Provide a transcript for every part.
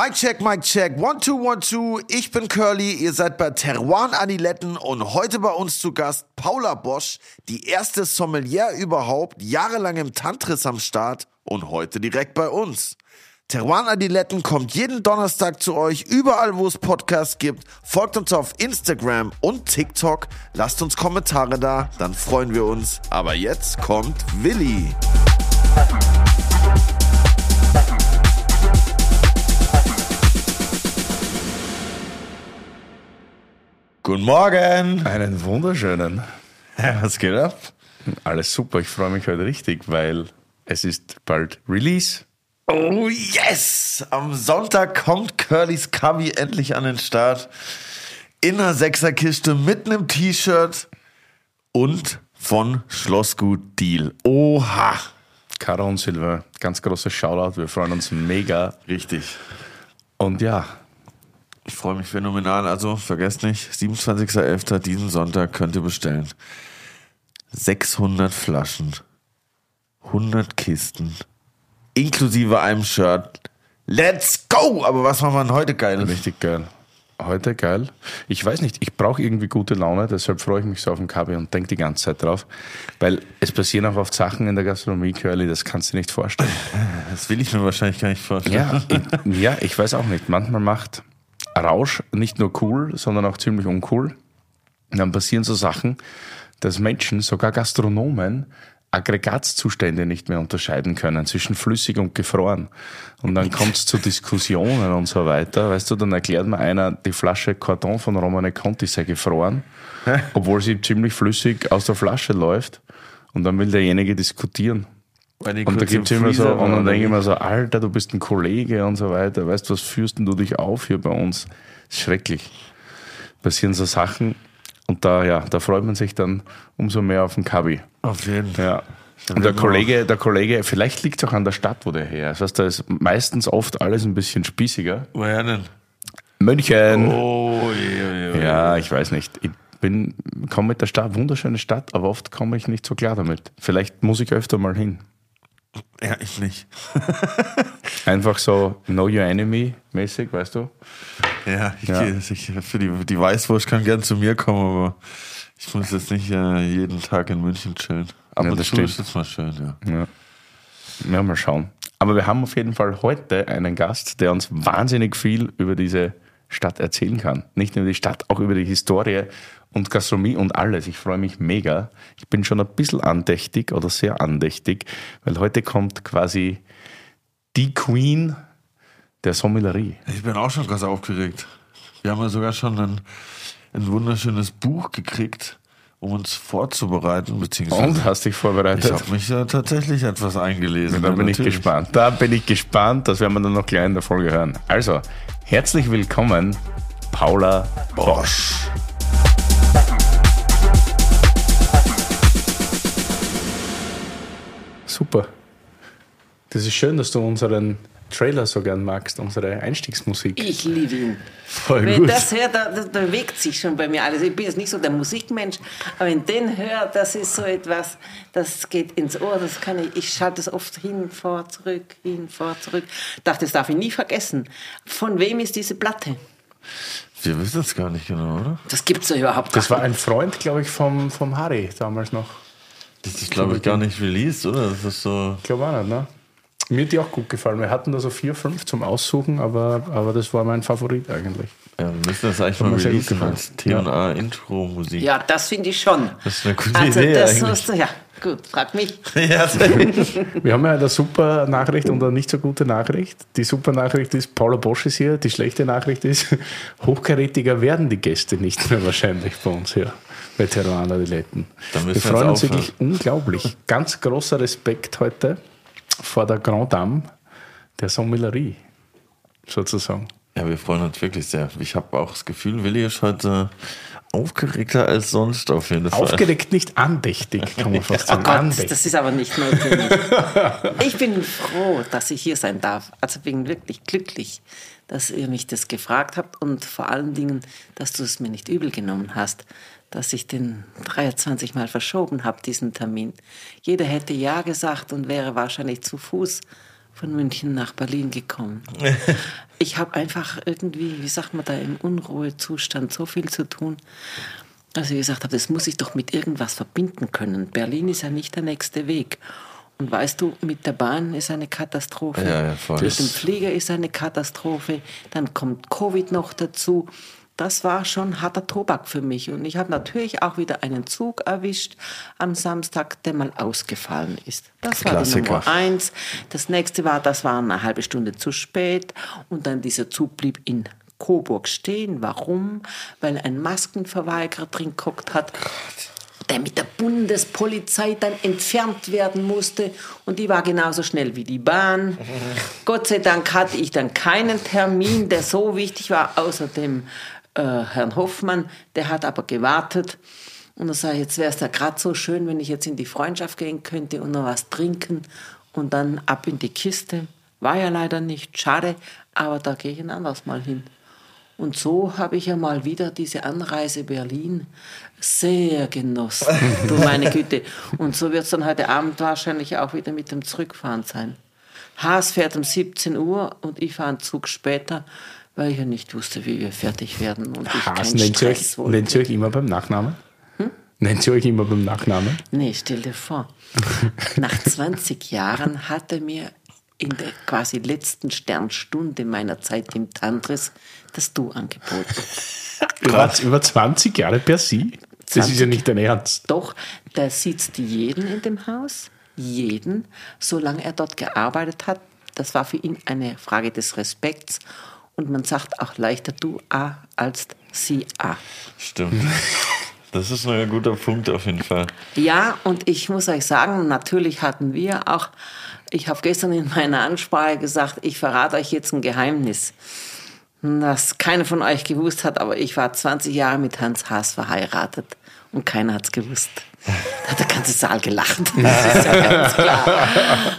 Mic check, Mic check, one, two, one, two. Ich bin Curly, ihr seid bei Teruan Aniletten und heute bei uns zu Gast Paula Bosch, die erste Sommelier überhaupt, jahrelang im Tantris am Start und heute direkt bei uns. Teruan Adiletten kommt jeden Donnerstag zu euch, überall wo es Podcasts gibt. Folgt uns auf Instagram und TikTok. Lasst uns Kommentare da, dann freuen wir uns. Aber jetzt kommt Willi. Guten Morgen. Einen wunderschönen. Was geht ab? Alles super, ich freue mich heute richtig, weil es ist bald Release. Oh yes! Am Sonntag kommt Curlys Cubby endlich an den Start. In einer Sechserkiste mit einem T-Shirt und von Schlossgut Deal. Oha! Caro und Silver, ganz großes Shoutout, wir freuen uns mega. Richtig. Und ja, Ich freue mich phänomenal. Also vergesst nicht, 27.11. diesen Sonntag könnt ihr bestellen. 600 Flaschen, 100 Kisten, inklusive einem Shirt. Let's go! Aber was machen wir denn heute geil? richtig geil. Heute geil. Ich weiß nicht, ich brauche irgendwie gute Laune, deshalb freue ich mich so auf den Kaffee und denke die ganze Zeit drauf. Weil es passieren auch oft Sachen in der Gastronomie, Curly, das kannst du dir nicht vorstellen. Das will ich mir wahrscheinlich gar nicht vorstellen. Ja, ich, ja, ich weiß auch nicht. Manchmal macht Rausch nicht nur cool, sondern auch ziemlich uncool. Und dann passieren so Sachen, dass Menschen, sogar Gastronomen, Aggregatzustände nicht mehr unterscheiden können zwischen flüssig und gefroren. Und dann kommt es zu Diskussionen und so weiter. Weißt du, dann erklärt mir einer, die Flasche Cordon von Romane Conti sei gefroren, obwohl sie ziemlich flüssig aus der Flasche läuft. Und dann will derjenige diskutieren. Und da im gibt's immer so, und dann denke ich mir so, Alter, du bist ein Kollege und so weiter. Weißt du, was führst denn du dich auf hier bei uns? Schrecklich. Passieren so Sachen und da, ja, da freut man sich dann umso mehr auf den Kabi. Auf jeden Fall. Ja. Und der Kollege, der Kollege, vielleicht liegt es auch an der Stadt, wo der her ist. Weißt du, da ist meistens oft alles ein bisschen spießiger. Woher denn? München. Oh, je, je, je. Ja, ich weiß nicht. Ich bin, komme mit der Stadt, wunderschöne Stadt, aber oft komme ich nicht so klar damit. Vielleicht muss ich öfter mal hin. Ja, ich nicht. Einfach so Know Your Enemy mäßig, weißt du? Ja, ich Ja. ich, für die, die Weißwurst kann gern zu mir kommen, aber ich muss jetzt nicht äh, jeden Tag in München chillen. Ab Ja, das stimmt. ist jetzt mal schön, ja. Ja. ja, mal schauen. Aber wir haben auf jeden Fall heute einen Gast, der uns wahnsinnig viel über diese Stadt erzählen kann. Nicht nur über die Stadt, auch über die Historie und Gastronomie und alles. Ich freue mich mega. Ich bin schon ein bisschen andächtig oder sehr andächtig, weil heute kommt quasi die Queen der Sommelerie. Ich bin auch schon ganz aufgeregt. Wir haben ja sogar schon ein, ein wunderschönes Buch gekriegt, um uns vorzubereiten, beziehungsweise Und hast dich ich vorbereitet? habe mich ja tatsächlich etwas eingelesen. Da ja, bin ich natürlich. gespannt. Da bin ich gespannt. Das werden wir dann noch gleich in der Folge hören. Also, herzlich willkommen, Paula Bosch. Super. Das ist schön, dass du unseren Trailer so gern magst, unsere Einstiegsmusik. Ich liebe ihn. Voll wenn gut. das hört, da, da bewegt sich schon bei mir alles. Ich bin jetzt nicht so der Musikmensch, aber wenn den hört, das ist so etwas, das geht ins Ohr, das kann ich, ich schalte es oft hin, vor, zurück, hin, vor, zurück. Dachte, das darf ich nie vergessen. Von wem ist diese Platte? Wir wissen es gar nicht genau, oder? Das gibt's ja überhaupt Das war gar ein Freund, glaube ich, vom, vom Harry damals noch. Das ist, glaube ich, gar nicht released, oder? Das ist so. Ich glaube auch nicht, ne? Mir hat die auch gut gefallen. Wir hatten da so vier, fünf zum Aussuchen, aber, aber das war mein Favorit eigentlich. Ja, wir müssen das eigentlich mal releasen gefallen. als T&A-Intro-Musik. Ja, das finde ich schon. Das ist eine gute also, Idee das eigentlich. hast du, ja, gut, frag mich. Ja. Wir haben ja eine super Nachricht und eine nicht so gute Nachricht. Die super Nachricht ist, Paula Bosch ist hier. Die schlechte Nachricht ist, hochkarätiger werden die Gäste nicht mehr wahrscheinlich bei uns hier. Bei. Da müssen Wir wir freuen uns aufhören. wirklich unglaublich. Ganz großer Respekt heute vor der Grand Dame der Sommelerie, sozusagen. Ja, wir freuen uns wirklich sehr. Ich habe auch das Gefühl, Willi ist heute aufgeregter als sonst auf jeden Fall. Aufgeregt, nicht andächtig, kann man fast Oh sagen. Gott, andächtig. das ist aber nicht notwendig. Ich bin froh, dass ich hier sein darf. Also bin wirklich glücklich, dass ihr mich das gefragt habt und vor allen Dingen, dass du es mir nicht übel genommen hast, dass ich den 23 Mal verschoben habe, diesen Termin. Jeder hätte Ja gesagt und wäre wahrscheinlich zu Fuß von München nach Berlin gekommen. ich habe einfach irgendwie, wie sagt man da, im Unruhezustand so viel zu tun. Also ich gesagt habe, das muss ich doch mit irgendwas verbinden können. Berlin ist ja nicht der nächste Weg. Und weißt du, mit der Bahn ist eine Katastrophe. Ja, ja, voll. Mit dem Flieger ist eine Katastrophe. Dann kommt Covid noch dazu. Das war schon harter Tobak für mich. Und ich habe natürlich auch wieder einen Zug erwischt am Samstag, der mal ausgefallen ist. Das war die Klassiker. Nummer eins. Das nächste war, das war eine halbe Stunde zu spät. Und dann dieser Zug blieb in Coburg stehen. Warum? Weil ein Maskenverweigerer drin geguckt hat der mit der Bundespolizei dann entfernt werden musste. Und die war genauso schnell wie die Bahn. Gott sei Dank hatte ich dann keinen Termin, der so wichtig war, außer dem äh, Herrn Hoffmann. Der hat aber gewartet. Und dann sage ich, jetzt wäre es ja gerade so schön, wenn ich jetzt in die Freundschaft gehen könnte und noch was trinken und dann ab in die Kiste. War ja leider nicht, schade, aber da gehe ich ein anderes Mal hin. Und so habe ich ja mal wieder diese Anreise Berlin sehr genossen. du meine Güte. Und so wird es dann heute Abend wahrscheinlich auch wieder mit dem Zurückfahren sein. Haas fährt um 17 Uhr und ich fahre einen Zug später, weil ich ja nicht wusste, wie wir fertig werden. Und ich Haas, keinen nennt ihr, Stress euch, nennt ihr euch immer beim Nachnamen? Nennt ihr euch immer beim Nachnamen? Nee, stell dir vor. Nach 20 Jahren hat er mir in der quasi letzten Sternstunde meiner Zeit im Tantris das Du angeboten. Über, über 20 Jahre per Sie? Das ist 20. ja nicht dein Ernst. Doch, da sitzt jeden in dem Haus, jeden, solange er dort gearbeitet hat. Das war für ihn eine Frage des Respekts. Und man sagt auch leichter du A als sie A. Stimmt. Das ist ein guter Punkt auf jeden Fall. Ja, und ich muss euch sagen, natürlich hatten wir auch, ich habe gestern in meiner Ansprache gesagt, ich verrate euch jetzt ein Geheimnis, das keiner von euch gewusst hat, aber ich war 20 Jahre mit Hans Haas verheiratet und keiner hat's gewusst. Da hat der ganze Saal gelacht. Das ist ja ganz klar.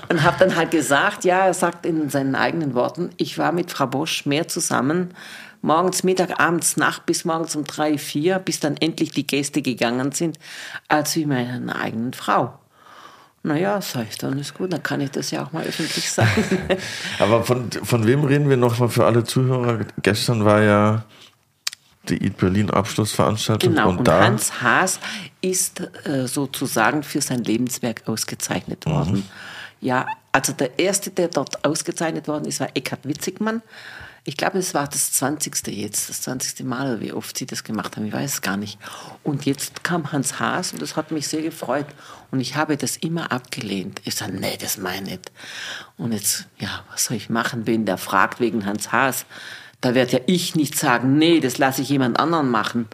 Und habe dann halt gesagt, ja, er sagt in seinen eigenen Worten, ich war mit Frau Bosch mehr zusammen, morgens, Mittag, abends, Nacht bis morgens um drei, vier, bis dann endlich die Gäste gegangen sind, als wie meiner eigenen Frau. Naja, sag ich, dann ist gut, dann kann ich das ja auch mal öffentlich sagen. Aber von, von wem reden wir nochmal für alle Zuhörer? Gestern war ja die Eat Berlin Abschlussveranstaltung Genau, und, und, Hans Haas ist äh, sozusagen für sein Lebenswerk ausgezeichnet worden. Ja, also der erste, der dort ausgezeichnet worden ist, war Eckhard Witzigmann. Ich glaube, es war das 20. jetzt, das 20. Mal, wie oft sie das gemacht haben, ich weiß es gar nicht. Und jetzt kam Hans Haas und das hat mich sehr gefreut. Und ich habe das immer abgelehnt. Ich sage, nee, das meine ich nicht. Und jetzt, ja, was soll ich machen, wenn der fragt wegen Hans Haas? Da werde ja ich nicht sagen, nee, das lasse ich jemand anderen machen.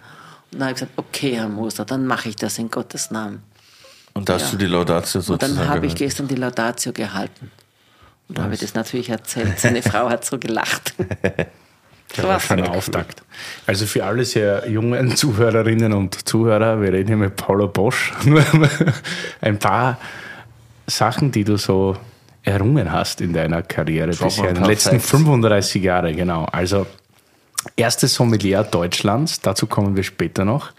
Und dann habe ich gesagt, okay, Herr Moser, dann mache ich das in Gottes Namen. und da hast du die Laudatio Und sozusagen dann habe ich gestern die Laudatio gehalten. Und da habe ich das natürlich erzählt. Seine Frau hat so gelacht. Das war schon ein Auftakt. Also für alle sehr jungen Zuhörerinnen und Zuhörer, wir reden hier mit Paula Bosch. Nur ein paar Sachen, die du so errungen hast in deiner Karriere mal bisher, in den letzten Facts. 35 Jahre, genau. Also erstes Sommelier Deutschlands, dazu kommen wir später noch.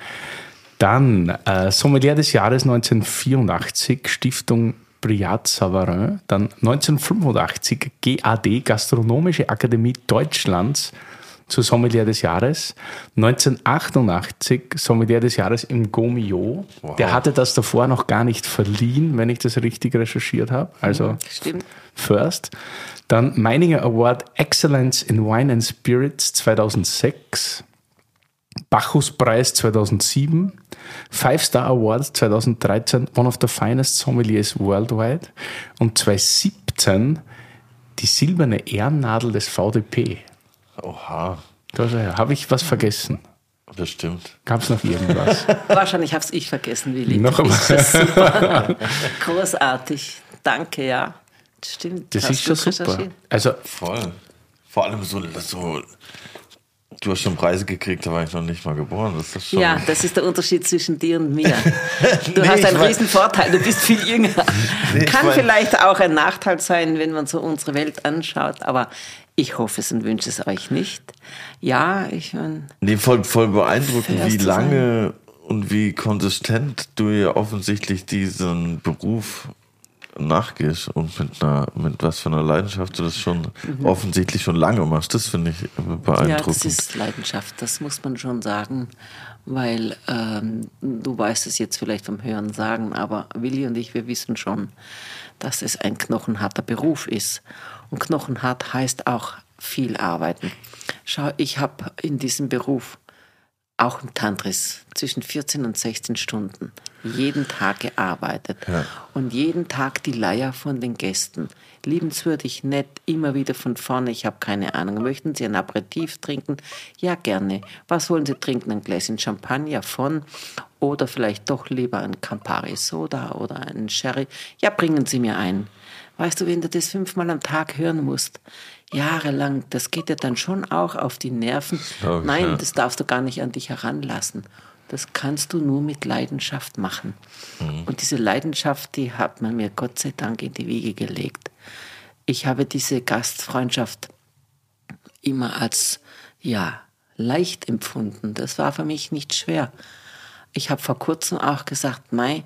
Dann äh, Sommelier des Jahres 1984, Stiftung Briat Savarin. Dann 1985 GAD, Gastronomische Akademie Deutschlands, zu Sommelier des Jahres. 1988 Sommelier des Jahres im Gomio. Der hatte das davor noch gar nicht verliehen, wenn ich das richtig recherchiert habe. Also Stimmt. First. Dann Meininger Award Excellence in Wine and Spirits 2006. Bacchus-Preis 2007. Five-Star Award 2013. One of the finest sommeliers worldwide. Und 2017 die silberne Ehrennadel des VDP. Oha, Da habe ich was vergessen. bestimmt. Gab es noch irgendwas? Wahrscheinlich habe es ich vergessen, Willi. Noch einmal. das. Großartig. Danke, ja. Stimmt. Das hast ist schon gut super. recherchiert. Also Voll. Vor allem so, so du hast schon Preise gekriegt, da war ich noch nicht mal geboren. Das ist schon Ja, das ist der Unterschied zwischen dir und mir. Du Nee, hast einen riesen Vorteil, du bist viel jünger. Nee, Kann mein- vielleicht auch ein Nachteil sein, wenn man so unsere Welt anschaut, aber ich hoffe es und wünsche es euch nicht. Ja, ich meine, Nee, voll, voll beeindruckend, wie lange und wie konsistent du ja offensichtlich diesen Beruf nachgehst und mit einer, mit was für einer Leidenschaft du das schon offensichtlich schon lange machst. Das finde ich beeindruckend. Ja, das ist Leidenschaft, das muss man schon sagen, weil ähm, du weißt es jetzt vielleicht vom Hören sagen, aber Willi und ich, wir wissen schon, dass es ein knochenharter Beruf ist. Und knochenhart heißt auch viel arbeiten. Schau, ich habe in diesem Beruf auch im Tantris zwischen 14 und 16 Stunden jeden Tag gearbeitet Ja. und jeden Tag die Leier von den Gästen. Liebenswürdig, nett, immer wieder von vorne. Ich habe keine Ahnung. Möchten Sie ein Aperitif trinken? Ja, gerne. Was wollen Sie trinken? Ein Gläschen Champagner von? Oder vielleicht doch lieber ein Campari Soda oder einen Sherry? Ja, bringen Sie mir einen. Weißt du, wenn du das fünfmal am Tag hören musst, jahrelang, das geht dir dann schon auch auf die Nerven. ich, Nein, ja. das darfst du gar nicht an dich heranlassen. Das kannst du nur mit Leidenschaft machen. Und diese Leidenschaft, die hat man mir Gott sei Dank in die Wiege gelegt. Ich habe diese Gastfreundschaft immer als, ja, leicht empfunden. Das war für mich nicht schwer. Ich habe vor kurzem auch gesagt, Mai,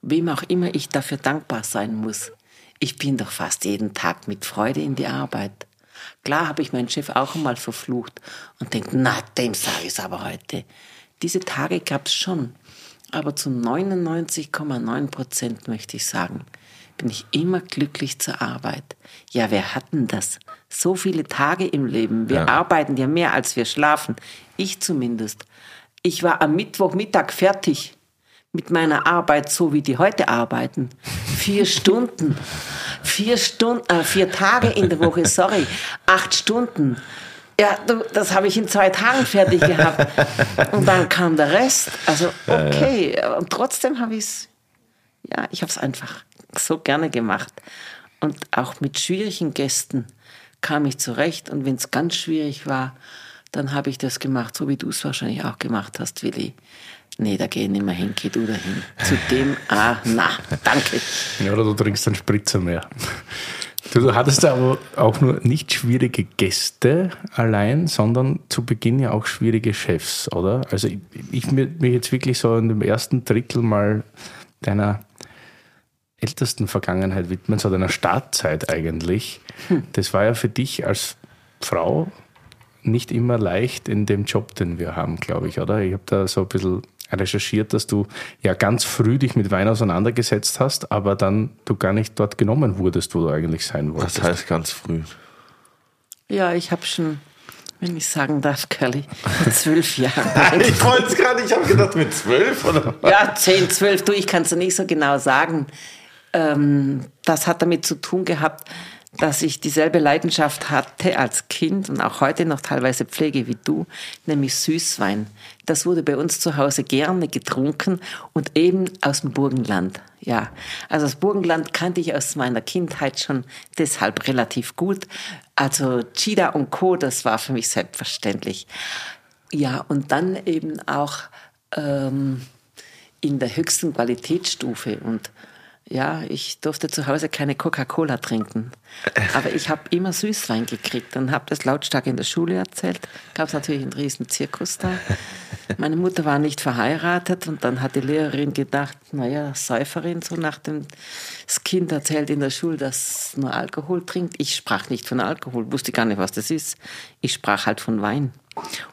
wem auch immer ich dafür dankbar sein muss. Ich bin doch fast jeden Tag mit Freude in die Arbeit. Klar habe ich meinen Chef auch einmal verflucht und denke, na, dem sage ich es aber heute. Diese Tage gab es schon, aber zu 99,9 Prozent möchte ich sagen, bin ich immer glücklich zur Arbeit. Ja, wer hat denn das? So viele Tage im Leben. Wir Ja. arbeiten ja mehr, als wir schlafen. Ich zumindest. Ich war am Mittwochmittag fertig mit meiner Arbeit, so wie die heute arbeiten. Vier Stunden. Vier Stunden, äh, vier Tage in der Woche, sorry. Acht Stunden. Ja, das habe ich in zwei Tagen fertig gehabt. Und dann kam der Rest. Also, okay. Und trotzdem habe ich es, ja, ich habe es einfach so gerne gemacht. Und auch mit schwierigen Gästen kam ich zurecht. Und wenn es ganz schwierig war, dann habe ich das gemacht, so wie du es wahrscheinlich auch gemacht hast, Willi. Nee, da geh ich nicht mehr hin, geh du dahin. Zu dem, ah, na, danke. Ja, oder du trinkst einen Spritzer mehr. Du, du hattest aber auch nur nicht schwierige Gäste allein, sondern zu Beginn ja auch schwierige Chefs, oder? Also ich, ich mir mich jetzt wirklich so in dem ersten Drittel mal deiner ältesten Vergangenheit widmen, so deiner Startzeit eigentlich. Das war ja für dich als Frau nicht immer leicht in dem Job, den wir haben, glaube ich, oder? Ich habe da so ein bisschen recherchiert, dass du ja ganz früh dich mit Wein auseinandergesetzt hast, aber dann du gar nicht dort genommen wurdest, wo du eigentlich sein wolltest. Das heißt ganz früh. Ja, ich habe schon, wenn ich sagen darf, Curly, mit zwölf Jahren. Ich wollte es gerade, ich habe gedacht mit zwölf oder was? Ja, 10, 12, du, ich kann es nicht so genau sagen. Ähm, das hat damit zu tun gehabt, dass ich dieselbe Leidenschaft hatte als Kind und auch heute noch teilweise pflege wie du, nämlich Süßwein. Das wurde bei uns zu Hause gerne getrunken und eben aus dem Burgenland. Ja, also das Burgenland kannte ich aus meiner Kindheit schon deshalb relativ gut. Also Chida und Co., das war für mich selbstverständlich. Ja, und dann eben auch ähm, in der höchsten Qualitätsstufe. Und ja, ich durfte zu Hause keine Coca-Cola trinken. Aber ich habe immer Süßwein gekriegt und habe das lautstark in der Schule erzählt. Gab es natürlich einen riesen Zirkus da. Meine Mutter war nicht verheiratet und dann hat die Lehrerin gedacht, naja, Säuferin, so nach dem das Kind erzählt in der Schule, dass nur Alkohol trinkt. Ich sprach nicht von Alkohol, wusste gar nicht, was das ist. Ich sprach halt von Wein.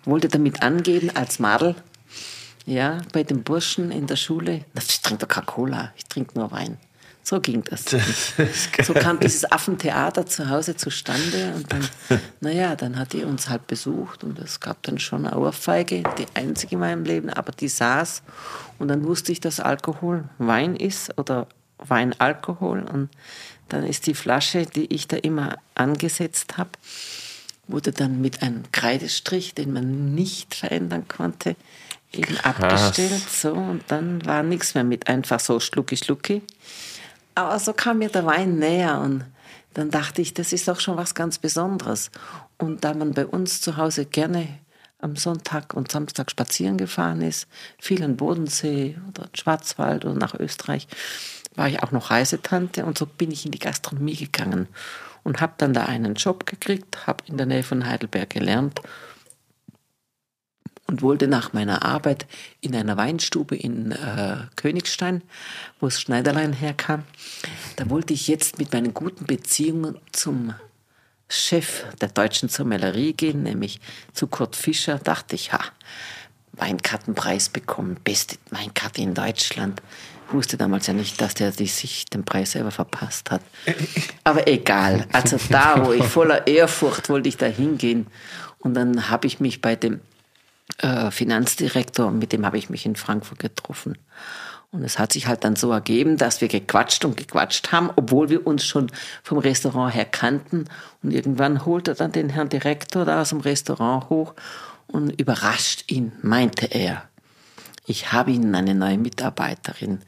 Wollte damit angeben als Madel, ja, bei den Burschen in der Schule, "Na, ich trinke doch keine Cola, ich trinke nur Wein. So ging das. so kam dieses Affentheater zu Hause zustande und dann, naja, dann hat die uns halt besucht und es gab dann schon eine Ohrfeige, die einzige in meinem Leben, aber die saß und dann wusste ich, dass Alkohol Wein ist oder Wein Alkohol und dann ist die Flasche, die ich da immer angesetzt habe, wurde dann mit einem Kreidestrich, den man nicht verändern konnte, eben abgestellt. So, und dann war nichts mehr mit einfach so schlucki schlucki. Aber so kam mir der Wein näher und dann dachte ich, das ist doch schon was ganz Besonderes. Und da man bei uns zu Hause gerne am Sonntag und Samstag spazieren gefahren ist, viel an Bodensee oder in Schwarzwald oder nach Österreich, war ich auch noch Reisetante und so bin ich in die Gastronomie gegangen und habe dann da einen Job gekriegt, habe in der Nähe von Heidelberg gelernt und wollte nach meiner Arbeit in einer Weinstube in äh, Königstein, wo das Schneiderlein herkam, da wollte ich jetzt mit meinen guten Beziehungen zum Chef der deutschen Sommellerie gehen, nämlich zu Kurt Fischer, dachte ich, ha, Weinkartenpreis bekommen, beste Weinkarte in Deutschland. Ich wusste damals ja nicht, dass der sich den Preis selber verpasst hat. Aber egal. Also da, wo ich voller Ehrfurcht wollte ich da hingehen. Und dann habe ich mich bei dem äh, Finanzdirektor, mit dem habe ich mich in Frankfurt getroffen. Und es hat sich halt dann so ergeben, dass wir gequatscht und gequatscht haben, obwohl wir uns schon vom Restaurant her kannten. Und irgendwann holt er dann den Herrn Direktor da aus dem Restaurant hoch und überrascht ihn, meinte er. Ich habe Ihnen eine neue Mitarbeiterin,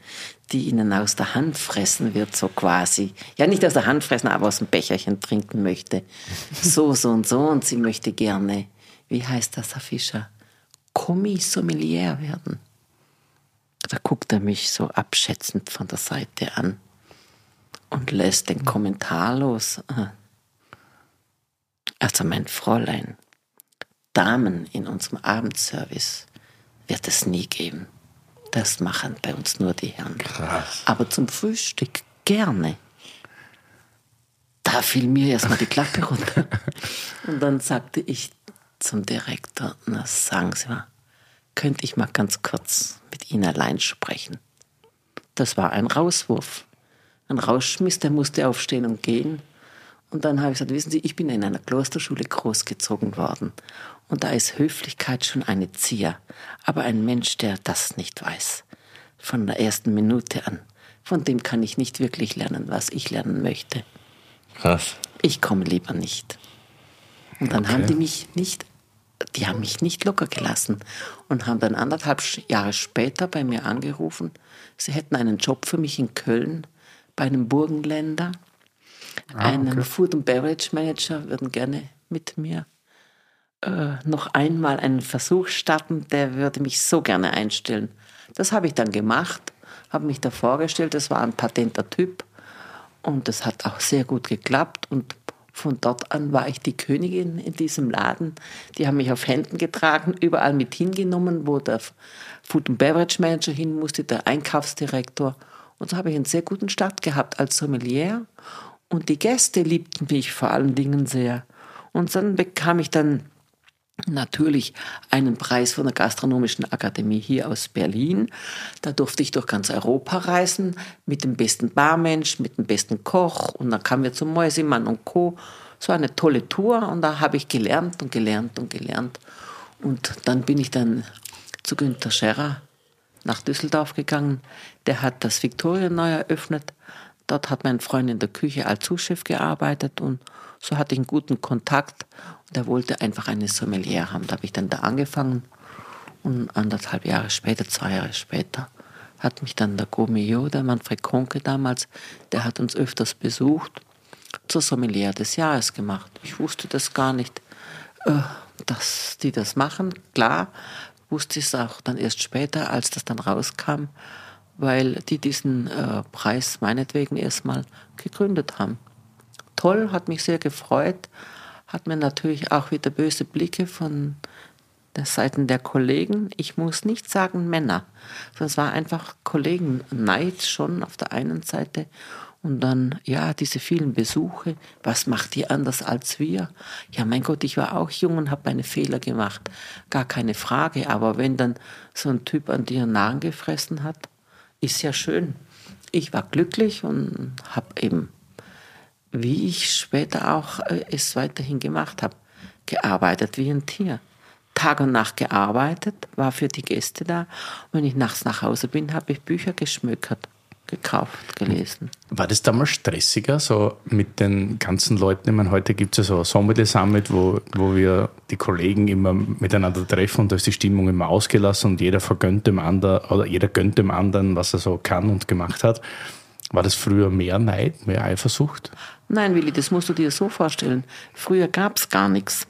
die Ihnen aus der Hand fressen wird, so quasi. Ja, nicht aus der Hand fressen, aber aus dem Becherchen trinken möchte. So, so und so. Und sie möchte gerne, wie heißt das, Herr Fischer? Kommissommelier werden. Da guckt er mich so abschätzend von der Seite an und lässt den Kommentar los. Also mein Fräulein, Damen in unserem Abendservice wird es nie geben. Das machen bei uns nur die Herren. Krass. Aber zum Frühstück gerne. Da fiel mir erstmal die Klappe runter. Und dann sagte ich zum Direktor, na sagen Sie mal, könnte ich mal ganz kurz mit Ihnen allein sprechen? Das war ein Rauswurf. Ein Rausschmiss, der musste aufstehen und gehen. Und dann habe ich gesagt, wissen Sie, ich bin in einer Klosterschule großgezogen worden. Und da ist Höflichkeit schon eine Zier. Aber ein Mensch, der das nicht weiß, von der ersten Minute an, von dem kann ich nicht wirklich lernen, was ich lernen möchte. Krass. Ich komme lieber nicht. Und dann Okay. haben die mich nicht, die haben mich nicht locker gelassen und haben dann anderthalb Jahre später bei mir angerufen, sie hätten einen Job für mich in Köln bei einem Burgenländer, einen Food and Beverage Manager würden gerne mit mir äh, noch einmal einen Versuch starten, der würde mich so gerne einstellen. Das habe ich dann gemacht, habe mich da vorgestellt, das war ein patenter Typ und das hat auch sehr gut geklappt und von dort an war ich die Königin in diesem Laden. Die haben mich auf Händen getragen, überall mit hingenommen, wo der Food and Beverage Manager hin musste, der Einkaufsdirektor. Und so habe ich einen sehr guten Start gehabt als Sommelier. Und die Gäste liebten mich vor allen Dingen sehr. Und dann bekam ich dann natürlich einen Preis von der Gastronomischen Akademie hier aus Berlin. Da durfte ich durch ganz Europa reisen mit dem besten Barmensch, mit dem besten Koch und dann kamen wir zum Mäusemann und Co. So eine tolle Tour und da habe ich gelernt und gelernt und gelernt. Und dann bin ich dann zu Günter Scherrer nach Düsseldorf gegangen. Der hat das Victoria neu eröffnet. Dort hat mein Freund in der Küche als Zuschef gearbeitet und so hatte ich einen guten Kontakt. Und er wollte einfach eine Sommelier haben. Da habe ich dann da angefangen und anderthalb Jahre später, zwei Jahre später, hat mich dann der Gourmillot, der Manfred Konke damals, der hat uns öfters besucht, zur Sommelier des Jahres gemacht. Ich wusste das gar nicht, äh, dass die das machen. Klar, wusste ich es auch dann erst später, als das dann rauskam, weil die diesen äh, Preis meinetwegen erstmal gegründet haben. Toll, hat mich sehr gefreut, hat mir natürlich auch wieder böse Blicke von der Seiten der Kollegen. Ich muss nicht sagen Männer, sondern es war einfach Kollegenneid schon auf der einen Seite und dann, ja, diese vielen Besuche, was macht ihr anders als wir? Ja, mein Gott, ich war auch jung und habe meine Fehler gemacht, gar keine Frage, aber wenn dann so ein Typ an dir Nahen gefressen hat, ist ja schön. Ich war glücklich und habe eben, wie ich später auch äh, es weiterhin gemacht habe, gearbeitet wie ein Tier. Tag und Nacht gearbeitet, war für die Gäste da. Und wenn ich nachts nach Hause bin, habe ich Bücher geschmückert, gekauft, gelesen. War das damals stressiger, so mit den ganzen Leuten? Ich meine, heute gibt es ja so ein Sommelier Summit, wo, wo wir die Kollegen immer miteinander treffen und da ist die Stimmung immer ausgelassen und jeder vergönnt dem anderen oder jeder gönnt dem anderen, was er so kann und gemacht hat. War das früher mehr Neid, mehr Eifersucht? Nein, Willi, das musst du dir so vorstellen. Früher gab es gar nichts.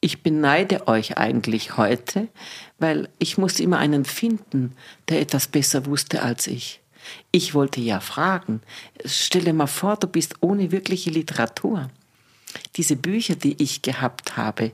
Ich beneide euch eigentlich heute, weil ich musste immer einen finden, der etwas besser wusste als ich. Ich wollte ja fragen. Stell dir mal vor, du bist ohne wirkliche Literatur. diese Bücher, die ich gehabt habe,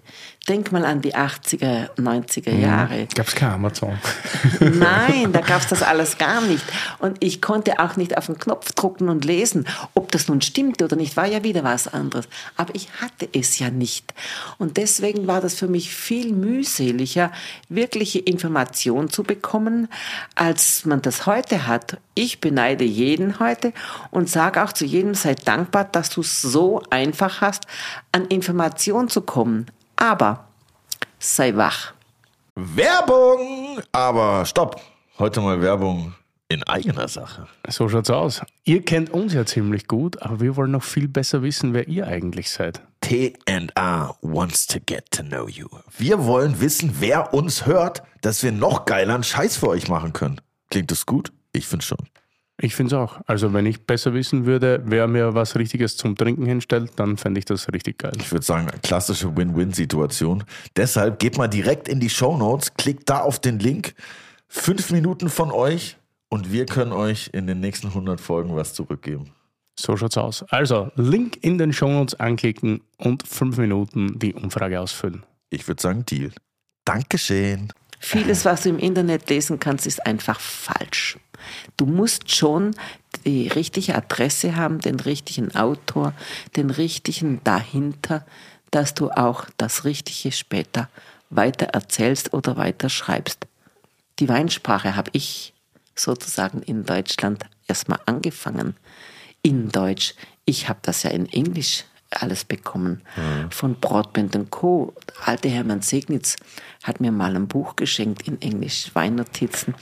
denk mal an die 80er, 90er Jahre. Gab es kein Amazon? Nein, da gab es das alles gar nicht. Und ich konnte auch nicht auf den Knopf drucken und lesen. Ob das nun stimmte oder nicht, war ja wieder was anderes. Aber ich hatte es ja nicht. Und deswegen war das für mich viel mühseliger, wirkliche Information zu bekommen, als man das heute hat. Ich beneide jeden heute und sage auch zu jedem, sei dankbar, dass du es so einfach hast, an Information zu kommen. Aber sei wach. Werbung! Aber stopp! Heute mal Werbung in eigener Sache. So schaut's aus. Ihr kennt uns ja ziemlich gut, aber wir wollen noch viel besser wissen, wer ihr eigentlich seid. T&A wants to get to know you. Wir wollen wissen, wer uns hört, dass wir noch geileren Scheiß für euch machen können. Klingt das gut? Ich finde schon. Ich finde es auch. Also wenn ich besser wissen würde, wer mir was Richtiges zum Trinken hinstellt, dann fände ich das richtig geil. Ich würde sagen, klassische Win-Win-Situation. Deshalb geht mal direkt in die Show Notes, klickt da auf den Link. Fünf Minuten von euch und wir können euch in den nächsten 100 Folgen was zurückgeben. So schaut's aus. Also Link in den Show Notes anklicken und fünf Minuten die Umfrage ausfüllen. Ich würde sagen, Deal. Dankeschön. Vieles, was du im Internet lesen kannst, ist einfach falsch. Du musst schon die richtige Adresse haben, den richtigen Autor, den richtigen dahinter, dass du auch das Richtige später weiter erzählst oder weiter schreibst. Die Weinsprache habe ich sozusagen in Deutschland erstmal angefangen. In Deutsch. Ich habe das ja in Englisch alles bekommen. Mhm. Von Broadband Co. Der alte Hermann Segnitz hat mir mal ein Buch geschenkt in Englisch, Weinnotizen.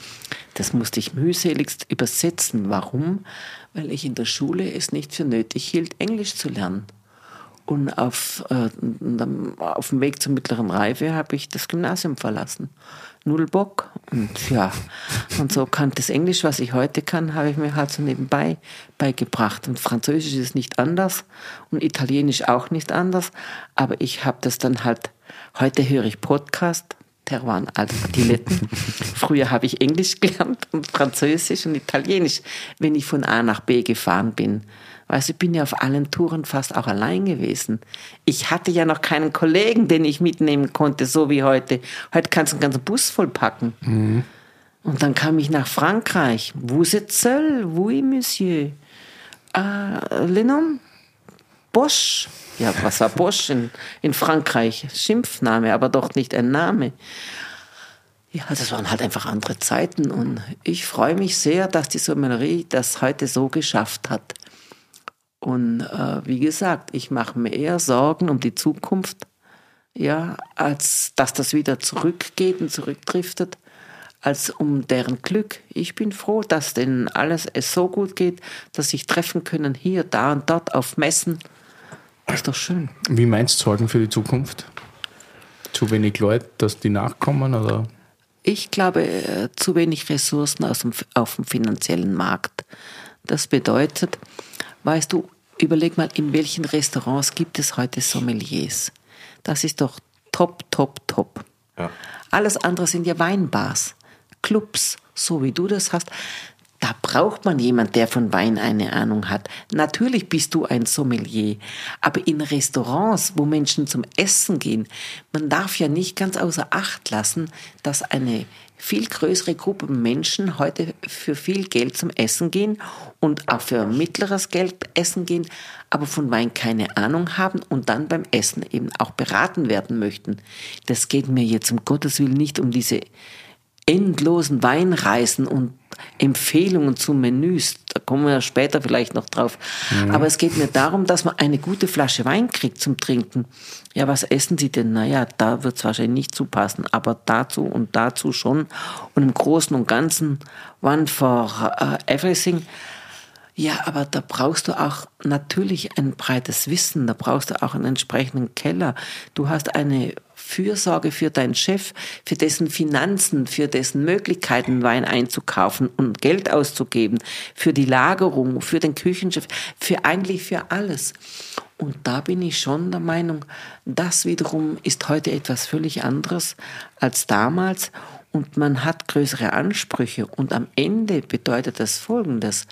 Das musste ich mühseligst übersetzen. Warum? Weil ich in der Schule es nicht für nötig hielt, Englisch zu lernen. Und auf, äh, auf dem Weg zur mittleren Reife habe ich das Gymnasium verlassen. Null Bock. Und ja, und so kann das Englisch, was ich heute kann, habe ich mir halt so nebenbei beigebracht. Und Französisch ist nicht anders und Italienisch auch nicht anders. Aber ich habe das dann halt, heute höre ich Podcast, Terroir Adiletten. Früher habe ich Englisch gelernt und Französisch und Italienisch, wenn ich von A nach B gefahren bin. Weißt du, ich bin ja auf allen Touren fast auch allein gewesen. Ich hatte ja noch keinen Kollegen, den ich mitnehmen konnte, so wie heute. Heute kannst du einen ganzen Bus vollpacken. Mhm. Und dann kam ich nach Frankreich. Vous êtes seul? Oui, monsieur. Uh, Lennon? Bosch. Ja, was war Bosch in, in Frankreich? Schimpfname, aber doch nicht ein Name. Ja, das waren halt einfach andere Zeiten und ich freue mich sehr, dass die Sommellerie das heute so geschafft hat. Und äh, wie gesagt, ich mache mir eher Sorgen um die Zukunft, ja, als dass das wieder zurückgeht und zurückdriftet, als um deren Glück. Ich bin froh, dass denen alles es so gut geht, dass sich treffen können hier, da und dort auf Messen. Das ist doch schön. Wie meinst du Sorgen für die Zukunft? Zu wenig Leute, dass die nachkommen oder? Ich glaube, äh, zu wenig Ressourcen aus dem, auf dem finanziellen Markt. Das bedeutet, weißt du, Überleg mal, in welchen Restaurants gibt es heute Sommeliers? Das ist doch top, top, top. Ja. Alles andere sind ja Weinbars, Clubs, so wie du das hast. Da braucht man jemand, der von Wein eine Ahnung hat. Natürlich bist du ein Sommelier, aber in Restaurants, wo Menschen zum Essen gehen, man darf ja nicht ganz außer Acht lassen, dass eine viel größere Gruppe Menschen heute für viel Geld zum Essen gehen und auch für mittleres Geld essen gehen, aber von Wein keine Ahnung haben und dann beim Essen eben auch beraten werden möchten. Das geht mir jetzt um Gottes Willen nicht um diese endlosen Weinreisen und Empfehlungen zu Menüs. Da kommen wir später vielleicht noch drauf. Mhm. Aber es geht mir darum, dass man eine gute Flasche Wein kriegt zum Trinken. Ja, was essen Sie denn? Naja, da wird es wahrscheinlich nicht zupassen, aber dazu und dazu schon. Und im Großen und Ganzen, one for uh, everything. Ja, aber da brauchst du auch natürlich ein breites Wissen, da brauchst du auch einen entsprechenden Keller. Du hast eine Fürsorge für deinen Chef, für dessen Finanzen, für dessen Möglichkeiten, Wein einzukaufen und Geld auszugeben, für die Lagerung, für den Küchenchef, für eigentlich für alles. Und da bin ich schon der Meinung, das wiederum ist heute etwas völlig anderes als damals und man hat größere Ansprüche und am Ende bedeutet das Folgendes.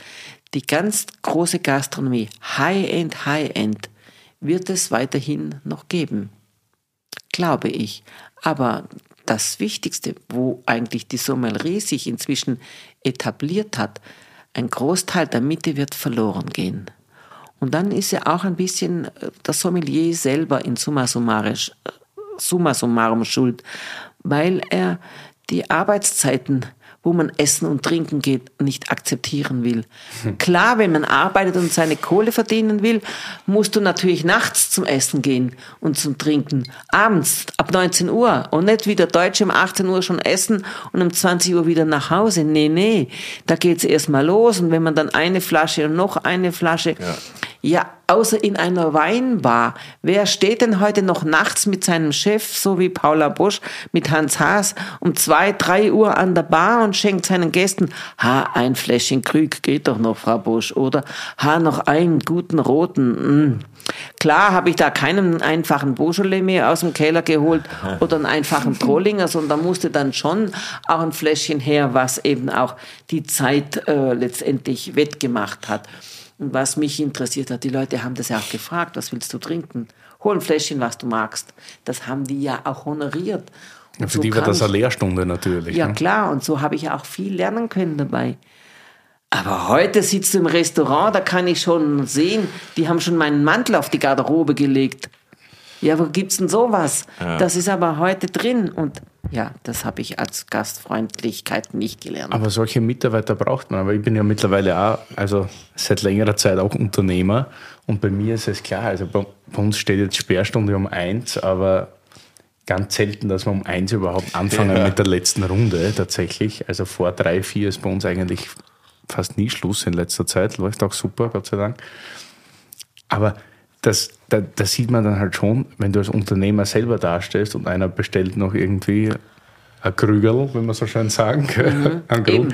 Die ganz große Gastronomie, High-End, High-End, wird es weiterhin noch geben. Glaube ich. Aber das Wichtigste, wo eigentlich die Sommelerie sich inzwischen etabliert hat, ein Großteil der Mitte wird verloren gehen. Und dann ist ja auch ein bisschen äh, der Sommelier selber in summa, äh, summa summarum schuld, weil er die Arbeitszeiten wo man essen und trinken geht, nicht akzeptieren will. Klar, wenn man arbeitet und seine Kohle verdienen will, musst du natürlich nachts zum Essen gehen und zum Trinken. Abends ab 19 Uhr und nicht wie der Deutsche um 18 Uhr schon essen und um 20 Uhr wieder nach Hause. Nee, nee, da geht's erst mal los und wenn man dann eine Flasche und noch eine Flasche, ja, ja außer in einer Weinbar. Wer steht denn heute noch nachts mit seinem Chef, so wie Paula Bosch, mit Hans Haas, um zwei, drei Uhr an der Bar und schenkt seinen Gästen, ha, ein Fläschchen Krüg geht doch noch, Frau Bosch, oder ha, noch einen guten roten, mm. Klar habe ich da keinen einfachen Beaujolais mehr aus dem Keller geholt oder einen einfachen Trollinger, sondern da musste dann schon auch ein Fläschchen her, was eben auch die Zeit äh, letztendlich wettgemacht hat. Und was mich interessiert hat, die Leute haben das ja auch gefragt, was willst du trinken? Hol ein Fläschchen, was du magst. Das haben die ja auch honoriert. Ja, für so die war das eine Lehrstunde natürlich. Ja, ne? klar. Und so habe ich auch viel lernen können dabei. Aber heute sitzt du im Restaurant, da kann ich schon sehen, die haben schon meinen Mantel auf die Garderobe gelegt. Ja, wo gibt's denn sowas? Ja. Das ist aber heute drin und ja, das habe ich als Gastfreundlichkeit nicht gelernt. Aber solche Mitarbeiter braucht man. Aber ich bin ja mittlerweile auch, also seit längerer Zeit auch Unternehmer. Und bei mir ist es klar, also bei, uns steht jetzt Sperrstunde um eins, aber ganz selten, dass wir um eins überhaupt anfangen ja. mit der letzten Runde tatsächlich. Also vor drei, vier ist bei uns eigentlich fast nie Schluss in letzter Zeit. Läuft auch super, Gott sei Dank. Aber das, da, da, sieht man dann halt schon, wenn du als Unternehmer selber dastehst und einer bestellt noch irgendwie ein Krügerl, wenn man so schön sagen kann, mhm,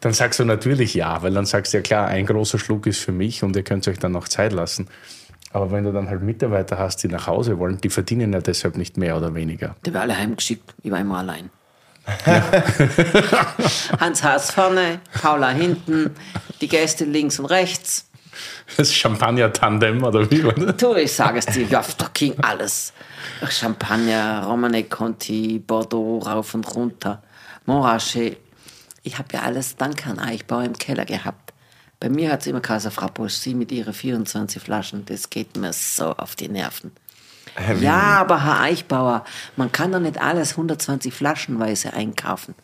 dann sagst du natürlich ja, weil dann sagst du ja klar, ein großer Schluck ist für mich und ihr könnt euch dann noch Zeit lassen. Aber wenn du dann halt Mitarbeiter hast, die nach Hause wollen, die verdienen ja deshalb nicht mehr oder weniger. Die werden alle heimgeschickt, ich war immer allein. Ja. Hans Haas vorne, Paula hinten, die Gäste links und rechts. Das Champagner-Tandem oder wie? Oder? Du, ich sage es dir, ja, da ging alles. Champagner, Romane Conti, Bordeaux, rauf und runter, Montrachet. Ich habe ja alles dank Herrn Eichbauer im Keller gehabt. Bei mir hat es immer Kaiser Frau Bosch, sie mit ihren 24 Flaschen, das geht mir so auf die Nerven. Ja, aber Herr Eichbauer, man kann doch nicht alles 120 Flaschenweise einkaufen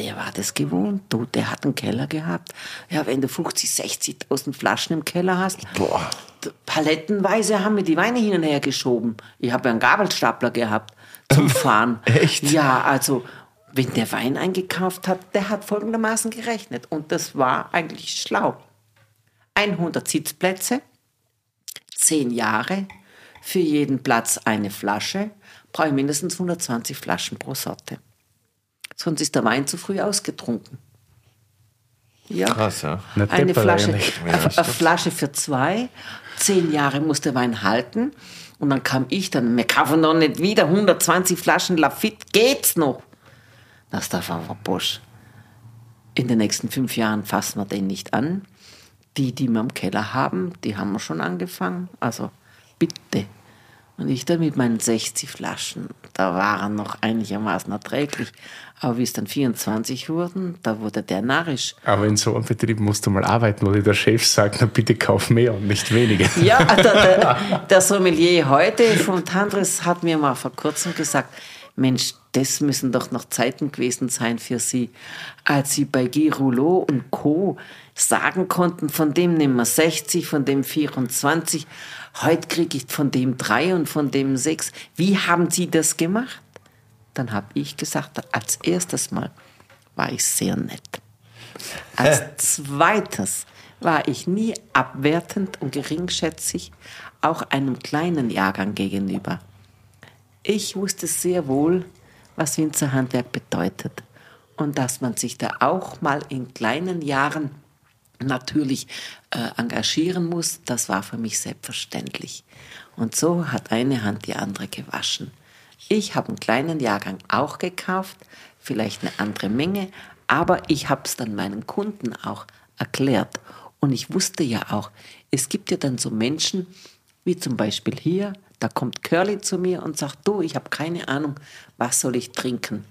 der war das gewohnt. Du, der hat einen Keller gehabt. Ja, wenn du 50, 60.000 Flaschen im Keller hast, Boah. palettenweise haben wir die Weine hin und her geschoben. Ich habe ja einen Gabelstapler gehabt zum Fahren. Echt? Ja, also wenn der Wein eingekauft hat, der hat folgendermaßen gerechnet. Und das war eigentlich schlau. 100 Sitzplätze, 10 Jahre, für jeden Platz eine Flasche, brauche ich mindestens 120 Flaschen pro Sorte sonst ist der Wein zu früh ausgetrunken. Ja. Krass, ja. Eine Flasche, eine Flasche für zwei. Zehn Jahre muss der Wein halten. Und dann kam ich dann, wir kaufen doch nicht wieder 120 Flaschen Lafitte, geht's noch? Das darf aber Bosch. In den nächsten fünf Jahren fassen wir den nicht an. Die, die wir im Keller haben, die haben wir schon angefangen. Also bitte. Und ich dann mit meinen 60 Flaschen, da waren noch einigermaßen erträglich. Aber wie es dann 24 wurden, da wurde der narrisch. Aber in so einem Betrieb musst du mal arbeiten, wo dir der Chef sagt, na bitte kauf mehr und nicht weniger. Ja, der, der, der Sommelier heute von Tandris hat mir mal vor kurzem gesagt, Mensch, das müssen doch noch Zeiten gewesen sein für Sie, als Sie bei Guy Rouleau und Co. sagen konnten, von dem nehmen wir 60, von dem 24, heute kriege ich von dem drei und von dem sechs. Wie haben Sie das gemacht? Dann habe ich gesagt, als erstes Mal war ich sehr nett. Als zweites war ich nie abwertend und geringschätzig, auch einem kleinen Jahrgang gegenüber. Ich wusste sehr wohl, was Winzerhandwerk bedeutet und dass man sich da auch mal in kleinen Jahren natürlich äh, engagieren muss, das war für mich selbstverständlich. Und so hat eine Hand die andere gewaschen. Ich habe einen kleinen Jahrgang auch gekauft, vielleicht eine andere Menge, aber ich habe es dann meinen Kunden auch erklärt. Und ich wusste ja auch, es gibt ja dann so Menschen, Wie zum Beispiel hier, da kommt Curly zu mir und sagt, du, ich habe keine Ahnung, was soll ich trinken?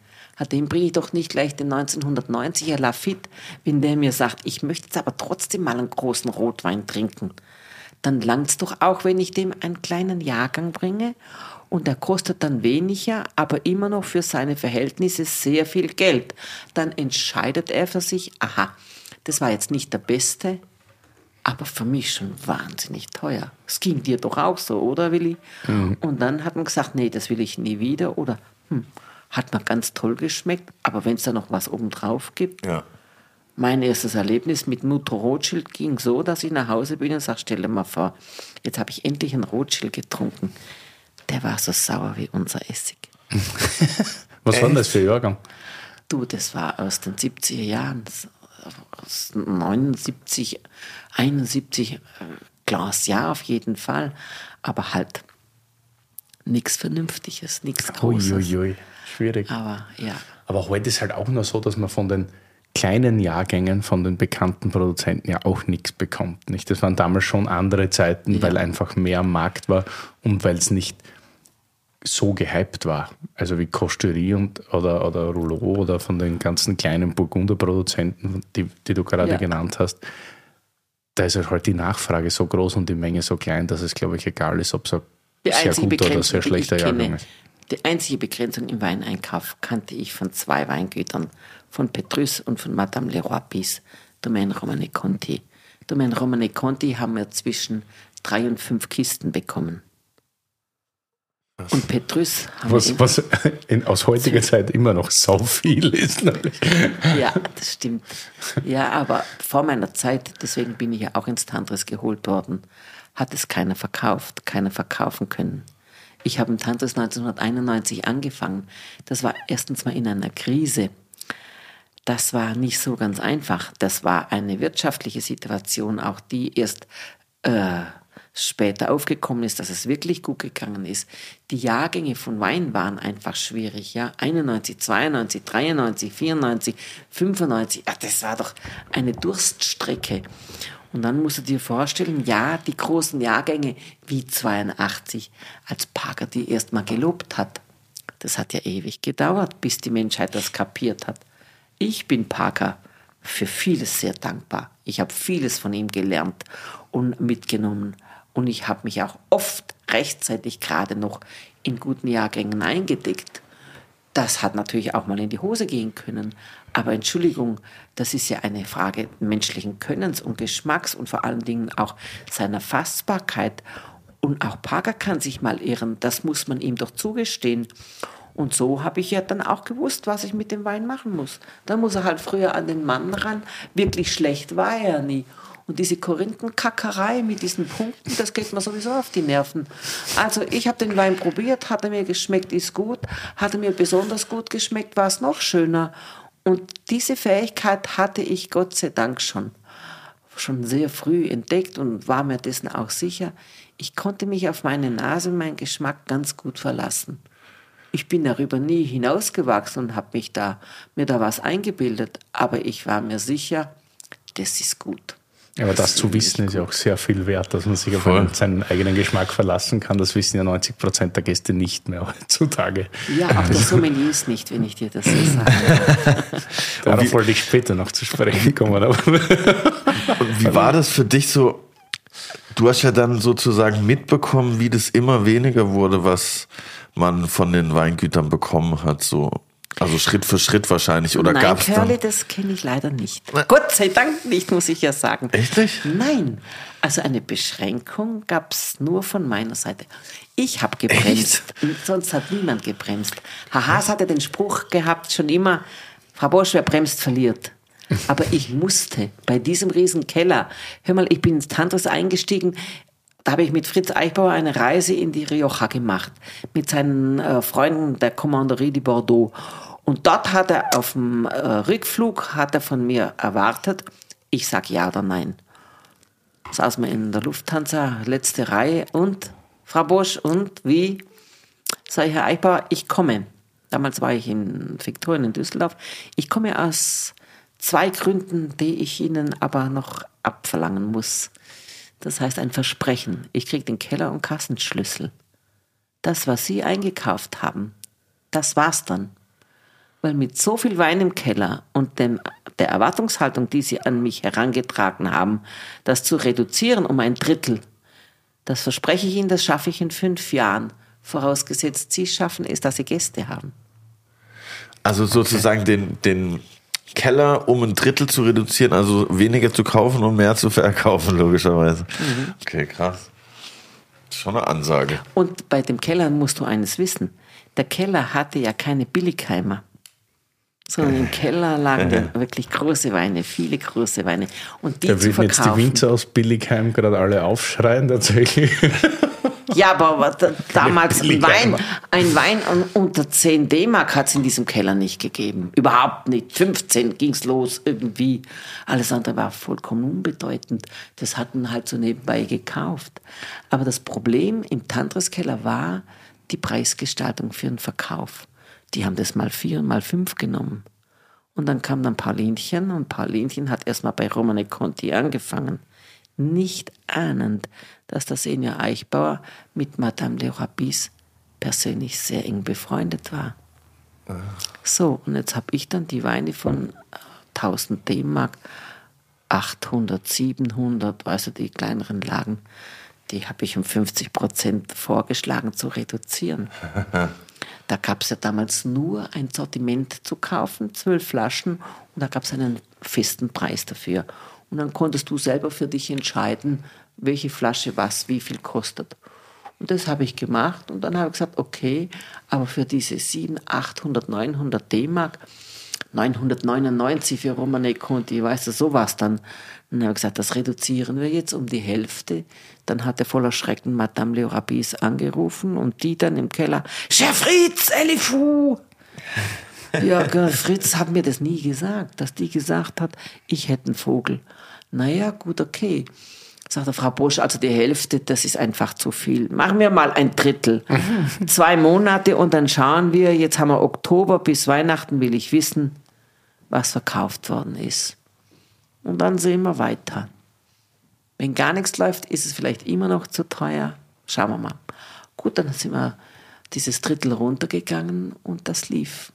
Dem bringe ich doch nicht gleich den 1990er Lafitte, wenn der mir sagt, ich möchte jetzt aber trotzdem mal einen großen Rotwein trinken. Dann langt's doch auch, wenn ich dem einen kleinen Jahrgang bringe und der kostet dann weniger, aber immer noch für seine Verhältnisse sehr viel Geld. Dann entscheidet er für sich, aha, das war jetzt nicht der beste, aber für mich schon wahnsinnig teuer. Es ging dir doch auch so, oder Willi? Mhm. Und dann hat man gesagt, nee, das will ich nie wieder oder hm, hat mir ganz toll geschmeckt, aber wenn es da noch was obendrauf gibt. Ja. Mein erstes Erlebnis mit Mutter Rothschild ging so, dass ich nach Hause bin und sage, stell dir mal vor, jetzt habe ich endlich einen Rothschild getrunken. Der war so sauer wie unser Essig. was war denn das für ein Jahrgang? Du, das war aus den 70er Jahren, aus 79, 71, äh, Glas, ja, auf jeden Fall, aber halt nichts Vernünftiges, nichts Großes. Uiuiui, schwierig. Aber ja. Aber heute ist halt auch nur so, dass man von den kleinen Jahrgängen von den bekannten Produzenten ja auch nichts bekommt. Nicht? Das waren damals schon andere Zeiten, ja. weil einfach mehr am Markt war und weil es nicht so gehypt war. Also wie Costerie und, oder, oder Rouleau oder von den ganzen kleinen Burgunder-Produzenten, die, die du gerade ja. genannt hast. Da ist halt die Nachfrage so groß und die Menge so klein, dass es, glaube ich, egal ist, ob es ein sehr guter oder sehr schlechter Jahrgang ist. Die einzige Begrenzung im Weineinkauf kannte ich von zwei Weingütern, von Petrus und von Madame Leroy Pis, Domaine Romane Conti. Domaine Romane Conti haben wir zwischen drei und fünf Kisten bekommen. Und Petrus haben was, was in, aus heutiger Zeit immer noch so viel ist. Nämlich. Ja, das stimmt. Ja, aber vor meiner Zeit, deswegen bin ich ja auch ins Tantris geholt worden, hat es keiner verkauft, keiner verkaufen können. Ich habe im Tantris 1991 angefangen. Das war erstens mal in einer Krise. Das war nicht so ganz einfach. Das war eine wirtschaftliche Situation, auch die erst äh, später aufgekommen ist, dass es wirklich gut gegangen ist. Die Jahrgänge von Wein waren einfach schwierig, ja. 91, 92, 93, 94, 95, ja, das war doch eine Durststrecke. Und dann musst du dir vorstellen, ja, die großen Jahrgänge wie 82, als Parker die erstmal gelobt hat. Das hat ja ewig gedauert, bis die Menschheit das kapiert hat. Ich bin Parker für vieles sehr dankbar. Ich habe vieles von ihm gelernt und mitgenommen. Und ich habe mich auch oft rechtzeitig gerade noch in guten Jahrgängen eingedeckt. Das hat natürlich auch mal in die Hose gehen können. Aber Entschuldigung, das ist ja eine Frage menschlichen Könnens und Geschmacks und vor allen Dingen auch seiner Fassbarkeit. Und auch Parker kann sich mal irren, das muss man ihm doch zugestehen. Und so habe ich ja dann auch gewusst, was ich mit dem Wein machen muss. Da muss er halt früher an den Mann ran. Wirklich schlecht war er nie. Und diese Korinthenkackerei mit diesen Punkten, das geht mir sowieso auf die Nerven. Also ich habe den Wein probiert, hat er mir geschmeckt, ist gut. Hat er mir besonders gut geschmeckt, war es noch schöner. Und diese Fähigkeit hatte ich Gott sei Dank schon, schon sehr früh entdeckt und war mir dessen auch sicher. Ich konnte mich auf meine Nase und meinen Geschmack ganz gut verlassen. Ich bin darüber nie hinausgewachsen und habe mich da, mir da was eingebildet, aber ich war mir sicher, das ist gut. Aber das, das zu wissen ist ja auch sehr viel wert, dass man sich auf seinen eigenen Geschmack verlassen kann. Das wissen ja 90 Prozent der Gäste nicht mehr heutzutage. Ja, auch der Sommelier ist nicht, wenn ich dir das so sage. Darauf wollte ich später noch zu sprechen kommen. Und wie war das für dich so? Du hast ja dann sozusagen mitbekommen, wie das immer weniger wurde, was man von den Weingütern bekommen hat. So also Schritt für Schritt wahrscheinlich. Oder Nein, gab's Curly, dann? das kenne ich leider nicht. Na. Gott sei Dank nicht, muss ich ja sagen. Echt nicht? Nein. Also eine Beschränkung gab es nur von meiner Seite. Ich habe gebremst. Sonst hat niemand gebremst. Herr Haas hatte den Spruch gehabt, schon immer, Frau Bosch, wer bremst, verliert. Aber ich musste bei diesem riesen Keller, hör mal, ich bin ins Tantris eingestiegen, da habe ich mit Fritz Eichbauer eine Reise in die Rioja gemacht, mit seinen äh, Freunden der Commanderie de Bordeaux. Und dort hat er auf dem äh, Rückflug hat er von mir erwartet, ich sag ja oder nein. Saß mir in der Lufthansa, letzte Reihe und Frau Bosch und wie? Sag ich, Herr Eichbauer, ich komme. Damals war ich in Viktorien in Düsseldorf. Ich komme aus zwei Gründen, die ich Ihnen aber noch abverlangen muss. Das heißt ein Versprechen. Ich kriege den Keller- und Kassenschlüssel. Das, was Sie eingekauft haben, das war's dann. Weil mit so viel Wein im Keller und dem, der Erwartungshaltung, die Sie an mich herangetragen haben, das zu reduzieren um ein Drittel, das verspreche ich Ihnen, das schaffe ich in fünf Jahren. Vorausgesetzt, Sie schaffen es, dass Sie Gäste haben. Also sozusagen den, den Keller um ein Drittel zu reduzieren, also weniger zu kaufen und mehr zu verkaufen, logischerweise. Okay, krass. Schon eine Ansage. Und bei dem Keller musst du eines wissen. Der Keller hatte ja keine Billigheimer. Sondern im Keller lagen dann wirklich große Weine, viele große Weine. Und die Da zu würden jetzt die. Winzer aus Billigheim gerade alle aufschreien, tatsächlich. Ja, aber, aber da, damals ein. Wein, ein Wein un- unter 10 D-Mark hat es in diesem Keller nicht gegeben. Überhaupt nicht. 15 ging's los irgendwie. Alles andere war vollkommen unbedeutend. Das hatten halt so nebenbei gekauft. Aber das Problem im Tantris-Keller war die Preisgestaltung für den Verkauf. Die haben das mal vier, mal fünf genommen. Und dann kam dann Paulinchen und Paulinchen hat erstmal bei Romane Conti angefangen. Nicht ahnend, dass der Senior Eichbauer mit Madame de Rabis persönlich sehr eng befreundet war. So, und jetzt habe ich dann die Weine von äh, 1000 D-Mark, 800, 700, also die kleineren Lagen, die habe ich um 50 Prozent vorgeschlagen zu reduzieren. Da gab es ja damals nur ein Sortiment zu kaufen, zwölf Flaschen, und da gab es einen festen Preis dafür. Und dann konntest du selber für dich entscheiden, welche Flasche was wie viel kostet. Und das habe ich gemacht und dann habe ich gesagt, okay, aber für diese 700, 800, 900 D-Mark, 999 für Romane Conti, weißt du, sowas dann. Dann habe ich gesagt, das reduzieren wir jetzt um die Hälfte. Dann hat er voller Schrecken Madame Leo Rabis angerufen und die dann im Keller, Chef Fritz, Elifou! Ja, Fritz hat mir das nie gesagt, dass die gesagt hat, ich hätte einen Vogel. Naja, gut, okay. Sagt der Frau Bosch, also die Hälfte, das ist einfach zu viel. Machen wir mal ein Drittel. Zwei Monate und dann schauen wir, jetzt haben wir Oktober, bis Weihnachten will ich wissen, was verkauft worden ist. Und dann sehen wir weiter. Wenn gar nichts läuft, ist es vielleicht immer noch zu teuer. Schauen wir mal. Gut, dann sind wir dieses Drittel runtergegangen und das lief.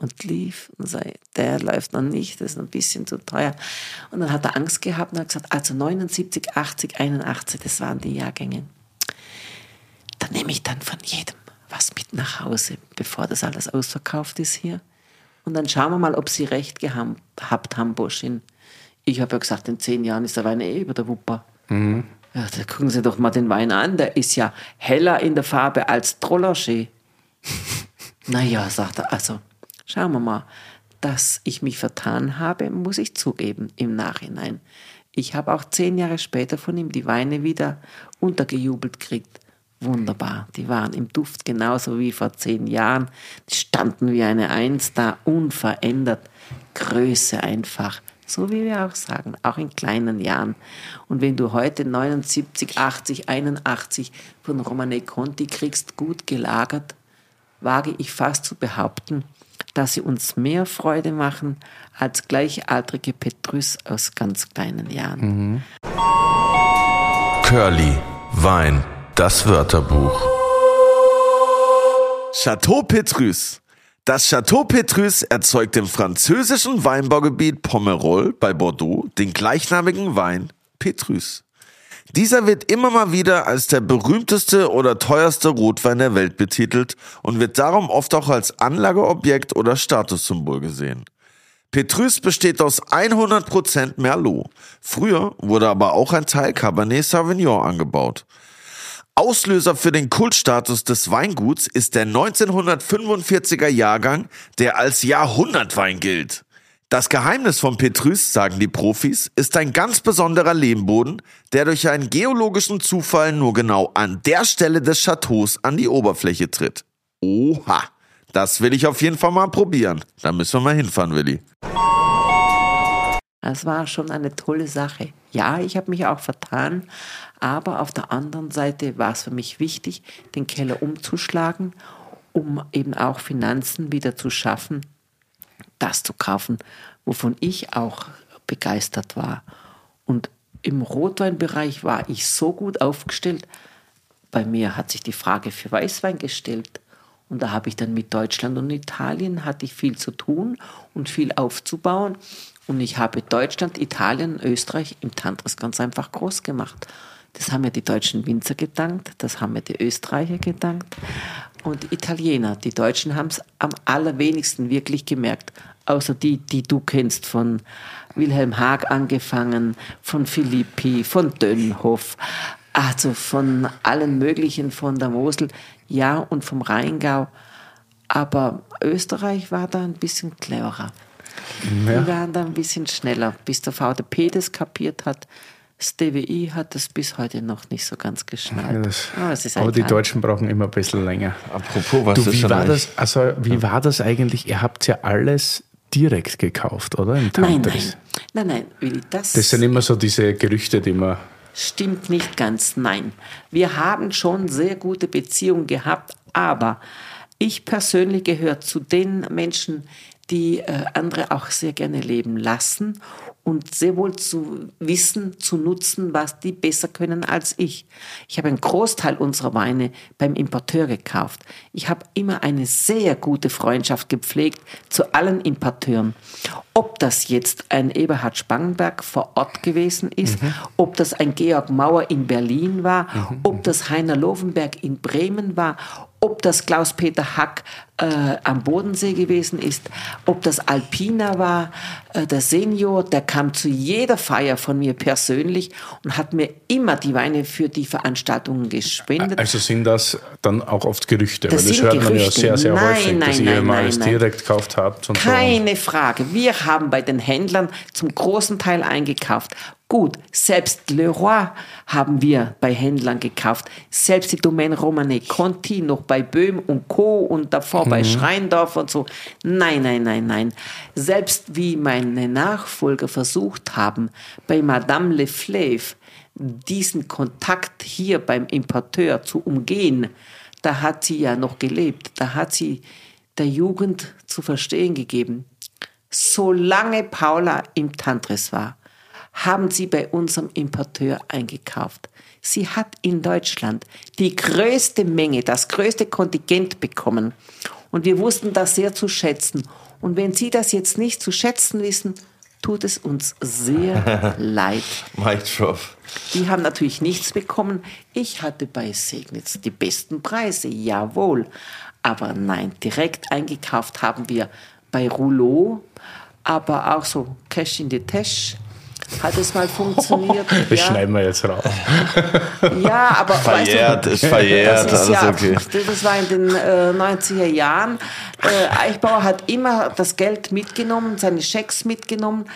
Und lief und sei, der läuft noch nicht, das ist ein bisschen zu teuer. Und dann hat er Angst gehabt und hat gesagt, also 79, 80, 81, das waren die Jahrgänge. Dann nehme ich dann von jedem was mit nach Hause, bevor das alles ausverkauft ist hier. Und dann schauen wir mal, ob Sie recht gehabt haben, Boschin. Ich habe ja gesagt, in zehn Jahren ist der Wein eh über der Wupper. Ja, da gucken Sie doch mal den Wein an. Der ist ja heller in der Farbe als Trollerschee. naja, sagt er, also schauen wir mal. Dass ich mich vertan habe, muss ich zugeben im Nachhinein. Ich habe auch zehn Jahre später von ihm die Weine wieder untergejubelt gekriegt. Wunderbar. Die waren im Duft genauso wie vor zehn Jahren. Die standen wie eine Eins da, unverändert. Größe einfach. So wie wir auch sagen, auch in kleinen Jahren. Und wenn du heute 79, 80, 81 von Romane Conti kriegst, gut gelagert, wage ich fast zu behaupten, dass sie uns mehr Freude machen als gleichaltrige Petrus aus ganz kleinen Jahren. Curly, Wein, das Wörterbuch. Chateau Petrus. Das Chateau Petrus erzeugt im französischen Weinbaugebiet Pomerol bei Bordeaux den gleichnamigen Wein Petrus. Dieser wird immer mal wieder als der berühmteste oder teuerste Rotwein der Welt betitelt und wird darum oft auch als Anlageobjekt oder Statussymbol gesehen. Petrus besteht aus 100% Merlot. Früher wurde aber auch ein Teil Cabernet Sauvignon angebaut. Auslöser für den Kultstatus des Weinguts ist der 1945er Jahrgang, der als Jahrhundertwein gilt. Das Geheimnis von Petrus, sagen die Profis, ist ein ganz besonderer Lehmboden, der durch einen geologischen Zufall nur genau an der Stelle des Chateaus an die Oberfläche tritt. Oha, das will ich auf jeden Fall mal probieren. Da müssen wir mal hinfahren, Willi. Es war schon eine tolle Sache. Ja, ich habe mich auch vertan, aber auf der anderen Seite war es für mich wichtig, den Keller umzuschlagen, um eben auch Finanzen wieder zu schaffen, das zu kaufen, wovon ich auch begeistert war. Und im Rotweinbereich war ich so gut aufgestellt. Bei mir hat sich die Frage für Weißwein gestellt. Und da habe ich dann mit Deutschland und Italien hatte ich viel zu tun und viel aufzubauen. Und ich habe Deutschland, Italien Österreich im Tantris ganz einfach groß gemacht. Das haben mir die deutschen Winzer gedankt, das haben mir die Österreicher gedankt und Italiener. Die Deutschen haben es am allerwenigsten wirklich gemerkt, außer die, die du kennst, von Wilhelm Haag angefangen, von Philippi, von Dönhoff, also von allen möglichen, von der Mosel, ja, und vom Rheingau. Aber Österreich war da ein bisschen cleverer. Ja. Die waren da ein bisschen schneller, bis der VDP das kapiert hat. Das DWI hat das bis heute noch nicht so ganz geschnallt. Ja, das, aber, aber die Deutschen brauchen immer ein bisschen länger. Apropos, was du, wie war das? Also, wie war das eigentlich? Ihr habt ja alles direkt gekauft, oder? Im nein, nein, nein, nein, Willi, das. Das sind immer so diese Gerüchte, die man. Stimmt nicht ganz, nein. Wir haben schon sehr gute Beziehungen gehabt, aber ich persönlich gehöre zu den Menschen, die äh, andere auch sehr gerne leben lassen und sehr wohl zu wissen, zu nutzen, was die besser können als ich. Ich habe einen Großteil unserer Weine beim Importeur gekauft. Ich habe immer eine sehr gute Freundschaft gepflegt zu allen Importeuren. Ob das jetzt ein Eberhard Spangenberg vor Ort gewesen ist, mhm. ob das ein Georg Mauer in Berlin war, mhm. ob das Heiner Lovenberg in Bremen war, ob das Klaus-Peter Hack äh, am Bodensee gewesen ist, ob das Alpina war, äh, der Senior, der kam zu jeder Feier von mir persönlich und hat mir immer die Weine für die Veranstaltungen gespendet. Also sind das dann auch oft Gerüchte? Das weil das hört Gerüchte. man ja sehr, sehr nein, häufig, nein, dass nein, ihr mal es direkt gekauft habt. Keine so. Frage. Wir haben bei den Händlern zum großen Teil eingekauft. Gut, selbst Leroy haben wir bei Händlern gekauft. Selbst die Domaine Romane Conti noch bei Böhm und Co. und davor mhm. bei Schreindorf und so. Nein, nein, nein, nein. Selbst wie meine Nachfolger versucht haben, bei Madame Le Fleuve diesen Kontakt hier beim Importeur zu umgehen, da hat sie ja noch gelebt. Da hat sie der Jugend zu verstehen gegeben, solange Paula im Tantris war, haben sie bei unserem Importeur eingekauft. Sie hat in Deutschland die größte Menge, das größte Kontingent bekommen. Und wir wussten das sehr zu schätzen. Und wenn Sie das jetzt nicht zu schätzen wissen, tut es uns sehr leid. Mike Drop. Die haben natürlich nichts bekommen. Ich hatte bei Segnitz die besten Preise, jawohl. Aber nein, direkt eingekauft haben wir bei Rouleau, aber auch so Cash in the Tash hat es mal funktioniert. Das ja. schneiden wir jetzt raus. Ja, aber. Verjährt, weißt du, ist verjährt, das ist ja, okay. Das war in den äh, 90er Jahren. Äh, Eichbauer hat immer das Geld mitgenommen, seine Schecks mitgenommen.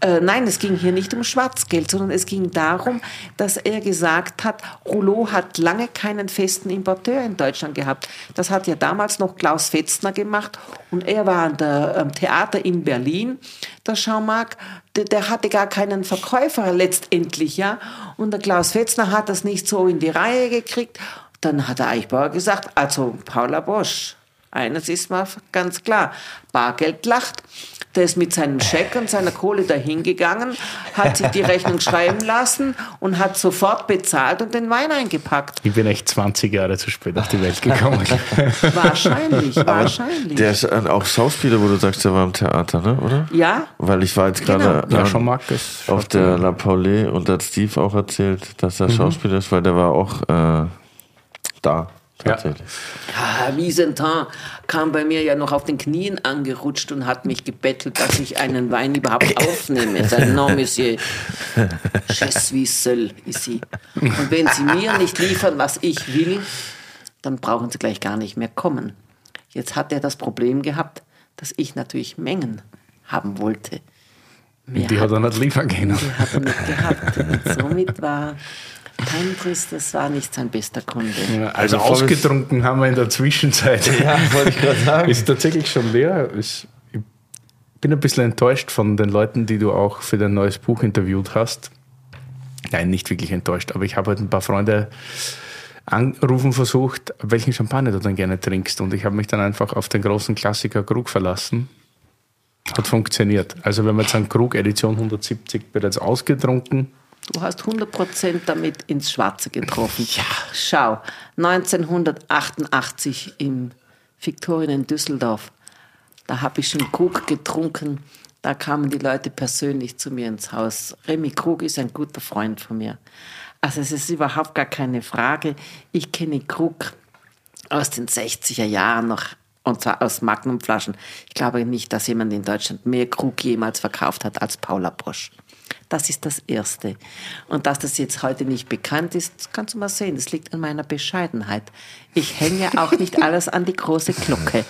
Äh, nein, es ging hier nicht um Schwarzgeld, sondern es ging darum, dass er gesagt hat, Rouleau hat lange keinen festen Importeur in Deutschland gehabt. Das hat ja damals noch Klaus Fetzner gemacht und er war an der Theater in Berlin, der Jean-Marc, der, hatte gar keinen Verkäufer letztendlich, ja. Und der Klaus Fetzner hat das nicht so in die Reihe gekriegt. Dann hat der Eichbauer gesagt, also Paula Bosch, eines ist mal ganz klar, Bargeld lacht. Der ist mit seinem Scheck und seiner Kohle dahingegangen, hat sich die Rechnung schreiben lassen und hat sofort bezahlt und den Wein eingepackt. Ich bin echt 20 Jahre zu spät auf die Welt gekommen. wahrscheinlich, wahrscheinlich. Der ist auch Schauspieler, wo du sagst, der war im Theater, ne? oder? Ja. Weil ich war jetzt gerade genau. ja, auf der La Paulée und da hat Steve auch erzählt, dass er mhm. Schauspieler ist, weil der war auch äh, da. Tatsächlich. Ja, ja Wiesentin kam bei mir ja noch auf den Knien angerutscht und hat mich gebettelt, dass ich einen Wein überhaupt aufnehme. Sein non, Monsieur. Je suis seul, ici. Und wenn Sie mir nicht liefern, was ich will, dann brauchen Sie gleich gar nicht mehr kommen. Jetzt hat er das Problem gehabt, dass ich natürlich Mengen haben wollte. Mehr die hat er nicht liefern können. Die hat er nicht gehabt. Und somit war Heinrichs, das war nicht sein bester Kunde. Ja, also, also ausgetrunken haben wir in der Zwischenzeit. Ja, wollte ich gerade sagen. Ist tatsächlich schon leer. Ich bin ein bisschen enttäuscht von den Leuten, die du auch für dein neues Buch interviewt hast. Nein, nicht wirklich enttäuscht, aber ich habe halt ein paar Freunde anrufen versucht, welchen Champagner du dann gerne trinkst. Und ich habe mich dann einfach auf den großen Klassiker Krug verlassen. Hat funktioniert. Also wenn wir jetzt sagen, Krug Edition 170 bereits ausgetrunken, Du hast 100% damit ins Schwarze getroffen. Ja. Schau, 1988 im Viktorien in Düsseldorf, da habe ich schon Krug getrunken. Da kamen die Leute persönlich zu mir ins Haus. Remy Krug ist ein guter Freund von mir. Also es ist überhaupt gar keine Frage. Ich kenne Krug aus den 60er Jahren noch und zwar aus Magnumflaschen. Ich glaube nicht, dass jemand in Deutschland mehr Krug jemals verkauft hat als Paula Bosch. Das ist das Erste. Und dass das jetzt heute nicht bekannt ist, kannst du mal sehen. Das liegt an meiner Bescheidenheit. Ich hänge auch nicht alles an die große Glocke.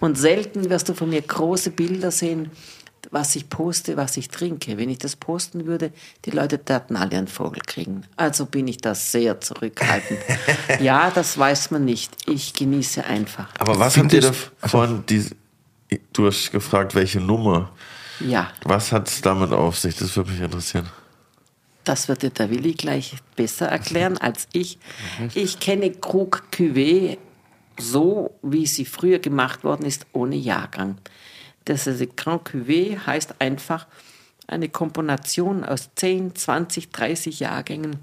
Und selten wirst du von mir große Bilder sehen, was ich poste, was ich trinke. Wenn ich das posten würde, die Leute täten alle einen Vogel kriegen. Also bin ich da sehr zurückhaltend. ja, das weiß man nicht. Ich genieße einfach. Aber was habt ihr da vorhin, die, du hast gefragt, welche Nummer? Ja, Was hat es damit auf sich? Das würde mich interessieren. das wird dir der Willi gleich besser erklären als ich. Ich kenne Krug Cuvée so, wie sie früher gemacht worden ist, ohne Jahrgang. Das ist Grand Cuvée heißt einfach eine Komponation aus 10, 20, 30 Jahrgängen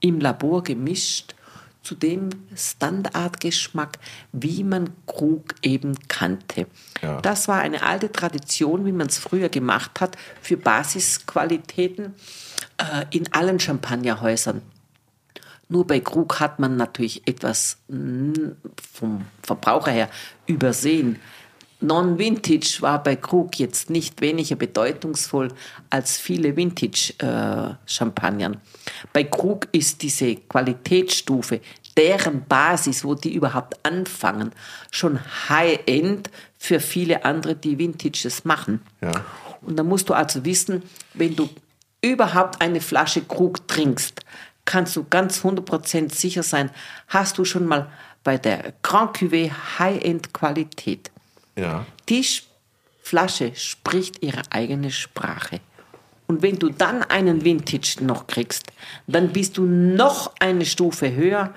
im Labor gemischt zu dem Standardgeschmack, wie man Krug eben kannte. Ja. Das war eine alte Tradition, wie man es früher gemacht hat, für Basisqualitäten äh, in allen Champagnerhäusern. Nur bei Krug hat man natürlich etwas mm, vom Verbraucher her übersehen. Non-Vintage war bei Krug jetzt nicht weniger bedeutungsvoll als viele Vintage-Champagnern. Bei Krug ist diese Qualitätsstufe, deren Basis, wo die überhaupt anfangen, schon High-End für viele andere, die Vintages machen. Ja. Und da musst du also wissen, wenn du überhaupt eine Flasche Krug trinkst, kannst du ganz 100% sicher sein, hast du schon mal bei der Grand Cuvée High-End Qualität. Ja. Die Sch- Flasche spricht ihre eigene Sprache. Und wenn du dann einen Vintage noch kriegst, dann bist du noch eine Stufe höher.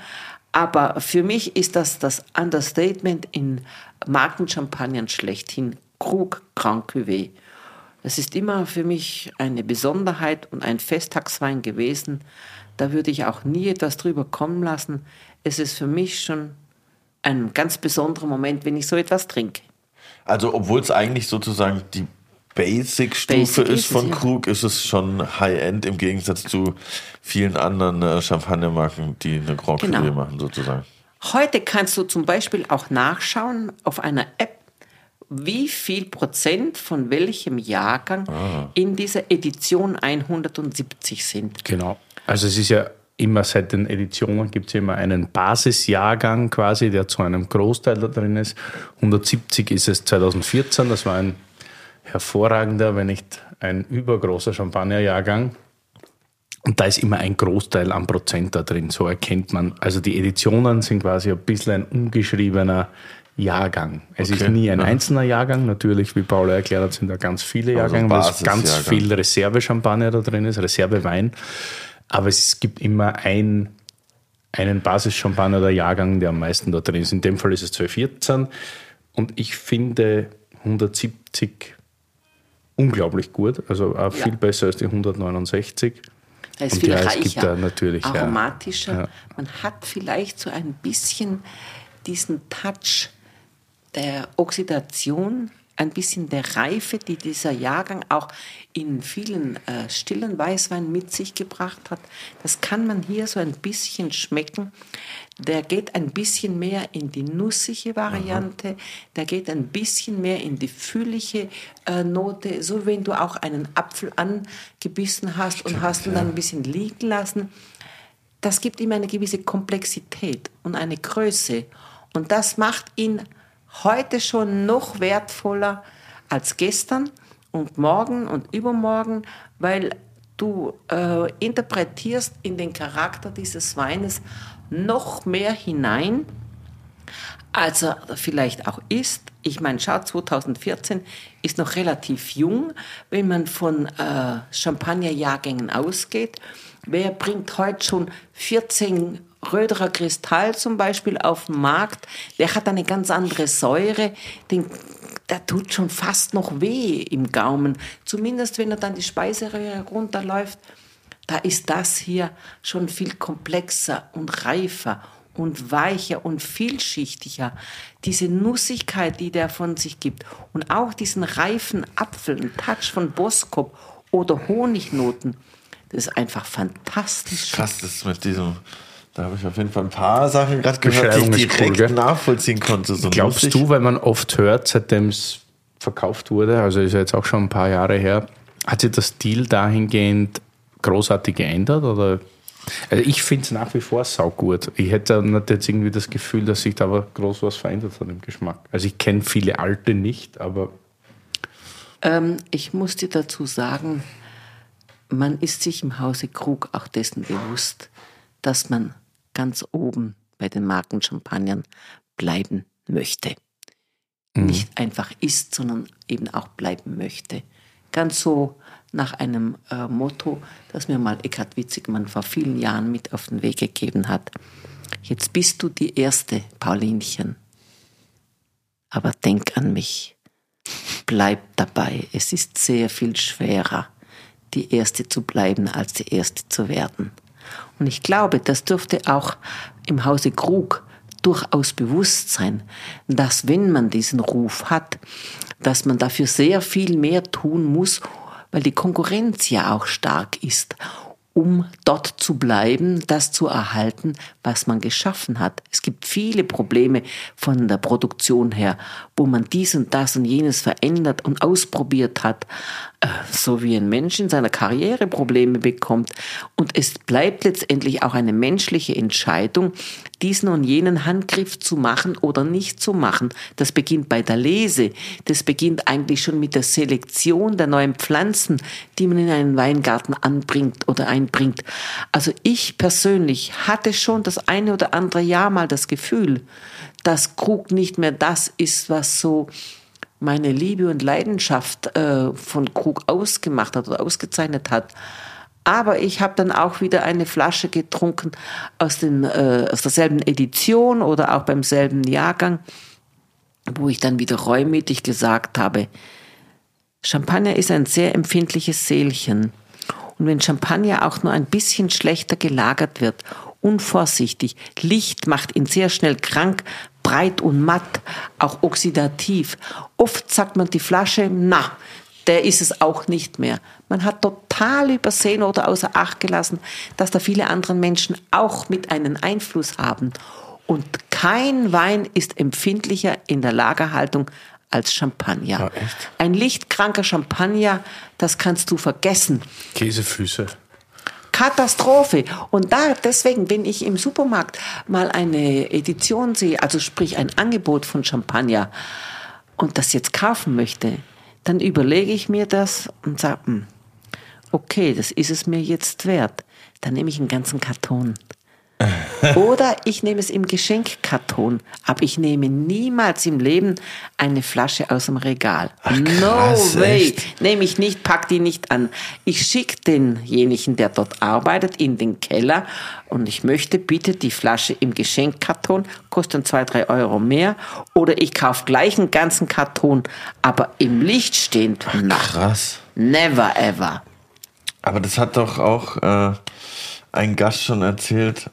Aber für mich ist das das Understatement in Markenchampagnern schlechthin. Krug Grand Cuvée. Das ist immer für mich eine Besonderheit und ein Festtagswein gewesen. Da würde ich auch nie etwas drüber kommen lassen. Es ist für mich schon ein ganz besonderer Moment, wenn ich so etwas trinke. Also, obwohl es eigentlich sozusagen die Basic-Stufe Basic ist von ja. Krug, ist es schon High-End im Gegensatz zu vielen anderen äh, Champagnermarken, die eine Grand Genau. Cuvée machen, sozusagen. Heute kannst du zum Beispiel auch nachschauen auf einer App, wie viel Prozent von welchem Jahrgang in dieser Edition 170 sind. Genau. Also es ist ja immer seit den Editionen gibt es immer einen Basisjahrgang quasi, der zu einem Großteil da drin ist. 170 ist es 2014, das war ein hervorragender, wenn nicht ein übergroßer Champagnerjahrgang. Und da ist immer ein Großteil an Prozent da drin, so erkennt man. Also die Editionen sind quasi ein bisschen ein ungeschriebener Jahrgang. Es Okay, ist nie ein ja. einzelner Jahrgang. Natürlich, wie Paula erklärt hat, sind da ganz viele Also Jahrgänge, weil es ganz Basisjahrgang. viel Reserve-Champagner da drin ist, Reservewein. Aber es gibt immer ein, einen Basis-Champagner oder Jahrgang, der am meisten da drin ist. In dem Fall ist es 2014. Und ich finde 170 unglaublich gut, also auch viel besser als die 169. Da ist Und viel ja, es reicher, gibt da natürlich, ja. aromatischer. Ja. Man hat vielleicht so ein bisschen diesen Touch der Oxidation, ein bisschen der Reife, die dieser Jahrgang auch in vielen äh, stillen Weißwein mit sich gebracht hat. Das kann man hier so ein bisschen schmecken. Der geht ein bisschen mehr in die nussige Variante, der geht ein bisschen mehr in die füllige äh, Note, so wenn du auch einen Apfel angebissen hast und hast ihn dann ein bisschen liegen lassen. Das gibt ihm eine gewisse Komplexität und eine Größe. Und das macht ihn heute schon noch wertvoller als gestern und morgen und übermorgen, weil du äh, interpretierst in den Charakter dieses Weines noch mehr hinein, als er vielleicht auch ist. Ich meine, schau, 2014 ist noch relativ jung, wenn man von äh, Champagnerjahrgängen ausgeht. Wer bringt heute schon 14 Röderer Kristall zum Beispiel auf den Markt? Der hat eine ganz andere Säure. Den, der tut schon fast noch weh im Gaumen. Zumindest, wenn er dann die Speiseröhre runterläuft. da ist das hier schon viel komplexer und reifer und weicher und vielschichtiger. Diese Nussigkeit, die der von sich gibt und auch diesen reifen Apfel, ein Touch von Boskop oder Honignoten, das ist einfach fantastisch. Krass, das mit diesem. Da habe ich auf jeden Fall ein paar Sachen gerade gehört, die ich cool, direkt gell? nachvollziehen konnte. So Glaubst lustig. du, weil man oft hört, seitdem es verkauft wurde, also ist ja jetzt auch schon ein paar Jahre her, hat sich das Stil dahingehend großartig geändert? Oder? Also ich finde es nach wie vor saugut. Ich hätte nicht jetzt irgendwie das Gefühl, dass sich da aber groß was verändert hat im Geschmack. Also ich kenne viele alte nicht, aber Ähm, ich muss dir dazu sagen, man ist sich im Hause Krug auch dessen bewusst, dass man ganz oben bei den Markenchampagnern bleiben möchte. Nicht einfach ist, sondern eben auch bleiben möchte. Ganz so nach einem äh, Motto, das mir mal Eckhard Witzigmann vor vielen Jahren mit auf den Weg gegeben hat. Jetzt bist du die erste, Paulinchen. Aber denk an mich. Bleib dabei. Es ist sehr viel schwerer, die Erste zu bleiben, als die Erste zu werden. Und ich glaube, das dürfte auch im Hause Krug durchaus bewusst sein, dass wenn man diesen Ruf hat, dass man dafür sehr viel mehr tun muss, weil die Konkurrenz ja auch stark ist, um dort zu bleiben, das zu erhalten, was man geschaffen hat. Es gibt viele Probleme von der Produktion her, wo man dies und das und jenes verändert und ausprobiert hat, so wie ein Mensch in seiner Karriere Probleme bekommt. Und es bleibt letztendlich auch eine menschliche Entscheidung, diesen und jenen Handgriff zu machen oder nicht zu machen. Das beginnt bei der Lese. Das beginnt eigentlich schon mit der Selektion der neuen Pflanzen, die man in einen Weingarten anbringt oder einbringt. Also ich persönlich hatte schon das eine oder andere Jahr mal das Gefühl, dass Krug nicht mehr das ist, was so meine Liebe und Leidenschaft äh, von Krug ausgemacht hat oder ausgezeichnet hat. Aber ich habe dann auch wieder eine Flasche getrunken aus, den, äh, aus derselben Edition oder auch beim selben Jahrgang, wo ich dann wieder reumütig gesagt habe, Champagner ist ein sehr empfindliches Seelchen. Und wenn Champagner auch nur ein bisschen schlechter gelagert wird, unvorsichtig, Licht macht ihn sehr schnell krank, breit und matt, auch oxidativ. Oft sagt man die Flasche, na, der ist es auch nicht mehr. Man hat total übersehen oder außer Acht gelassen, dass da viele andere Menschen auch mit einen Einfluss haben. Und kein Wein ist empfindlicher in der Lagerhaltung als Champagner. Ein lichtkranker Champagner, das kannst du vergessen. Käsefüße. Katastrophe. Und da, deswegen, wenn ich im Supermarkt mal eine Edition sehe, also sprich ein Angebot von Champagner und das jetzt kaufen möchte, dann überlege ich mir das und sage, hm, okay, das ist es mir jetzt wert. Dann nehme ich einen ganzen Karton. Oder ich nehme es im Geschenkkarton, aber ich nehme niemals im Leben eine Flasche aus dem Regal. krass, no way. echt? Nehme ich nicht, pack die nicht an. Ich schicke denjenigen, der dort arbeitet, in den Keller und ich möchte bitte die Flasche im Geschenkkarton, kostet zwei, drei Euro mehr. Oder ich kaufe gleich einen ganzen Karton, aber im Licht stehend, na, Krass. never ever. Aber das hat doch auch äh, ein Gast schon erzählt,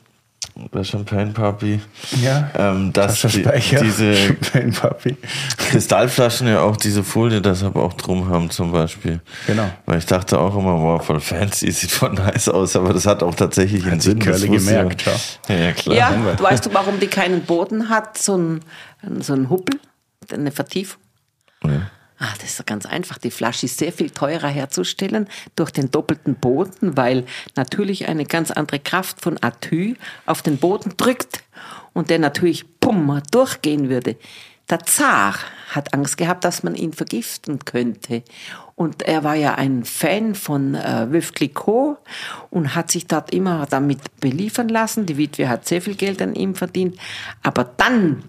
bei Champagne Papi, Ja. ähm, dass die, diese Champagne Papi. Kristallflaschen ja auch diese Folie deshalb auch drum haben zum Beispiel. Genau. Weil ich dachte auch immer, wow, voll fancy, sieht voll nice aus, aber das hat auch tatsächlich einen Hat Sinn. das Curly gemerkt, ja. Ja, ja, klar. Ja, weißt du, warum die keinen Boden hat? So ein, so ein Huppel, eine Vertiefung. Ah, das ist doch ganz einfach. Die Flasche ist sehr viel teurer herzustellen durch den doppelten Boden, weil natürlich eine ganz andere Kraft von Atü auf den Boden drückt und der natürlich pum durchgehen würde. Der Zar hat Angst gehabt, dass man ihn vergiften könnte. Und er war ja ein Fan von äh, Veuve Clicquot und hat sich dort immer damit beliefern lassen. Die Witwe hat sehr viel Geld an ihm verdient. Aber dann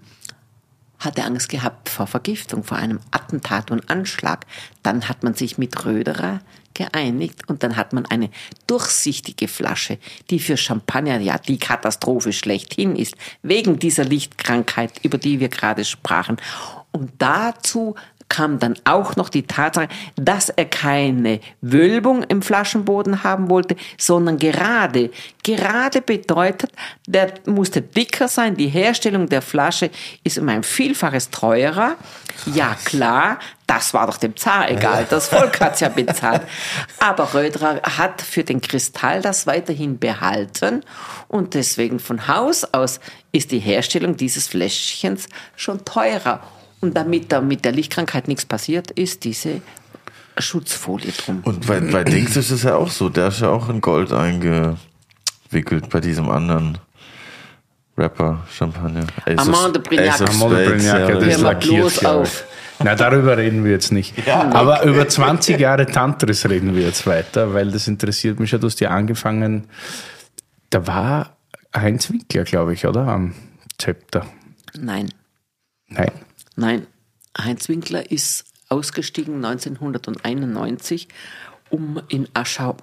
hat er Angst gehabt vor Vergiftung, vor einem Attentat und Anschlag. Dann hat man sich mit Röderer geeinigt und dann hat man eine durchsichtige Flasche, die für Champagner ja die Katastrophe schlechthin ist, wegen dieser Lichtkrankheit, über die wir gerade sprachen. Und dazu kam dann auch noch die Tatsache, dass er keine Wölbung im Flaschenboden haben wollte, sondern gerade. Gerade bedeutet, der musste dicker sein. Die Herstellung der Flasche ist um ein Vielfaches teurer. Ja klar, das war doch dem Zar egal. Das Volk hat's ja bezahlt. Aber Röderer hat für den Kristall das weiterhin behalten und deswegen von Haus aus ist die Herstellung dieses Fläschchens schon teurer. Und damit da mit der Lichtkrankheit nichts passiert, ist diese Schutzfolie drum. Und bei, bei Dings ist es ja auch so, der ist ja auch in Gold eingewickelt bei diesem anderen Rapper Champagner. Ace of- Armand de Brignac. Ace of Armand de Spades, Brignac, ja, ja, das lackiert, bloß auf. Na, darüber reden wir jetzt nicht. Aber über 20 Jahre Tantris reden wir jetzt weiter, weil das interessiert mich ja. Du hast ja angefangen, da war Heinz Winkler, glaube ich, oder? Am Zepter. Nein, Nein. Nein. Heinz Winkler ist ausgestiegen 1991, um in Aschau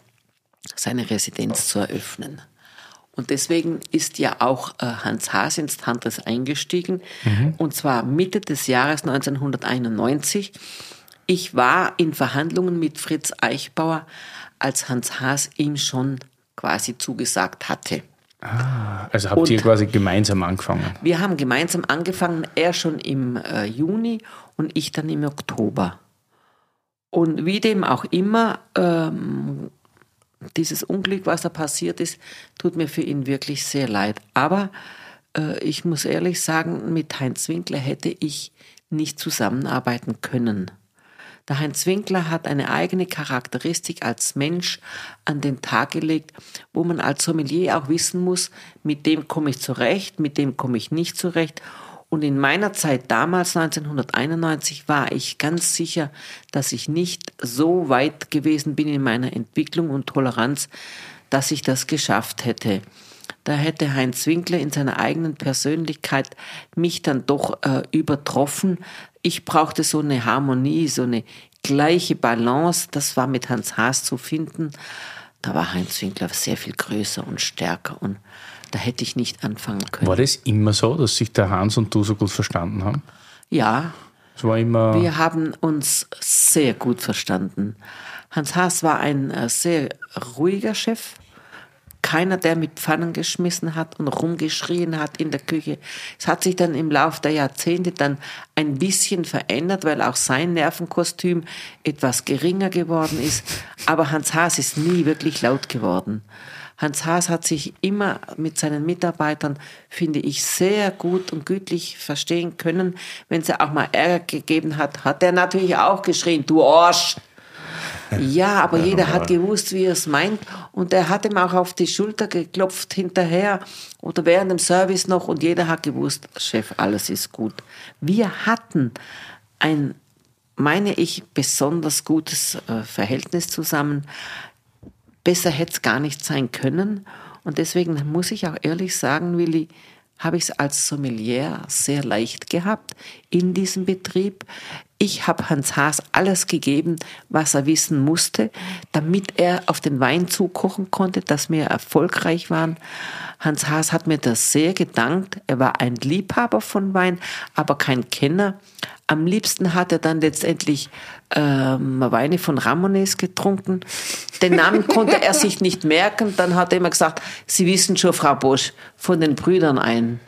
seine Residenz zu eröffnen. Und deswegen ist ja auch äh, Hans Haas ins Tantris eingestiegen, und zwar Mitte des Jahres 1991. Ich war in Verhandlungen mit Fritz Eichbauer, als Hans Haas ihm schon quasi zugesagt hatte. Also habt Und- ihr quasi gemeinsam angefangen. Wir haben gemeinsam angefangen, er schon im äh, Juni und ich dann im Oktober. Und wie dem auch immer, ähm, dieses Unglück, was da passiert ist, tut mir für ihn wirklich sehr leid. Aber äh, ich muss ehrlich sagen, mit Heinz Winkler hätte ich nicht zusammenarbeiten können. Der Heinz Winkler hat eine eigene Charakteristik als Mensch an den Tag gelegt, wo man als Sommelier auch wissen muss, mit dem komme ich zurecht, mit dem komme ich nicht zurecht. Und in meiner Zeit damals, 1991, war ich ganz sicher, dass ich nicht so weit gewesen bin in meiner Entwicklung und Toleranz, dass ich das geschafft hätte. Da hätte Heinz Winkler in seiner eigenen Persönlichkeit mich dann doch äh, übertroffen. Ich brauchte so eine Harmonie, so eine gleiche Balance. Das war mit Hans Haas zu finden. Da war Heinz Winkler sehr viel größer und stärker und da hätte ich nicht anfangen können. War das immer so, dass sich der Hans und du so gut verstanden haben? Ja, Es war immer. wir haben uns sehr gut verstanden. Hans Haas war ein äh, sehr ruhiger Chef. Keiner, der mit Pfannen geschmissen hat und rumgeschrien hat in der Küche. Es hat sich dann im Laufe der Jahrzehnte dann ein bisschen verändert, weil auch sein Nervenkostüm etwas geringer geworden ist. Aber Hans Haas ist nie wirklich laut geworden. Hans Haas hat sich immer mit seinen Mitarbeitern, finde ich, sehr gut und gütlich verstehen können. Wenn es auch mal Ärger gegeben hat, hat er natürlich auch geschrien, du Arsch. Ja, aber jeder hat gewusst, wie er es meint. Und er hat ihm auch auf die Schulter geklopft hinterher oder während dem Service noch. Und jeder hat gewusst, Chef, alles ist gut. Wir hatten ein, meine ich, besonders gutes äh, Verhältnis zusammen. Besser hätte es gar nicht sein können. Und deswegen muss ich auch ehrlich sagen, Willi, habe ich es als Sommelier sehr leicht gehabt in diesem Betrieb. Ich habe Hans Haas alles gegeben, was er wissen musste, damit er auf den Wein zukochen konnte, dass wir erfolgreich waren. Hans Haas hat mir das sehr gedankt. Er war ein Liebhaber von Wein, aber kein Kenner. Am liebsten hat er dann letztendlich ähm, Weine von Ramones getrunken. Den Namen konnte er sich nicht merken. Dann hat er immer gesagt, Sie wissen schon, Frau Bosch, von den Brüdern ein.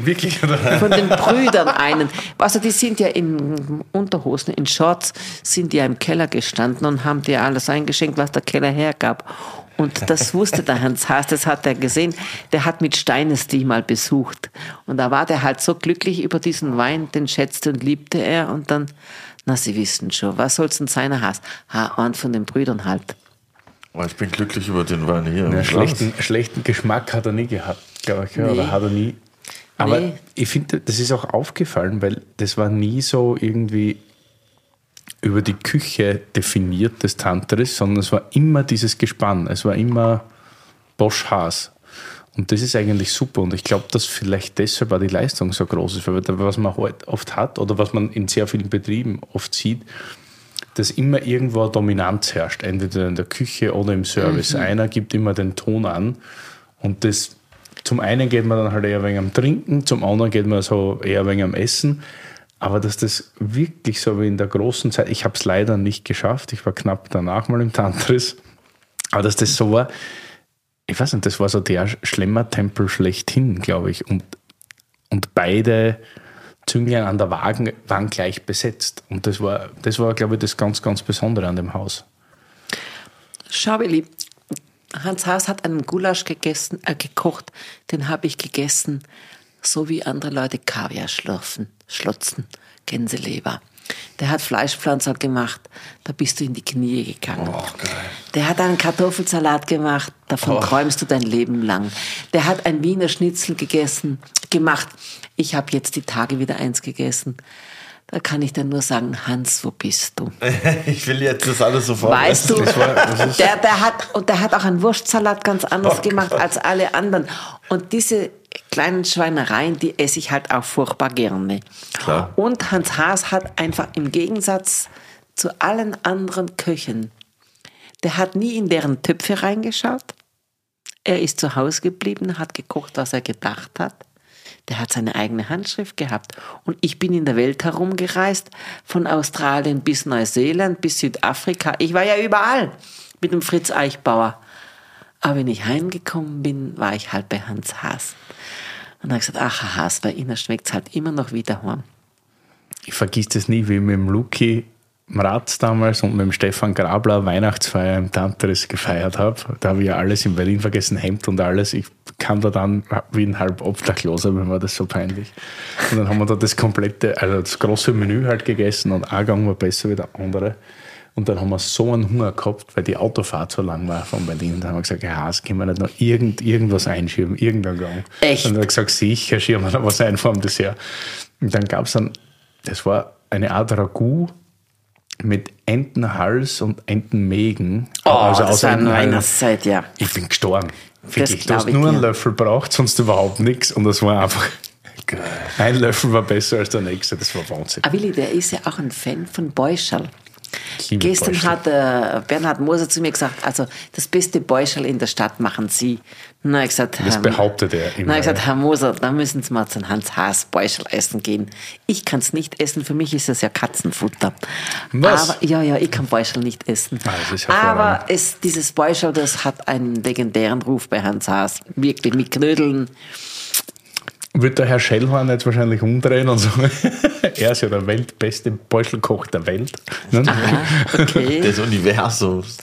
Wirklich, oder? Von den Brüdern einen. Also die sind ja in Unterhosen, in Shorts, sind ja im Keller gestanden und haben dir alles eingeschenkt, was der Keller hergab. Und das wusste der Hans Haas, das hat er gesehen. Der hat mit Steines die mal besucht. Und da war der halt so glücklich über diesen Wein, den schätzte und liebte er. Und dann, na, Sie wissen schon, was soll's denn sein, Herr Haas? Ha, und von den Brüdern halt. Ich bin glücklich über den Wein hier. Glas. schlechten, schlechten Geschmack hat er nie gehabt, glaube ich. ja, Nee. Oder hat er nie. Aber Nee. ich finde, das ist auch aufgefallen, weil das war nie so irgendwie über die Küche definiert des Tantris, sondern es war immer dieses Gespann. Es war immer Bosch Haas. Und das ist eigentlich super. Und ich glaube, dass vielleicht deshalb auch die Leistung so groß ist, weil was man halt oft hat oder was man in sehr vielen Betrieben oft sieht, dass immer irgendwo eine Dominanz herrscht, entweder in der Küche oder im Service. Einer gibt immer den Ton an und das zum einen geht man dann halt eher wegen am Trinken, zum anderen geht man so eher wegen am Essen. Aber dass das wirklich so wie in der großen Zeit, ich habe es leider nicht geschafft, ich war knapp danach mal im Tantris, aber dass das so war, ich weiß nicht, das war so der Schlemmertempel schlechthin, glaube ich. Und, und beide Zünglein an der Wagen waren gleich besetzt. Und das war, das war, glaube ich, das ganz, ganz Besondere an dem Haus. Schau, Willi, Hans Haas hat einen Gulasch gegessen, äh, gekocht, den habe ich gegessen, so wie andere Leute Kaviar schlürfen, schlotzen, Gänseleber. Der hat Fleischpflanzer gemacht, da bist du in die Knie gegangen. Oh. Der hat einen Kartoffelsalat gemacht, davon Oh. träumst du dein Leben lang. Der hat ein Wiener Schnitzel gegessen, gemacht. Ich habe jetzt die Tage wieder eins gegessen. Da kann ich dir nur sagen, Hans, wo bist du? Ich will jetzt das alles sofort. Weißt du, der, der, hat, und der hat auch einen Wurstsalat ganz anders Oh gemacht Gott. als alle anderen. Und diese kleinen Schweinereien, die esse ich halt auch furchtbar gerne. Klar. Und Hans Haas hat einfach im Gegensatz zu allen anderen Köchen, der hat nie in deren Töpfe reingeschaut. Er ist zu Hause geblieben, hat gekocht, was er gedacht hat. Der hat seine eigene Handschrift gehabt. Und ich bin in der Welt herumgereist, von Australien bis Neuseeland, bis Südafrika. Ich war ja überall mit dem Fritz Eichbauer. Aber wenn ich heimgekommen bin, war ich halt bei Hans Haas. Und dann habe ich gesagt, ach, Haas, bei Ihnen schmeckt es halt immer noch wie daheim. Ich vergiss das nie, wie mit dem Luki Ratz damals und mit dem Stefan Grabler Weihnachtsfeier im Tantris gefeiert habe. Da habe ich ja alles in Berlin vergessen, Hemd und alles. Ich kam da dann wie ein halb Obdachloser, mir war das so peinlich. Und dann haben wir da das komplette, also das große Menü halt gegessen und ein Gang war besser wie der andere. Und dann haben wir so einen Hunger gehabt, weil die Autofahrt so lang war von Berlin. Und dann haben wir gesagt, ja, es können wir nicht noch irgend, irgendwas einschieben, irgendeinen Gang. Echt? Und dann hat er gesagt, sicher schieben wir noch was ein vor dem Dessert. Und dann gab es dann, das war eine Art Ragout mit Entenhals und Entenmägen. Oh, das aus war. Weihnachtszeit, ja. Ich bin gestorben. Wirklich, du hast ich nur einen. Löffel braucht, sonst überhaupt nichts. Und das war einfach. Ein Löffel war besser als der nächste. Das war Wahnsinn. Ah, Willi, der ist ja auch ein Fan von Beuschel. Liebe Gestern Beuschel. hat äh, Bernhard Moser zu mir gesagt, also das beste Beuschel in der Stadt machen Sie. Na, ich gesagt, Das Herr- behauptet er immer, Na, ich gesagt. Herr Moser, da müssen Sie mal zu Hans Haas Beuschel essen gehen. Ich kann es nicht essen, für mich ist das ja Katzenfutter. Was? Aber, ja, ja, ich kann Beuschel nicht essen. Ah. Aber es, dieses Beuschel, das hat einen legendären Ruf bei Hans Haas. Wirklich mit Knödeln. Wird der Herr Schellhorn jetzt wahrscheinlich umdrehen und so. er ist ja der weltbeste Beutelkoch der Welt. Ne? Aha, okay. Des Universums.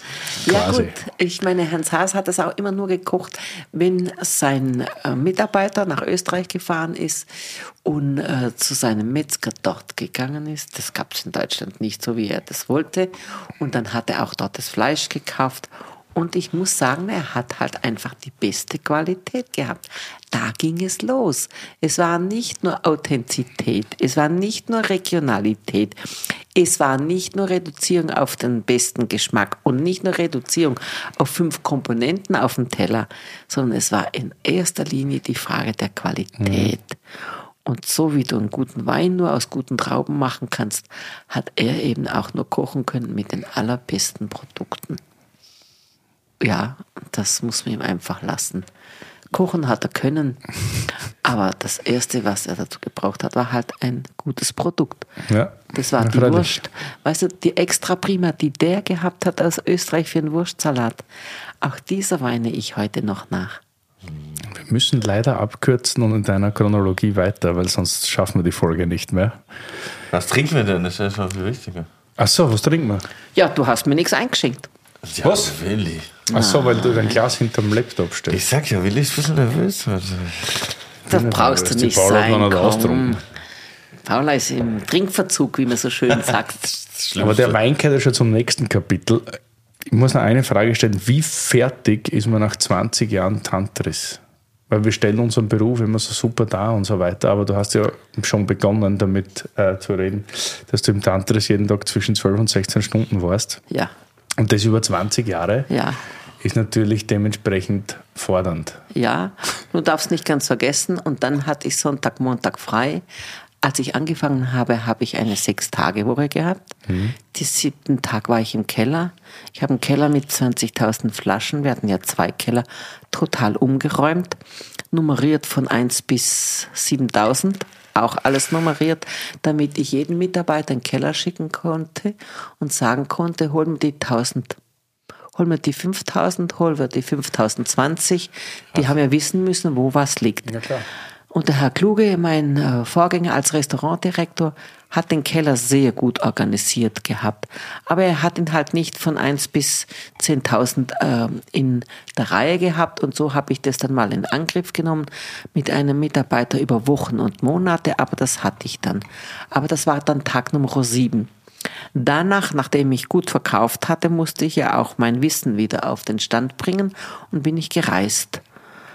Ja quasi. gut, ich meine, Hans Haas hat das auch immer nur gekocht, wenn sein äh, Mitarbeiter nach Österreich gefahren ist und äh, zu seinem Metzger dort gegangen ist. Das gab es in Deutschland nicht so, wie er das wollte. Und dann hat er auch dort das Fleisch gekauft. Und ich muss sagen, er hat halt einfach die beste Qualität gehabt. Da ging es los. Es war nicht nur Authentizität, es war nicht nur Regionalität, es war nicht nur Reduzierung auf den besten Geschmack und nicht nur Reduzierung auf fünf Komponenten auf dem Teller, sondern es war in erster Linie die Frage der Qualität. Und so wie du einen guten Wein nur aus guten Trauben machen kannst, hat er eben auch nur kochen können mit den allerbesten Produkten. Ja, das muss man ihm einfach lassen. Kochen hat er können, aber das Erste, was er dazu gebraucht hat, war halt ein gutes Produkt. Ja, Das war die. Wurst. Weißt du, die extra prima, die der gehabt hat aus Österreich für einen Wurstsalat. Auch dieser weine ich heute noch nach. Wir müssen leider abkürzen und in deiner Chronologie weiter, weil sonst schaffen wir die Folge nicht mehr. Was trinken wir denn? Das ist ja schon viel wichtiger. Ach so, was trinken wir? Ja, du hast mir nichts eingeschenkt. Ja, Was? Willi. Ach so, weil du dein Glas hinterm Laptop stellst. Ich sag ja, Willi ist ein bisschen nervös. Das Ja, brauchst du nicht Paula hat noch sein. nicht ausgetrunken. Paula ist im Trinkverzug, wie man so schön sagt. Aber der. Wein gehört ja schon zum nächsten Kapitel. Ich muss noch eine Frage stellen. Wie fertig ist man nach 20 Jahren Tantris? Weil wir stellen unseren Beruf immer so super dar und so weiter, aber du hast ja schon begonnen damit äh, zu reden, dass du im Tantris jeden Tag zwischen 12 und 16 Stunden warst. Ja, Und das über 20 Jahre ja. ist natürlich dementsprechend fordernd. Ja, du darfst nicht ganz vergessen. Und dann hatte ich Sonntag, Montag frei. Als ich angefangen habe, habe ich eine Sechs-Tage-Woche gehabt. Die siebten Tag war ich im Keller. Ich habe einen Keller mit 20.000 Flaschen. Wir hatten ja zwei Keller, total umgeräumt. Nummeriert von 1 bis 7.000. auch alles nummeriert, damit ich jeden Mitarbeiter in den Keller schicken konnte und sagen konnte, hol mir die 1000 hol mir die 5000, hol mir die 5020. Die haben ja wissen müssen, wo was liegt. Ja. Und der Herr Kluge, mein äh, Vorgänger als Restaurantdirektor, hat den Keller sehr gut organisiert gehabt. Aber er hat ihn halt nicht von 1 bis 10.000 äh, in der Reihe gehabt. Und so habe ich das dann mal in Angriff genommen mit einem Mitarbeiter über Wochen und Monate. Aber das hatte ich dann. Aber das war dann Tag Nummer 7. Danach, nachdem ich gut verkauft hatte, musste ich ja auch mein Wissen wieder auf den Stand bringen und bin ich gereist.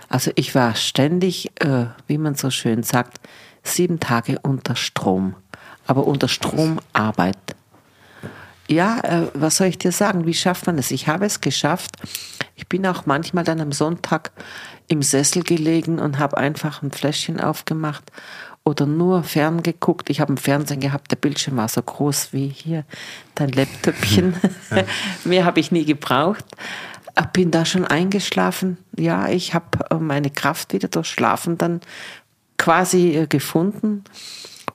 Also ich war ständig, äh, wie man so schön sagt, sieben Tage unter Strom. Aber unter Stromarbeit. Ja, äh, was soll ich dir sagen? Wie schafft man es? Ich habe es geschafft. Ich bin auch manchmal dann am Sonntag im Sessel gelegen und habe einfach ein Fläschchen aufgemacht oder nur fern geguckt. Ich habe einen Fernsehen gehabt, der Bildschirm war so groß wie hier dein Laptopchen. Ja. Mehr habe ich nie gebraucht. Bin da schon eingeschlafen. Ja, ich habe äh, meine Kraft wieder durch Schlafen dann quasi äh, gefunden.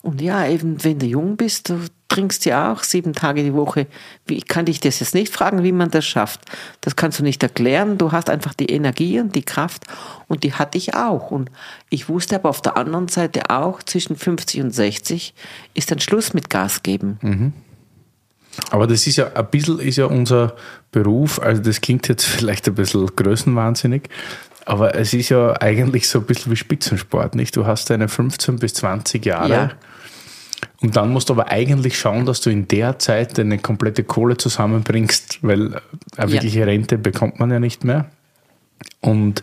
Und ja, eben wenn du jung bist, du trinkst ja auch sieben Tage die Woche. Wie kann ich das jetzt nicht fragen, wie man das schafft? Das kannst du nicht erklären. Du hast einfach die Energie und die Kraft und die hatte ich auch. Und ich wusste aber auf der anderen Seite auch, zwischen 50 und 60 ist dann Schluss mit Gas geben. Mhm. Aber das ist ja ein bisschen ist ja unser Beruf, also das klingt jetzt vielleicht ein bisschen größenwahnsinnig, aber es ist ja eigentlich so ein bisschen wie Spitzensport, nicht? Du hast deine 15 bis 20 Jahre. Ja. Und dann musst du aber eigentlich schauen, dass du in der Zeit deine komplette Kohle zusammenbringst, weil eine wirkliche ja. Rente bekommt man ja nicht mehr. Und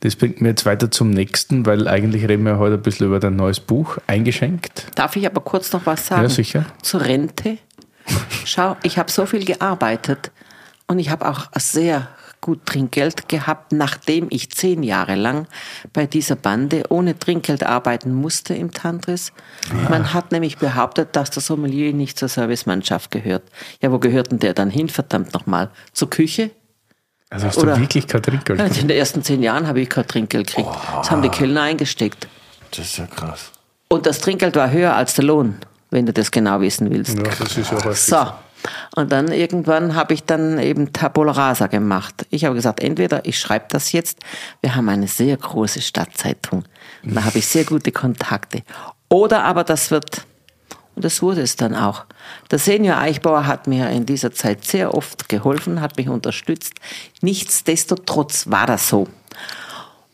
das bringt mir jetzt weiter zum nächsten, weil eigentlich reden wir heute ein bisschen über dein neues Buch, eingeschenkt. Darf ich aber kurz noch was sagen? Ja, sicher. Zur Rente. Schau, ich habe so viel gearbeitet und ich habe auch sehr gut Trinkgeld gehabt, nachdem ich zehn Jahre lang bei dieser Bande ohne Trinkgeld arbeiten musste im Tantris. Ja. Man hat nämlich behauptet, dass der Sommelier nicht zur Servicemannschaft gehört. Ja, wo gehört denn der dann hin, verdammt nochmal? Zur Küche? Also hast Oder, du wirklich kein Trinkgeld gekriegt? In den ersten zehn Jahren habe ich kein Trinkgeld gekriegt. Oh. Das haben die Kellner eingesteckt. Das ist ja krass. Und das Trinkgeld war höher als der Lohn, wenn du das genau wissen willst. Ja, das ist ja häufig. So, und dann irgendwann habe ich dann eben Tabula Rasa gemacht. Ich habe gesagt, entweder ich schreibe das jetzt, wir haben eine sehr große Stadtzeitung, und da habe ich sehr gute Kontakte. Oder aber das wird, und das wurde es dann auch. Der Senior Eichbauer hat mir in dieser Zeit sehr oft geholfen, hat mich unterstützt. Nichtsdestotrotz war das so.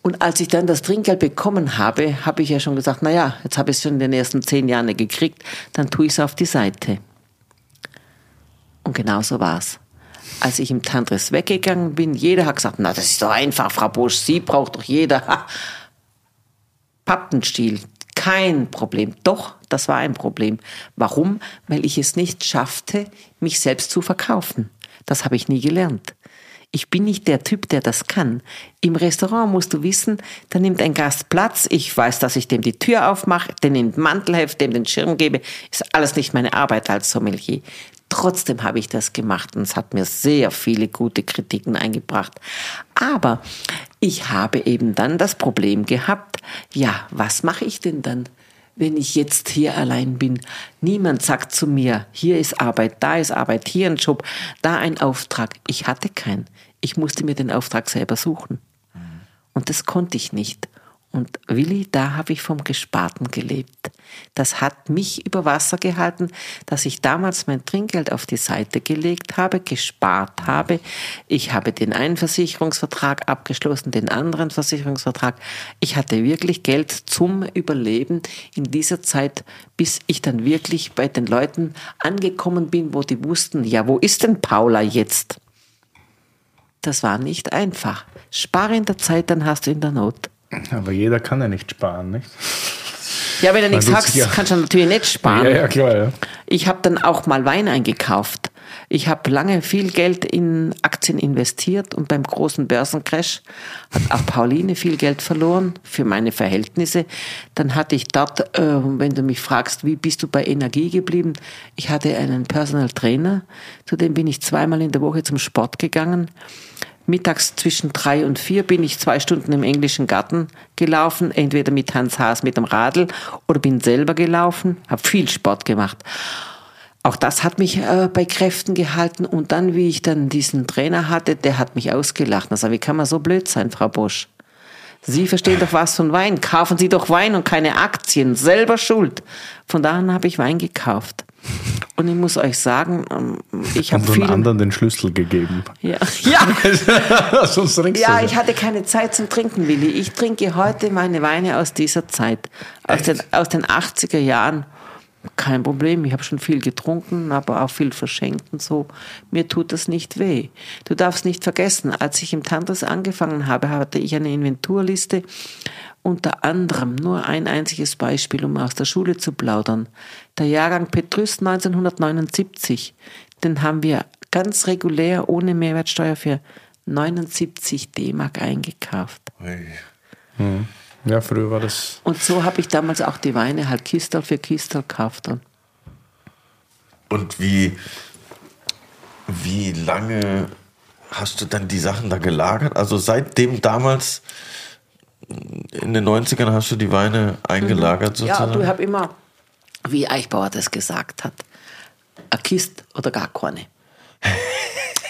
Und als ich dann das Trinkgeld bekommen habe, habe ich ja schon gesagt, na ja, jetzt habe ich es schon in den ersten zehn Jahren gekriegt, dann tue ich es auf die Seite. Und genau so war's. Als ich im Tantris weggegangen bin, jeder hat gesagt, na, das ist doch einfach, Frau Busch, Sie braucht doch jeder. Pappenstiel, kein Problem. Doch, das war ein Problem. Warum? Weil ich es nicht schaffte, mich selbst zu verkaufen. Das habe ich nie gelernt. Ich bin nicht der Typ, der das kann. Im Restaurant musst du wissen, da nimmt ein Gast Platz. Ich weiß, dass ich dem die Tür aufmache, dem den Mantel helfe, dem den Schirm gebe. Ist alles nicht meine Arbeit als Sommelier. Trotzdem habe ich das gemacht und es hat mir sehr viele gute Kritiken eingebracht. Aber ich habe eben dann das Problem gehabt, ja, was mache ich denn dann? wenn ich jetzt hier allein bin. Niemand sagt zu mir, hier ist Arbeit, da ist Arbeit, hier ein Job, da ein Auftrag. Ich hatte keinen. Ich musste mir den Auftrag selber suchen. Und das konnte ich nicht. Und Willi, da habe ich vom Gesparten gelebt. Das hat mich über Wasser gehalten, dass ich damals mein Trinkgeld auf die Seite gelegt habe, gespart habe. Ich habe den einen Versicherungsvertrag abgeschlossen, den anderen Versicherungsvertrag. Ich hatte wirklich Geld zum Überleben in dieser Zeit, bis ich dann wirklich bei den Leuten angekommen bin, wo die wussten, ja, wo ist denn Paula jetzt? Das war nicht einfach. Spare in der Zeit, dann hast du in der Not. Aber jeder kann ja nicht sparen, nicht? Ja, wenn du nichts hast, ja. kannst du natürlich nicht sparen. Ja, ja, klar, ja. Ich habe dann auch mal Wein eingekauft. Ich habe lange viel Geld in Aktien investiert und beim großen Börsencrash hat auch Pauline viel Geld verloren für meine Verhältnisse. Dann hatte ich dort, äh, wenn du mich fragst, wie bist du bei Energie geblieben? Ich hatte einen Personal Trainer, zu dem bin ich zweimal in der Woche zum Sport gegangen Mittags zwischen drei und vier bin ich zwei Stunden im englischen Garten gelaufen, entweder mit Hans Haas mit dem Radl oder bin selber gelaufen, habe viel Sport gemacht. Auch das hat mich äh, bei Kräften gehalten und dann, wie ich dann diesen Trainer hatte, der hat mich ausgelacht. Also wie kann man so blöd sein, Frau Bosch? Sie verstehen doch was von Wein. Kaufen Sie doch Wein und keine Aktien. Selber schuld. Von daher habe ich Wein gekauft. Und ich muss euch sagen, ähm, ich habe Und den viel. anderen den Schlüssel gegeben. Ja, ja. Sonst trinkst ja, ich hatte keine Zeit zum Trinken, Willi. Ich trinke heute meine Weine aus dieser Zeit, aus den, aus den 80er Jahren. Kein Problem, ich habe schon viel getrunken, aber auch viel verschenkt und so. Mir tut das nicht weh. Du darfst nicht vergessen, als ich im Tantris angefangen habe, hatte ich eine Inventurliste, unter anderem nur ein einziges Beispiel, um aus der Schule zu plaudern. Der Jahrgang Petrus 1979, den haben wir ganz regulär ohne Mehrwertsteuer für 79 D-Mark eingekauft. Ja, früher war das. Und so habe ich damals auch die Weine halt Kistel für Kistel gekauft. Dann. Und wie, wie lange hast du dann die Sachen da gelagert? Also seitdem damals in den 90ern hast du die Weine eingelagert Ja, sozusagen? du habe immer, wie Eichbauer das gesagt hat, eine Kiste oder gar keine.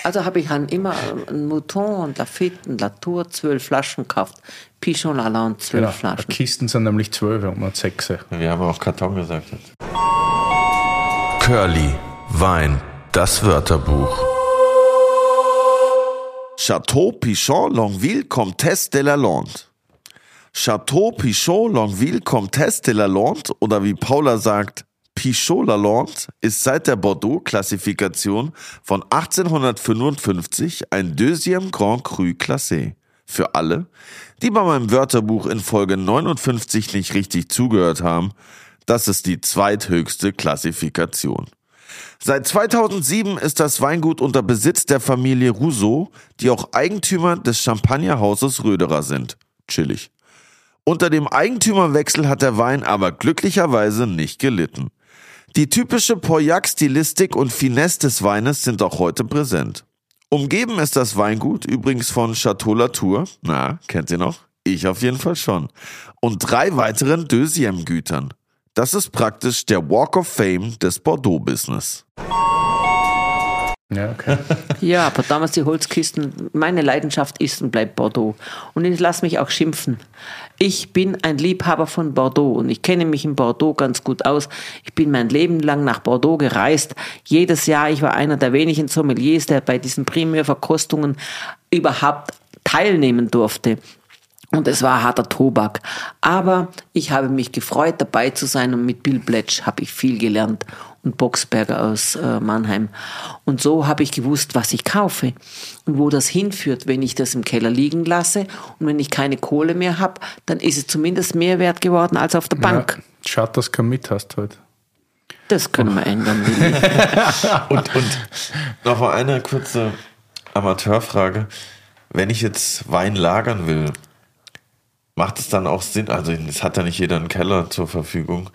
Also habe ich dann immer einen Mouton und Lafitte und Latour zwölf Flaschen gekauft. Pichon Lalande zwölf Genau. Flaschen. Kisten sind nämlich zwölf und man sechs. Wir haben auch Karton gesagt. Curly, Wein, das Wörterbuch. Chateau Pichon Longueville Comtesse de la Lande. Chateau Pichon Longueville Comtesse de la Lande oder wie Paula sagt, Pichot Lalande ist seit der Bordeaux-Klassifikation von 1855 ein Deuxième Grand Cru Classé. Für alle, die bei meinem Wörterbuch in Folge 59 nicht richtig zugehört haben, das ist die zweithöchste Klassifikation. Seit 2007 ist das Weingut unter Besitz der Familie Rousseau, die auch Eigentümer des Champagnerhauses Röderer sind. Chillig. Unter dem Eigentümerwechsel hat der Wein aber glücklicherweise nicht gelitten. Die typische Pauillac-Stilistik und Finesse des Weines sind auch heute präsent. Umgeben ist das Weingut übrigens von Chateau Latour, na, kennt ihr noch? Ich auf jeden Fall schon. Und drei weiteren Deuxième-Gütern. Das ist praktisch der Walk of Fame des Bordeaux-Business. Ja, okay. Ja, aber damals die Holzkisten, meine Leidenschaft ist und bleibt Bordeaux. Und ich lasse mich auch schimpfen. Ich bin ein Liebhaber von Bordeaux und ich kenne mich in Bordeaux ganz gut aus. Ich bin mein Leben lang nach Bordeaux gereist. Jedes Jahr, ich war einer der wenigen Sommeliers, der bei diesen Primärverkostungen überhaupt teilnehmen durfte. Und es war harter Tobak. Aber ich habe mich gefreut, dabei zu sein und mit Bill Bletch habe ich viel gelernt und Boxberger aus äh, Mannheim. Und so habe ich gewusst, was ich kaufe und wo das hinführt, wenn ich das im Keller liegen lasse. Und wenn ich keine Kohle mehr habe, dann ist es zumindest mehr wert geworden als auf der Bank. Ja, schade, dass du kein mit hast heute. Das können wir ändern. Und, und noch mal eine kurze Amateurfrage. Wenn ich jetzt Wein lagern will, macht es dann auch Sinn, also es hat ja nicht jeder einen Keller zur Verfügung,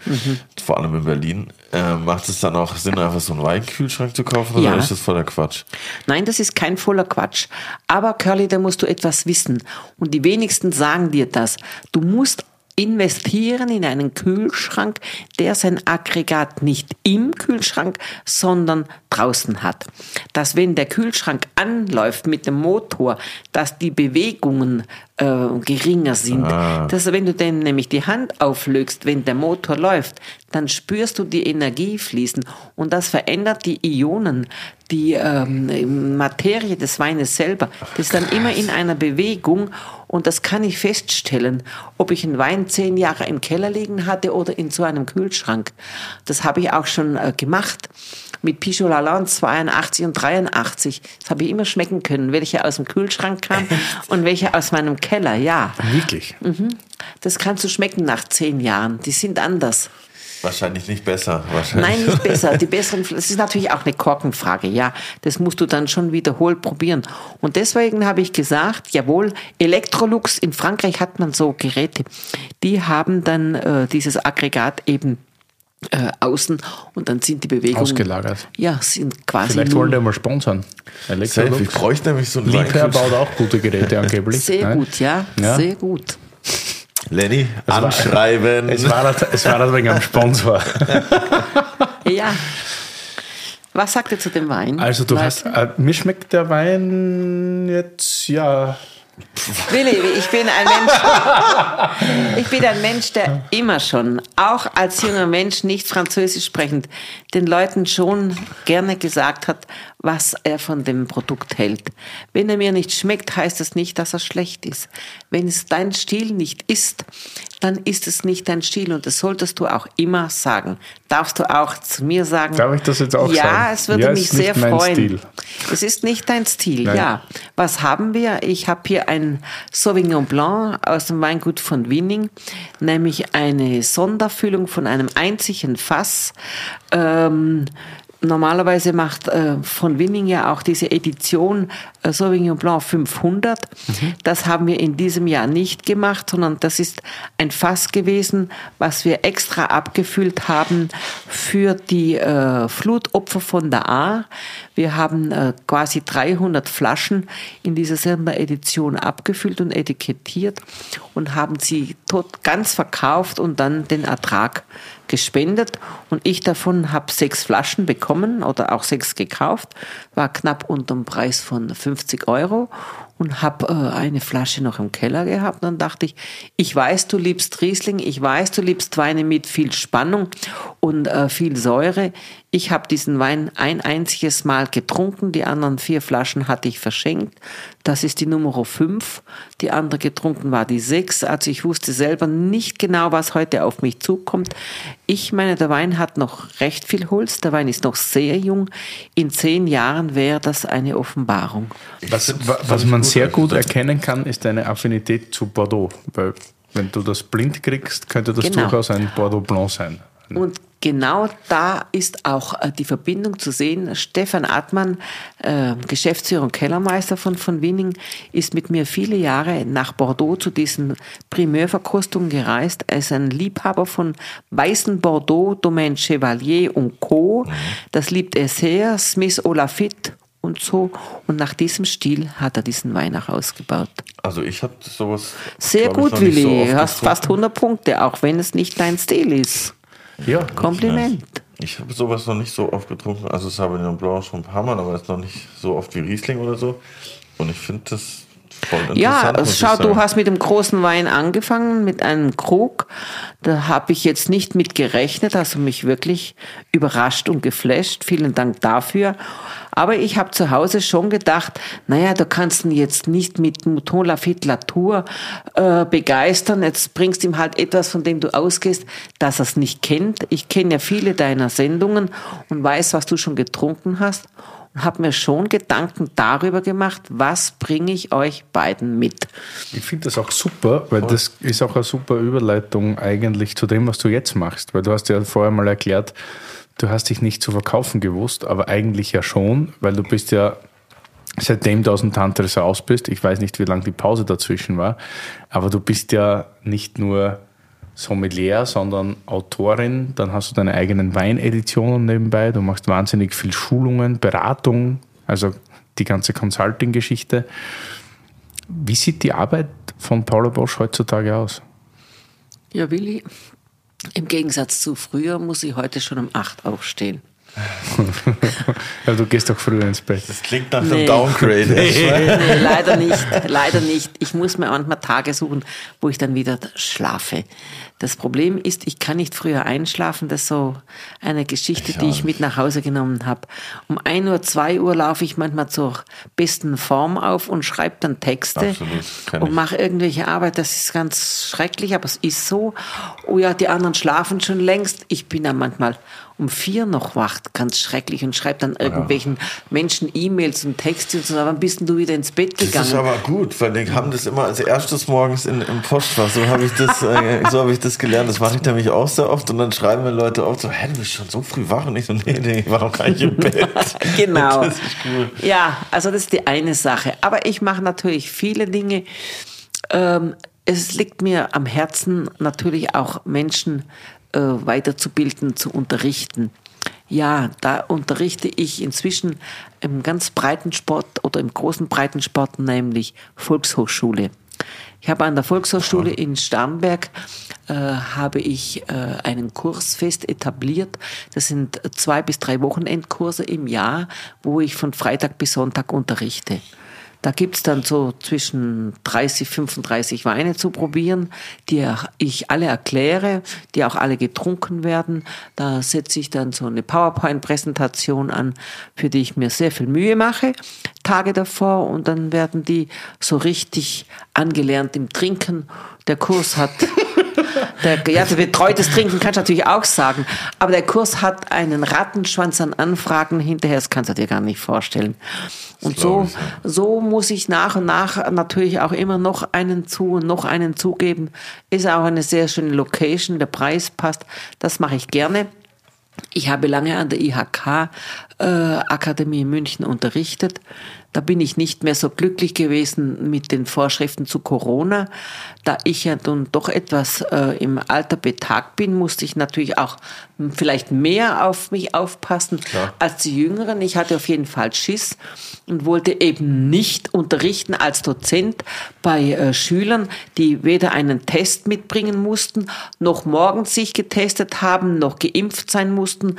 vor allem in Berlin, äh, macht es dann auch Sinn, einfach so einen Weinkühlschrank zu kaufen Ja. oder ist das voller Quatsch? Nein, das ist kein voller Quatsch. Aber Curly, da musst du etwas wissen. Und die wenigsten sagen dir das. Du musst investieren in einen Kühlschrank, der sein Aggregat nicht im Kühlschrank, sondern draußen hat. Dass wenn der Kühlschrank anläuft mit dem Motor, dass die Bewegungen äh, geringer sind. Dass wenn du denn nämlich die Hand auflegst, wenn der Motor läuft, dann spürst du die Energie fließen und das verändert die Ionen, die ähm, Materie des Weines selber. Das ist dann immer in einer Bewegung und das kann ich feststellen, ob ich einen Wein zehn Jahre im Keller liegen hatte oder in so einem Kühlschrank. Das habe ich auch schon äh, gemacht mit Pichot Lalande 82 und 83. Das habe ich immer schmecken können, welcher aus dem Kühlschrank kam und welcher aus meinem Keller. Ja, Wirklich? das kannst du schmecken nach zehn Jahren. Die sind anders. Wahrscheinlich nicht besser. Wahrscheinlich. Nein, nicht besser. Die besseren, das ist natürlich auch eine Korkenfrage. Ja, das musst du dann schon wiederholt probieren. Und deswegen habe ich gesagt, jawohl, Electrolux, in Frankreich hat man so Geräte, die haben dann äh, dieses Aggregat eben äh, außen und dann sind die Bewegungen Ausgelagert. Ja, sind quasi Vielleicht wollen die mal sponsern. Safe, ich bräuchte nämlich so einen Liebherr baut auch gute Geräte angeblich. sehr ne? gut, ja, Ja. sehr gut. Lenny, war- anschreiben. Es war, das, es war das wegen einem Sponsor. Ja. Was sagt ihr zu dem Wein? Also du Leute? hast, äh, mir schmeckt der Wein jetzt, ja, Willi, ich bin ein Mensch, ich bin ein Mensch, der immer schon, auch als junger Mensch, nicht Französisch sprechend, den Leuten schon gerne gesagt hat, was er von dem Produkt hält. Wenn er mir nicht schmeckt, heißt das nicht, dass er schlecht ist. Wenn es dein Stil nicht ist, dann ist es nicht dein Stil und das solltest du auch immer sagen. Darfst du auch zu mir sagen? Darf ich das jetzt auch ja, sagen? Ja, es würde Ja, mich ist nicht sehr freuen. Stil. Es ist nicht dein Stil, Nein. ja. Was haben wir? Ich habe hier ein Sauvignon Blanc aus dem Weingut von Winning, nämlich eine Sonderfüllung von einem einzigen Fass. Ähm, Normalerweise macht äh, von Winning ja auch diese Edition äh, Sauvignon Blanc 500. Das haben wir in diesem Jahr nicht gemacht, sondern das ist ein Fass gewesen, was wir extra abgefüllt haben für die äh, Flutopfer von der A. Wir haben äh, quasi 300 Flaschen in dieser Sonderedition abgefüllt und etikettiert und haben sie tot ganz verkauft und dann den Ertrag gespendet und ich davon habe sechs Flaschen bekommen oder auch sechs gekauft, war knapp unter dem Preis von 50 Euro und habe äh, eine Flasche noch im Keller gehabt. Dann dachte ich, ich weiß, du liebst Riesling, ich weiß, du liebst Weine mit viel Spannung und äh, viel Säure. Ich habe diesen Wein ein einziges Mal getrunken, die anderen vier Flaschen hatte ich verschenkt. Das ist die Nummer 5. Die andere getrunken war die 6. Also ich wusste selber nicht genau, was heute auf mich zukommt. Ich meine, der Wein hat noch recht viel Holz. Der Wein ist noch sehr jung. In zehn Jahren wäre das eine Offenbarung. Was, was man sehr gut erkennen kann, ist deine Affinität zu Bordeaux. Weil wenn du das blind kriegst, könnte das Genau. durchaus ein Bordeaux Blanc sein. Und genau da ist auch äh, die Verbindung zu sehen. Stefan Atmann, äh, Geschäftsführer und Kellermeister von von Winning, ist mit mir viele Jahre nach Bordeaux zu diesen Primeurverkostungen gereist. Er ist ein Liebhaber von weißen Bordeaux, Domaine Chevalier und Co. Das liebt er sehr. Smith Olafite und so. Und nach diesem Stil hat er diesen Wein auch ausgebaut. Also ich habe sowas. Sehr ich, gut, Willi. so Du hast fast 100 Punkte, auch wenn es nicht dein Stil ist. Ja, Kompliment. Ich habe sowas noch nicht so oft getrunken. Also Sauvignon Blanc schon ein paar Mal, aber jetzt noch nicht so oft wie Riesling oder so. Und ich finde das. Ja, schau, du hast mit dem großen Wein angefangen, mit einem Krug. Da habe ich jetzt nicht mit gerechnet, also mich wirklich überrascht und geflasht. Vielen Dank dafür. Aber ich habe zu Hause schon gedacht, naja, du kannst ihn jetzt nicht mit Mouton Lafitte Latour äh, begeistern. Jetzt bringst ihm halt etwas, von dem du ausgehst, dass er es nicht kennt. Ich kenne ja viele deiner Sendungen und weiß, was du schon getrunken hast habe mir schon Gedanken darüber gemacht, was bringe ich euch beiden mit. Ich finde das auch super, weil das ist auch eine super Überleitung eigentlich zu dem, was du jetzt machst. Weil du hast ja vorher mal erklärt, du hast dich nicht zu verkaufen gewusst, aber eigentlich ja schon, weil du bist ja seitdem du aus dem Tantris raus bist, ich weiß nicht, wie lange die Pause dazwischen war, aber du bist ja nicht nur Sommelier, sondern Autorin, dann hast du deine eigenen Weineditionen nebenbei, du machst wahnsinnig viel Schulungen, Beratung, also die ganze Consulting-Geschichte. Wie sieht die Arbeit von Paula Bosch heutzutage aus? Ja, Willi, im Gegensatz zu früher muss ich heute schon um 8 aufstehen. Ja, du gehst doch früher ins Bett. Das klingt nach Nee. einem Downgrade. Nee, leider nicht, leider nicht. Ich muss mir manchmal Tage suchen, wo ich dann wieder schlafe. Das Problem ist, ich kann nicht früher einschlafen. Das ist so eine Geschichte, die ich mit nach Hause genommen habe. Um 1 Uhr, 2 Uhr laufe ich manchmal zur besten Form auf und schreibe dann Texte Absolut, und ich. mache irgendwelche Arbeit. Das ist ganz schrecklich, aber es ist so. Oh ja, die anderen schlafen schon längst. Ich bin dann manchmal um vier noch wach, ganz schrecklich und schreibe dann irgendwelchen Menschen E-Mails und Texte und so. Wann bist denn du wieder ins Bett Das gegangen? ist aber gut, weil die haben das immer als erstes morgens in, im Postfach. So habe ich das, äh, so habe ich das gelernt. Das mache ich nämlich auch sehr oft. Und dann schreiben mir Leute auch so, hä, du bist schon so früh wach. Und ich so, nee, nee, ich war noch gar nicht im Bett. Genau. Das ist cool. Ja, also das ist die eine Sache. Aber ich mache natürlich viele Dinge. Ähm, es liegt mir am Herzen, natürlich auch Menschen äh, weiterzubilden, zu unterrichten. Ja, da unterrichte ich inzwischen im ganz breiten Sport oder im großen Breitensport, nämlich Volkshochschule. Ich habe an der Volkshochschule in Starnberg äh, habe ich äh, einen Kurs fest etabliert. Das sind zwei bis drei Wochenendkurse im Jahr, wo ich von Freitag bis Sonntag unterrichte. Da gibt's dann so zwischen 30, 35 Weine zu probieren, die ich alle erkläre, die auch alle getrunken werden. Da setze ich dann so eine PowerPoint-Präsentation an, für die ich mir sehr viel Mühe mache, Tage davor. Und dann werden die so richtig angelernt im Trinken. Der Kurs hat der, ja, betreutes Trinken kannst du natürlich auch sagen. Aber der Kurs hat einen Rattenschwanz an Anfragen hinterher, das kannst du dir gar nicht vorstellen. Und so, so muss ich nach und nach natürlich auch immer noch einen zu und noch einen zugeben. Ist auch eine sehr schöne Location, der Preis passt. Das mache ich gerne. Ich habe lange an der IHK Akademie in München unterrichtet. Da bin ich nicht mehr so glücklich gewesen mit den Vorschriften zu Corona. Da ich ja nun doch etwas äh, im Alter betagt bin, musste ich natürlich auch vielleicht mehr auf mich aufpassen Klar. als die Jüngeren. Ich hatte auf jeden Fall Schiss und wollte eben nicht unterrichten als Dozent bei äh, Schülern, die weder einen Test mitbringen mussten, noch morgens sich getestet haben, noch geimpft sein mussten.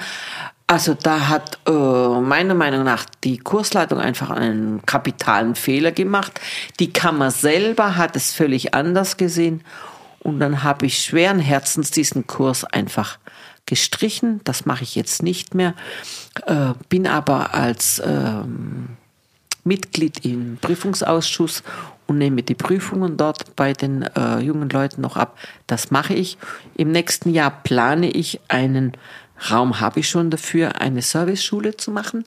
Also da hat äh, meiner Meinung nach die Kursleitung einfach einen kapitalen Fehler gemacht. Die Kammer selber hat es völlig anders gesehen. Und dann habe ich schweren Herzens diesen Kurs einfach gestrichen. Das mache ich jetzt nicht mehr. Äh, bin aber als ähm, Mitglied im Prüfungsausschuss und nehme die Prüfungen dort bei den äh, jungen Leuten noch ab. Das mache ich. Im nächsten Jahr plane ich einen Raum habe ich schon dafür, eine Serviceschule zu machen,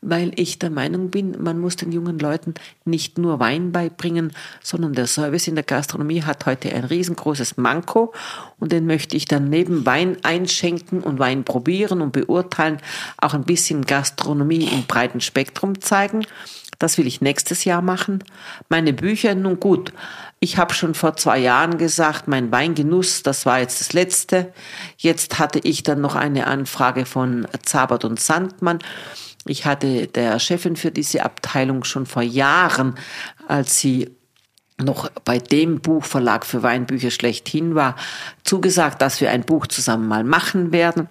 weil ich der Meinung bin, man muss den jungen Leuten nicht nur Wein beibringen, sondern der Service in der Gastronomie hat heute ein riesengroßes Manko und den möchte ich dann neben Wein einschenken und Wein probieren und beurteilen, auch ein bisschen Gastronomie im breiten Spektrum zeigen. Das will ich nächstes Jahr machen. Meine Bücher, nun gut, ich habe schon vor zwei Jahren gesagt, mein Weingenuss, das war jetzt das letzte. Jetzt hatte ich dann noch eine Anfrage von Zabert und Sandmann. Ich hatte der Chefin für diese Abteilung schon vor Jahren, als sie noch bei dem Buchverlag für Weinbücher schlechthin war, zugesagt, dass wir ein Buch zusammen mal machen werden.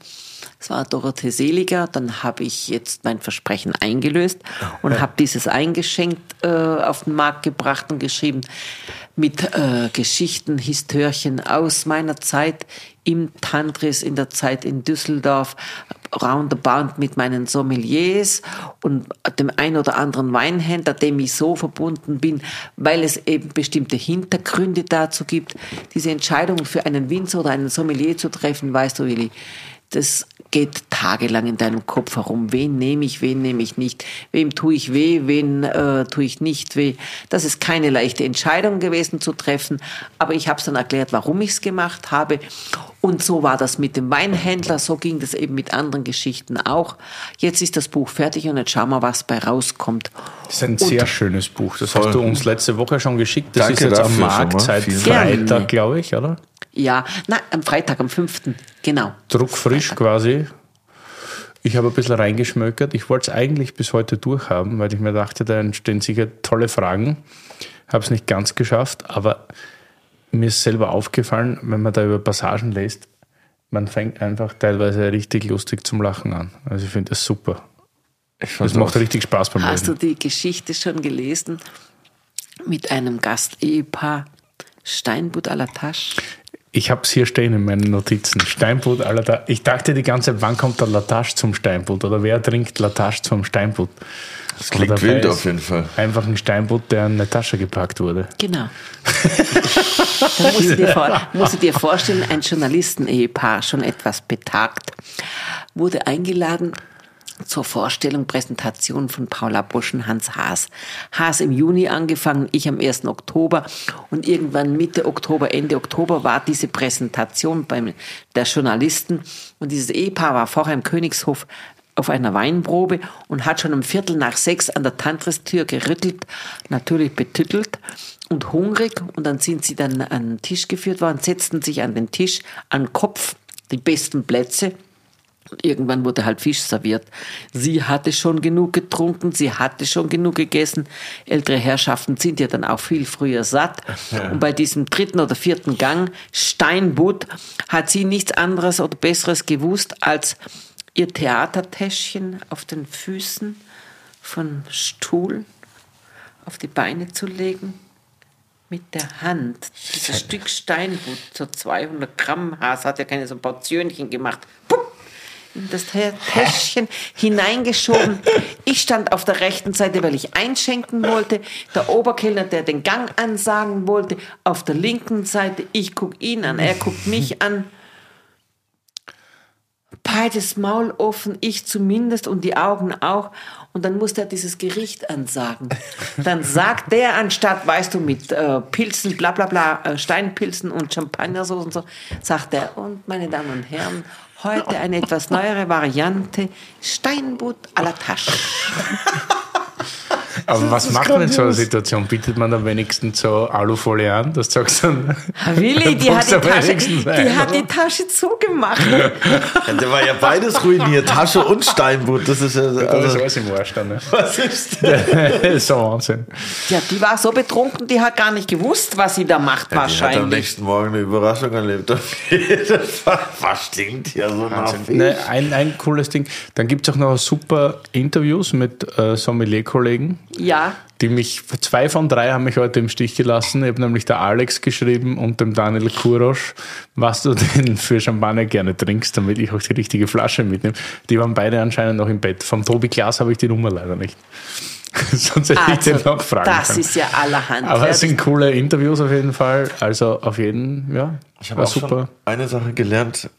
Das war Dorothee Seliger. Dann habe ich jetzt mein Versprechen eingelöst und habe dieses eingeschenkt äh, auf den Markt gebracht und geschrieben mit äh, Geschichten, Histörchen aus meiner Zeit im Tantris, in der Zeit in Düsseldorf, roundabout mit meinen Sommeliers und dem ein oder anderen Weinhändler, dem ich so verbunden bin, weil es eben bestimmte Hintergründe dazu gibt. Diese Entscheidung für einen Winzer oder einen Sommelier zu treffen, weißt du, Willi, das geht tagelang in deinem Kopf herum. Wen nehme ich, wen nehme ich nicht? Wem tue ich weh, wen äh, tue ich nicht weh? Das ist keine leichte Entscheidung gewesen zu treffen, aber ich habe es dann erklärt, warum ich es gemacht habe. Und so war das mit dem Weinhändler, so ging das eben mit anderen Geschichten auch. Jetzt ist das Buch fertig und jetzt schauen wir, was bei rauskommt. Das ist ein und sehr schönes Buch. Das hast du uns letzte Woche schon geschickt. Das Danke ist jetzt am Markt seit Freitag, glaube ich, oder? Ja, nein, am Freitag, am 5. Genau. Druckfrisch quasi. Ich habe ein bisschen reingeschmökert. Ich wollte es eigentlich bis heute durchhaben, weil ich mir dachte, da entstehen sicher tolle Fragen. Habe es nicht ganz geschafft, aber mir ist selber aufgefallen, wenn man da über Passagen lässt, man fängt einfach teilweise richtig lustig zum Lachen an. Also ich finde das super. Das macht richtig Spaß beim Hast Lesen. Hast du die Geschichte schon gelesen mit einem Gastehepaar Steinbutt à la Tasche? Ich habe es hier stehen in meinen Notizen. Steinbutt Tasche. Ich dachte die ganze Zeit, wann kommt der Latache zum Steinbutt? Oder wer trinkt Latache zum Steinbutt? Das klingt wild auf jeden Fall. Einfach ein Steinbutt, der in eine Tasche gepackt wurde. Genau. da musst du, dir vor, musst du dir vorstellen, ein Journalisten-Ehepaar, schon etwas betagt, wurde eingeladen zur Vorstellung, Präsentation von Paula Bosch und Hans Haas. Haas im Juni angefangen, ich am 1. Oktober und irgendwann Mitte Oktober, Ende Oktober war diese Präsentation beim der Journalisten und dieses Ehepaar war vorher im Königshof auf einer Weinprobe und hat schon um Viertel nach sechs an der Tantristür gerüttelt, natürlich betüttelt und hungrig. Und dann sind sie dann an den Tisch geführt worden, setzten sich an den Tisch, an den Kopf die besten Plätze. Irgendwann wurde halt Fisch serviert. Sie hatte schon genug getrunken, sie hatte schon genug gegessen. Ältere Herrschaften sind ja dann auch viel früher satt. Und bei diesem dritten oder vierten Gang, Steinbutt, hat sie nichts anderes oder Besseres gewusst, als ihr Theatertäschchen auf den Füßen von Stuhl auf die Beine zu legen mit der Hand dieses Stück Steinbutt, so 200 Gramm, Haas hat ja keine so Portionchen gemacht, pup, in das Tä- Täschchen hineingeschoben. Ich stand auf der rechten Seite, weil ich einschenken wollte. Der Oberkellner, der den Gang ansagen wollte, auf der linken Seite. Ich guck ihn an, er guckt mich an. Beides Maul offen, ich zumindest und die Augen auch. Und dann musste er dieses Gericht ansagen. Dann sagt der anstatt, weißt du, mit äh, Pilzen, bla bla bla, äh, Steinpilzen und Champagnersauce und so, sagt er, und meine Damen und Herren, heute eine etwas neuere Variante, Steinbutt à la Tasche. Aber was macht man in so einer Situation? Bietet man dann wenigstens so Alufolie an? Das sagst du dann. Willi, die hat die, Tasche, die ein, hat die Tasche zugemacht. Ja, der war ja beides ruiniert, Tasche und Steinbutt. Das ist ja. Das ist Also, alles im Arsch dann. Ne? was ist Das ist so Wahnsinn. Ja, die war so betrunken, die hat gar nicht gewusst, was sie da macht, Die hat am wahrscheinlich. nächsten Morgen eine Überraschung erlebt. Was stinkt hier so nach? Ne, ein, ein cooles Ding. Dann gibt es auch noch super Interviews mit äh, Sommelier-Kollegen, Ja, die mich, zwei von drei haben mich heute im Stich gelassen. Ich habe nämlich der Alex geschrieben und dem Daniel Kurosch, was du denn für Champagner gerne trinkst, damit ich auch die richtige Flasche mitnehme. Die waren beide anscheinend noch im Bett. Vom Tobi Klaas habe ich die Nummer leider nicht. Sonst hätte ich den also, noch fragen das können. ist ja allerhand. Aber Ja, es sind coole Interviews auf jeden Fall. Also auf jeden, ja, Ich habe war auch schon super. eine Sache gelernt.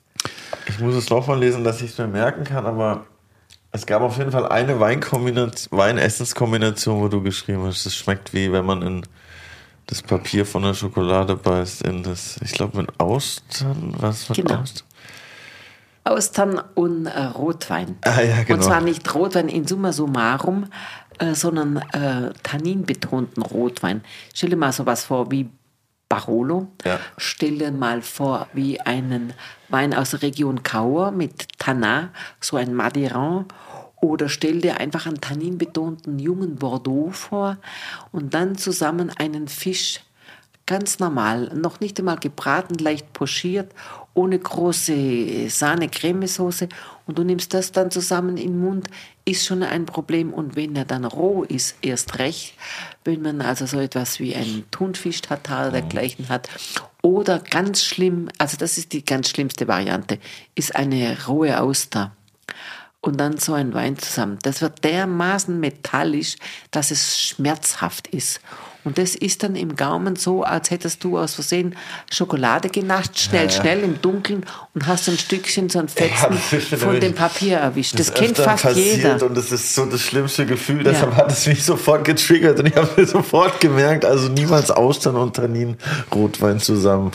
Ich muss es nochmal lesen, dass ich es mir merken kann, aber es gab auf jeden Fall eine Weinkombination, Weinessenskombination, wo du geschrieben hast, es schmeckt wie wenn man in das Papier von der Schokolade beißt, in das, ich glaube mit Austern, was mit Genau. Austern? Austern und äh, Rotwein. Ah, ja, genau. Und zwar nicht Rotwein in summa summarum, äh, sondern äh, tanninbetonten Rotwein. Stell dir mal sowas vor wie Barolo. Ja. Stell dir mal vor wie einen Wein aus der Region Cahors mit Tannin, so ein Madiran. Oder stell dir einfach einen tanninbetonten jungen Bordeaux vor und dann zusammen einen Fisch Ganz normal, noch nicht einmal gebraten, leicht pochiert, ohne große Sahne-Cremesoße. Und du nimmst das dann zusammen in den Mund, ist schon ein Problem. Und wenn er dann roh ist, erst recht. Wenn man also so etwas wie einen Thunfisch-Tatar dergleichen hat. Oder ganz schlimm, also das ist die ganz schlimmste Variante, ist eine rohe Auster und dann so ein Wein zusammen. Das wird dermaßen metallisch, dass es schmerzhaft ist. Und das ist dann im Gaumen so, als hättest du aus Versehen Schokolade genascht, schnell, schnell im Dunkeln und hast ein Stückchen, so ein Fetzen das schon von dem Papier erwischt. Das, ist kennt fast jeder. Und das ist so das schlimmste Gefühl. Ja. Deshalb hat es mich sofort getriggert und ich habe mir sofort gemerkt, also niemals Austern und Tannin Rotwein zusammen.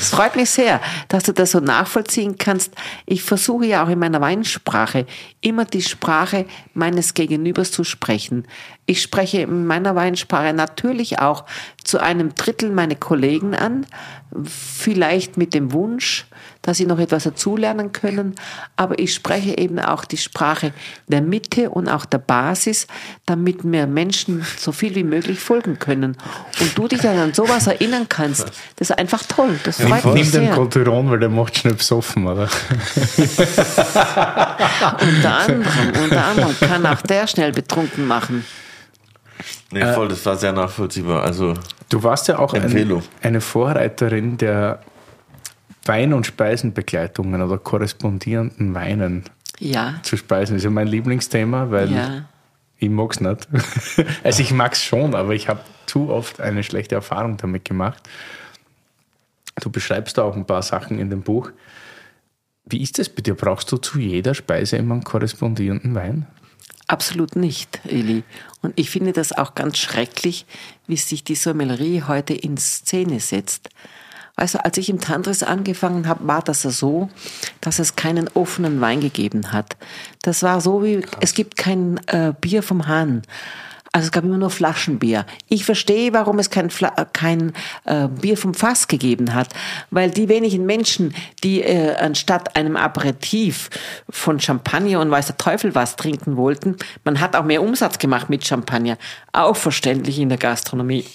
Es freut mich sehr, dass du das so nachvollziehen kannst. Ich versuche ja auch in meiner Weinsprache immer die Sprache meines Gegenübers zu sprechen. Ich spreche in meiner Weinsprache natürlich auch zu einem Drittel meine Kollegen an, vielleicht mit dem Wunsch, dass sie noch etwas dazulernen können, aber ich spreche eben auch die Sprache der Mitte und auch der Basis, damit mir Menschen so viel wie möglich folgen können. Und du dich dann an sowas erinnern kannst, das ist einfach toll. Das freut mich Nimm den sehr. Kulturon, weil der macht schnell besoffen, oder? Unter anderem, unter anderem kann auch der schnell betrunken machen. Nee, voll, das war sehr nachvollziehbar. Also, Du warst ja auch ein, Empfehlung. eine Vorreiterin der Wein- und Speisenbegleitungen oder korrespondierenden Weinen Ja, zu speisen. Das ist ja mein Lieblingsthema, weil ja. ich mag es nicht. Also ich mag es schon, aber ich habe zu oft eine schlechte Erfahrung damit gemacht. Du beschreibst da auch ein paar Sachen in dem Buch. Wie ist das bei dir? Brauchst du zu jeder Speise immer einen korrespondierenden Wein? Absolut nicht, Eli. Und ich finde das auch ganz schrecklich, wie sich die Sommelerie heute in Szene setzt. Also als ich im Tantris angefangen habe, war das so, dass es keinen offenen Wein gegeben hat. Das war so wie, es gibt kein äh, Bier vom Hahn. Also es gab immer nur Flaschenbier. Ich verstehe, warum es kein, Fla kein äh, Bier vom Fass gegeben hat, weil die wenigen Menschen, die äh, anstatt einem Aperitif von Champagner und weiß der Teufel was trinken wollten, man hat auch mehr Umsatz gemacht mit Champagner, auch verständlich in der Gastronomie.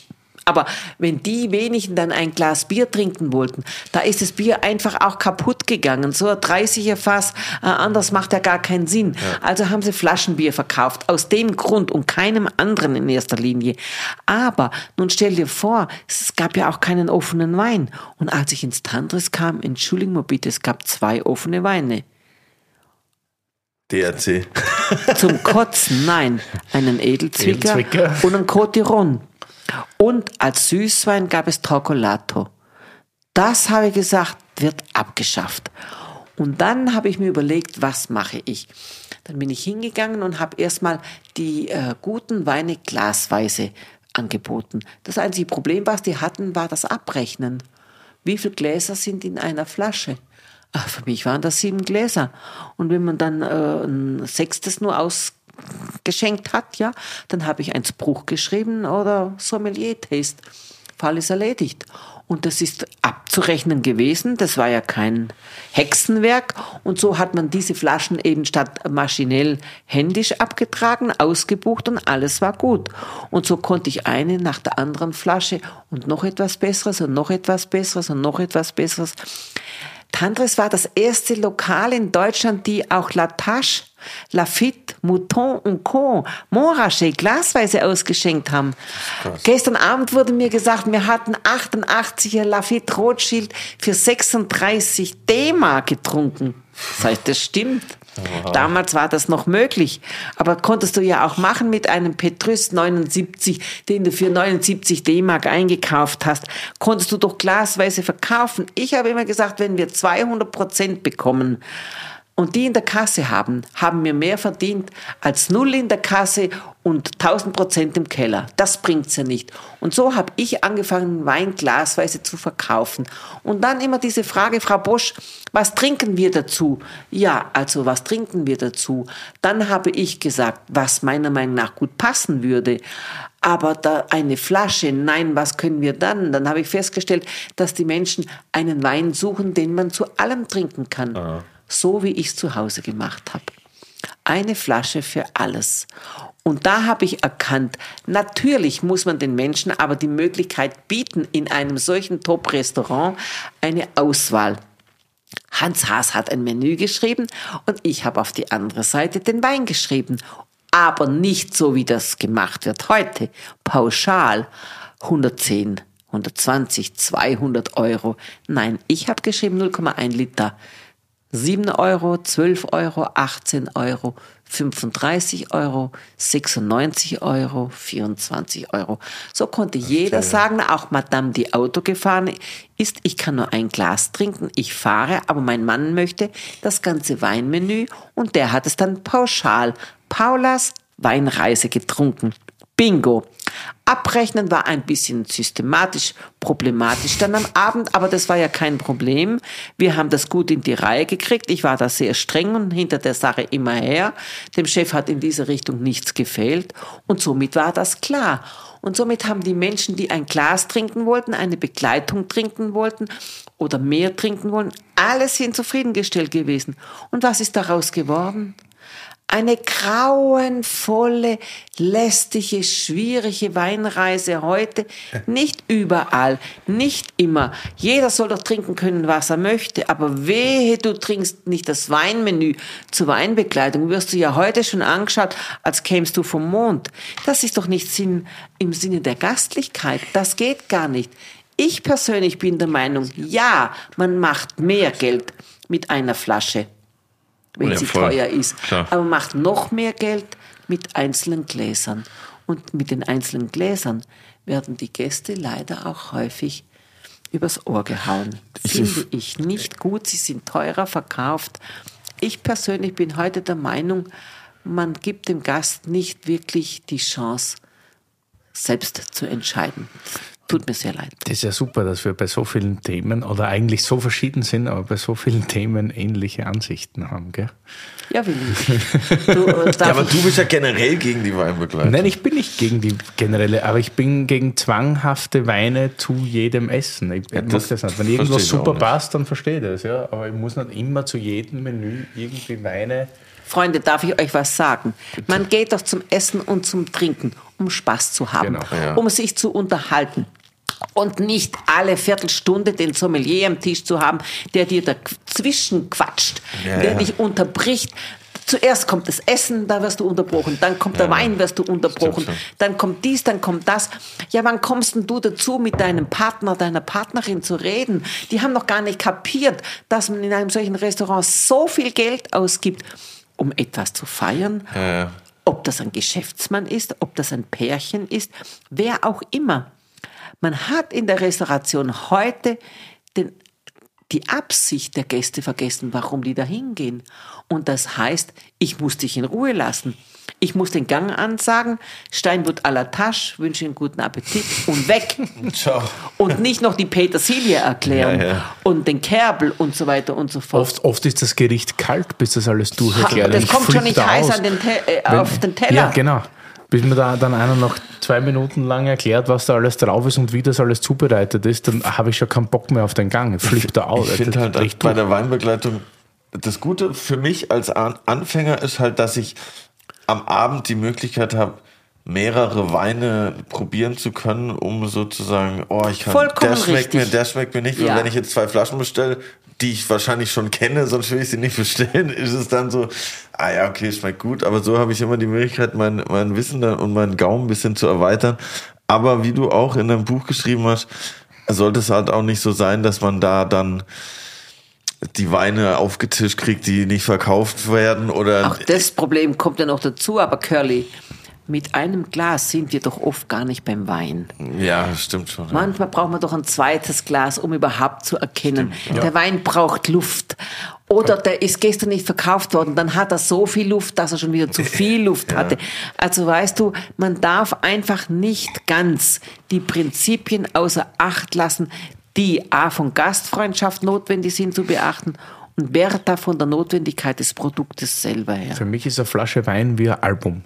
Aber wenn die wenigen dann ein Glas Bier trinken wollten, da ist das Bier einfach auch kaputt gegangen. So ein 30er Fass, äh, anders macht ja gar keinen Sinn. Ja. Also haben sie Flaschenbier verkauft, aus dem Grund und keinem anderen in erster Linie. Aber nun stell dir vor, es gab ja auch keinen offenen Wein. Und als ich ins Tantris kam, entschuldigen mal bitte, es gab zwei offene Weine. DRC. Zum Kotzen, nein. Einen Edelzwicker, Edelzwicker. und einen Cotiron. Und als Süßwein gab es Troccolato. Das habe ich gesagt, wird abgeschafft. Und dann habe ich mir überlegt, was mache ich? Dann bin ich hingegangen und habe erstmal die äh, guten Weine glasweise angeboten. Das einzige Problem, was die hatten, war das Abrechnen. Wie viele Gläser sind in einer Flasche? Ach, für mich waren das sieben Gläser. Und wenn man dann äh, ein sechstes nur aus geschenkt hat, ja, dann habe ich ein Spruch geschrieben oder Sommelier-Taste. Fall ist erledigt. Und das ist abzurechnen gewesen. Das war ja kein Hexenwerk. Und so hat man diese Flaschen eben statt maschinell händisch abgetragen, ausgebucht und alles war gut. Und so konnte ich eine nach der anderen Flasche und noch etwas Besseres und noch etwas Besseres und noch etwas Besseres. Tandres war das erste Lokal in Deutschland, die auch La Tache Lafitte, Mouton und Co. Montrachet glasweise ausgeschenkt haben. Gestern Abend wurde mir gesagt, wir hatten 88er Lafitte Rothschild für 36 D-Mark getrunken. Das heißt, das stimmt. Wow. Damals war das noch möglich. Aber konntest du ja auch machen mit einem Petrus 79, den du für 79 D-Mark eingekauft hast. Konntest du doch glasweise verkaufen. Ich habe immer gesagt, wenn wir 200 Prozent bekommen, und die in der Kasse haben, haben mir mehr verdient als null in der Kasse und 1000 Prozent im Keller. Das bringt's ja nicht. Und so habe ich angefangen, Wein glasweise zu verkaufen. Und dann immer diese Frage, Frau Bosch, was trinken wir dazu? Ja, also was trinken wir dazu? Dann habe ich gesagt, was meiner Meinung nach gut passen würde. Aber da eine Flasche, nein, was können wir dann? Dann habe ich festgestellt, dass die Menschen einen Wein suchen, den man zu allem trinken kann. Aha so wie ich es zu Hause gemacht habe. Eine Flasche für alles. Und da habe ich erkannt, natürlich muss man den Menschen aber die Möglichkeit bieten, in einem solchen Top-Restaurant eine Auswahl. Hans Haas hat ein Menü geschrieben und ich habe auf die andere Seite den Wein geschrieben. Aber nicht so, wie das gemacht wird heute. Pauschal 110, 120, 200 Euro. Nein, ich habe geschrieben 0,1 Liter 7 Euro, 12 Euro, 18 Euro, 35 Euro, 96 Euro, 24 Euro. So konnte jeder sagen, auch Madame, die Auto gefahren ist, ich kann nur ein Glas trinken, ich fahre, aber mein Mann möchte das ganze Weinmenü und der hat es dann pauschal Paulas Weinreise getrunken. Bingo. Abrechnen war ein bisschen systematisch problematisch dann am Abend, aber das war ja kein Problem. Wir haben das gut in die Reihe gekriegt. Ich war da sehr streng und hinter der Sache immer her. Dem Chef hat in dieser Richtung nichts gefehlt und somit war das klar. Und somit haben die Menschen, die ein Glas trinken wollten, eine Begleitung trinken wollten oder mehr trinken wollten, alles sind zufriedengestellt gewesen. Und was ist daraus geworden? Eine grauenvolle, lästige, schwierige Weinreise heute. Nicht überall, nicht immer. Jeder soll doch trinken können, was er möchte. Aber wehe, du trinkst nicht das Weinmenü zur Weinbekleidung. Wirst du ja heute schon angeschaut, als kämst du vom Mond. Das ist doch nicht Sinn im Sinne der Gastlichkeit. Das geht gar nicht. Ich persönlich bin der Meinung, ja, man macht mehr Geld mit einer Flasche wenn ja, sie voll. teuer ist. Klar. Aber macht noch mehr Geld mit einzelnen Gläsern. Und mit den einzelnen Gläsern werden die Gäste leider auch häufig übers Ohr gehauen. Finde ich nicht gut. Sie sind teurer verkauft. Ich persönlich bin heute der Meinung, man gibt dem Gast nicht wirklich die Chance, selbst zu entscheiden. Tut mir sehr leid. Das ist ja super, dass wir bei so vielen Themen oder eigentlich so verschieden sind, aber bei so vielen Themen ähnliche Ansichten haben, gell? Ja, Willi. Du, äh, Ja, aber ich- du bist ja generell gegen die Weinbegleitung. Nein, ich bin nicht gegen die generelle, aber ich bin gegen zwanghafte Weine zu jedem Essen. Ich Ja, das das nicht. Wenn irgendwas super passt, dann verstehe ich das, ja. Aber ich muss nicht immer zu jedem Menü irgendwie Weine. Freunde, darf ich euch was sagen? Man geht doch zum Essen und zum Trinken, um Spaß zu haben, Genau, ja. um sich zu unterhalten. Und nicht alle Viertelstunde den Sommelier am Tisch zu haben, der dir dazwischen quatscht, Ja, der ja. dich unterbricht. Zuerst kommt das Essen, da wirst du unterbrochen. Dann kommt der Wein, wirst du unterbrochen. Dann kommt dies, dann kommt das. Ja, wann kommst denn du dazu, mit deinem Partner, deiner Partnerin zu reden? Die haben noch gar nicht kapiert, dass man in einem solchen Restaurant so viel Geld ausgibt, um etwas zu feiern. Ja. Ob das ein Geschäftsmann ist, ob das ein Pärchen ist, wer auch immer. Man hat in der Restauration heute den, die Absicht der Gäste vergessen, warum die da hingehen. Und das heißt, ich muss dich in Ruhe lassen. Ich muss den Gang ansagen, Steinbutt à la Tasche, wünsche einen guten Appetit und weg. Ciao. Und nicht noch die Petersilie erklären Ja, ja. und den Kerbel und so weiter und so fort. Oft, oft ist das Gericht kalt, bis das alles durch Ha, erklärt. das kommt schon nicht heiß aus. an den äh, Wenn- auf den Teller. Ja, genau. Bis mir da dann einer noch zwei Minuten lang erklärt, was da alles drauf ist und wie das alles zubereitet ist, dann habe ich schon keinen Bock mehr auf den Gang. Ich flippe da aus. Ich finde halt bricht bei durch. der Weinbegleitung, das Gute für mich als An Anfänger ist halt, dass ich am Abend die Möglichkeit habe, mehrere Weine probieren zu können, um sozusagen, oh, ich kann, Vollkommen der schmeckt mir, richtig. der schmeckt mir nicht. Und Ja. wenn ich jetzt zwei Flaschen bestelle, die ich wahrscheinlich schon kenne, sonst will ich sie nicht bestellen, ist es dann so, ah ja, okay, schmeckt gut, aber so habe ich immer die Möglichkeit, mein, mein Wissen und meinen Gaumen ein bisschen zu erweitern. Aber wie du auch in deinem Buch geschrieben hast, sollte es halt auch nicht so sein, dass man da dann die Weine aufgetischt kriegt, die nicht verkauft werden oder Auch das Problem kommt ja noch dazu, aber Curly, mit einem Glas sind wir doch oft gar nicht beim Wein. ja, stimmt schon. ja. Manchmal braucht man doch ein zweites Glas, um überhaupt zu erkennen, der Wein braucht Luft. Oder der ist gestern nicht verkauft worden, dann hat er so viel Luft, dass er schon wieder zu viel Luft hatte. Also weißt du, man darf einfach nicht ganz die Prinzipien außer Acht lassen, die A von Gastfreundschaft notwendig sind zu beachten und Bertha von der Notwendigkeit des Produktes selber her. Für mich ist eine Flasche Wein wie ein Album.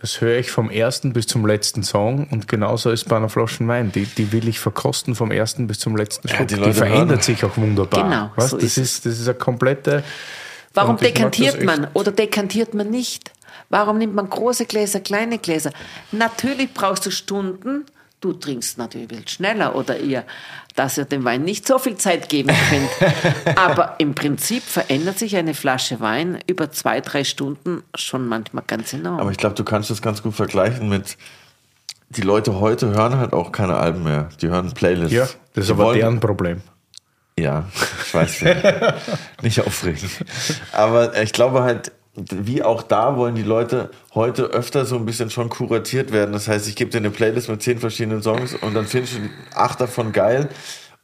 Das höre ich vom ersten bis zum letzten Song und genauso ist bei einer Flasche Wein. Die, die will ich verkosten vom ersten bis zum letzten Schluck. die die Leute verändert hören. sich auch wunderbar. Genau, weißt? so das, ist ist, das ist eine komplette. Warum dekantiert man oder dekantiert man nicht? Warum nimmt man große Gläser, kleine Gläser? Natürlich brauchst du Stunden. Du trinkst natürlich ein bisschen schneller oder ihr, dass ihr dem Wein nicht so viel Zeit geben könnt. Aber im Prinzip verändert sich eine Flasche Wein über zwei, drei Stunden schon manchmal ganz enorm. Aber ich glaube, du kannst das ganz gut vergleichen mit die Leute heute hören halt auch keine Alben mehr. Die hören Playlists. Ja, das ist Die aber wollen- deren Problem. Ja, ich weiß nicht. nicht aufregen. Aber ich glaube halt, wie auch da wollen die Leute heute öfter so ein bisschen schon kuratiert werden. Das heißt, ich gebe dir eine Playlist mit zehn verschiedenen Songs und dann findest du acht davon geil.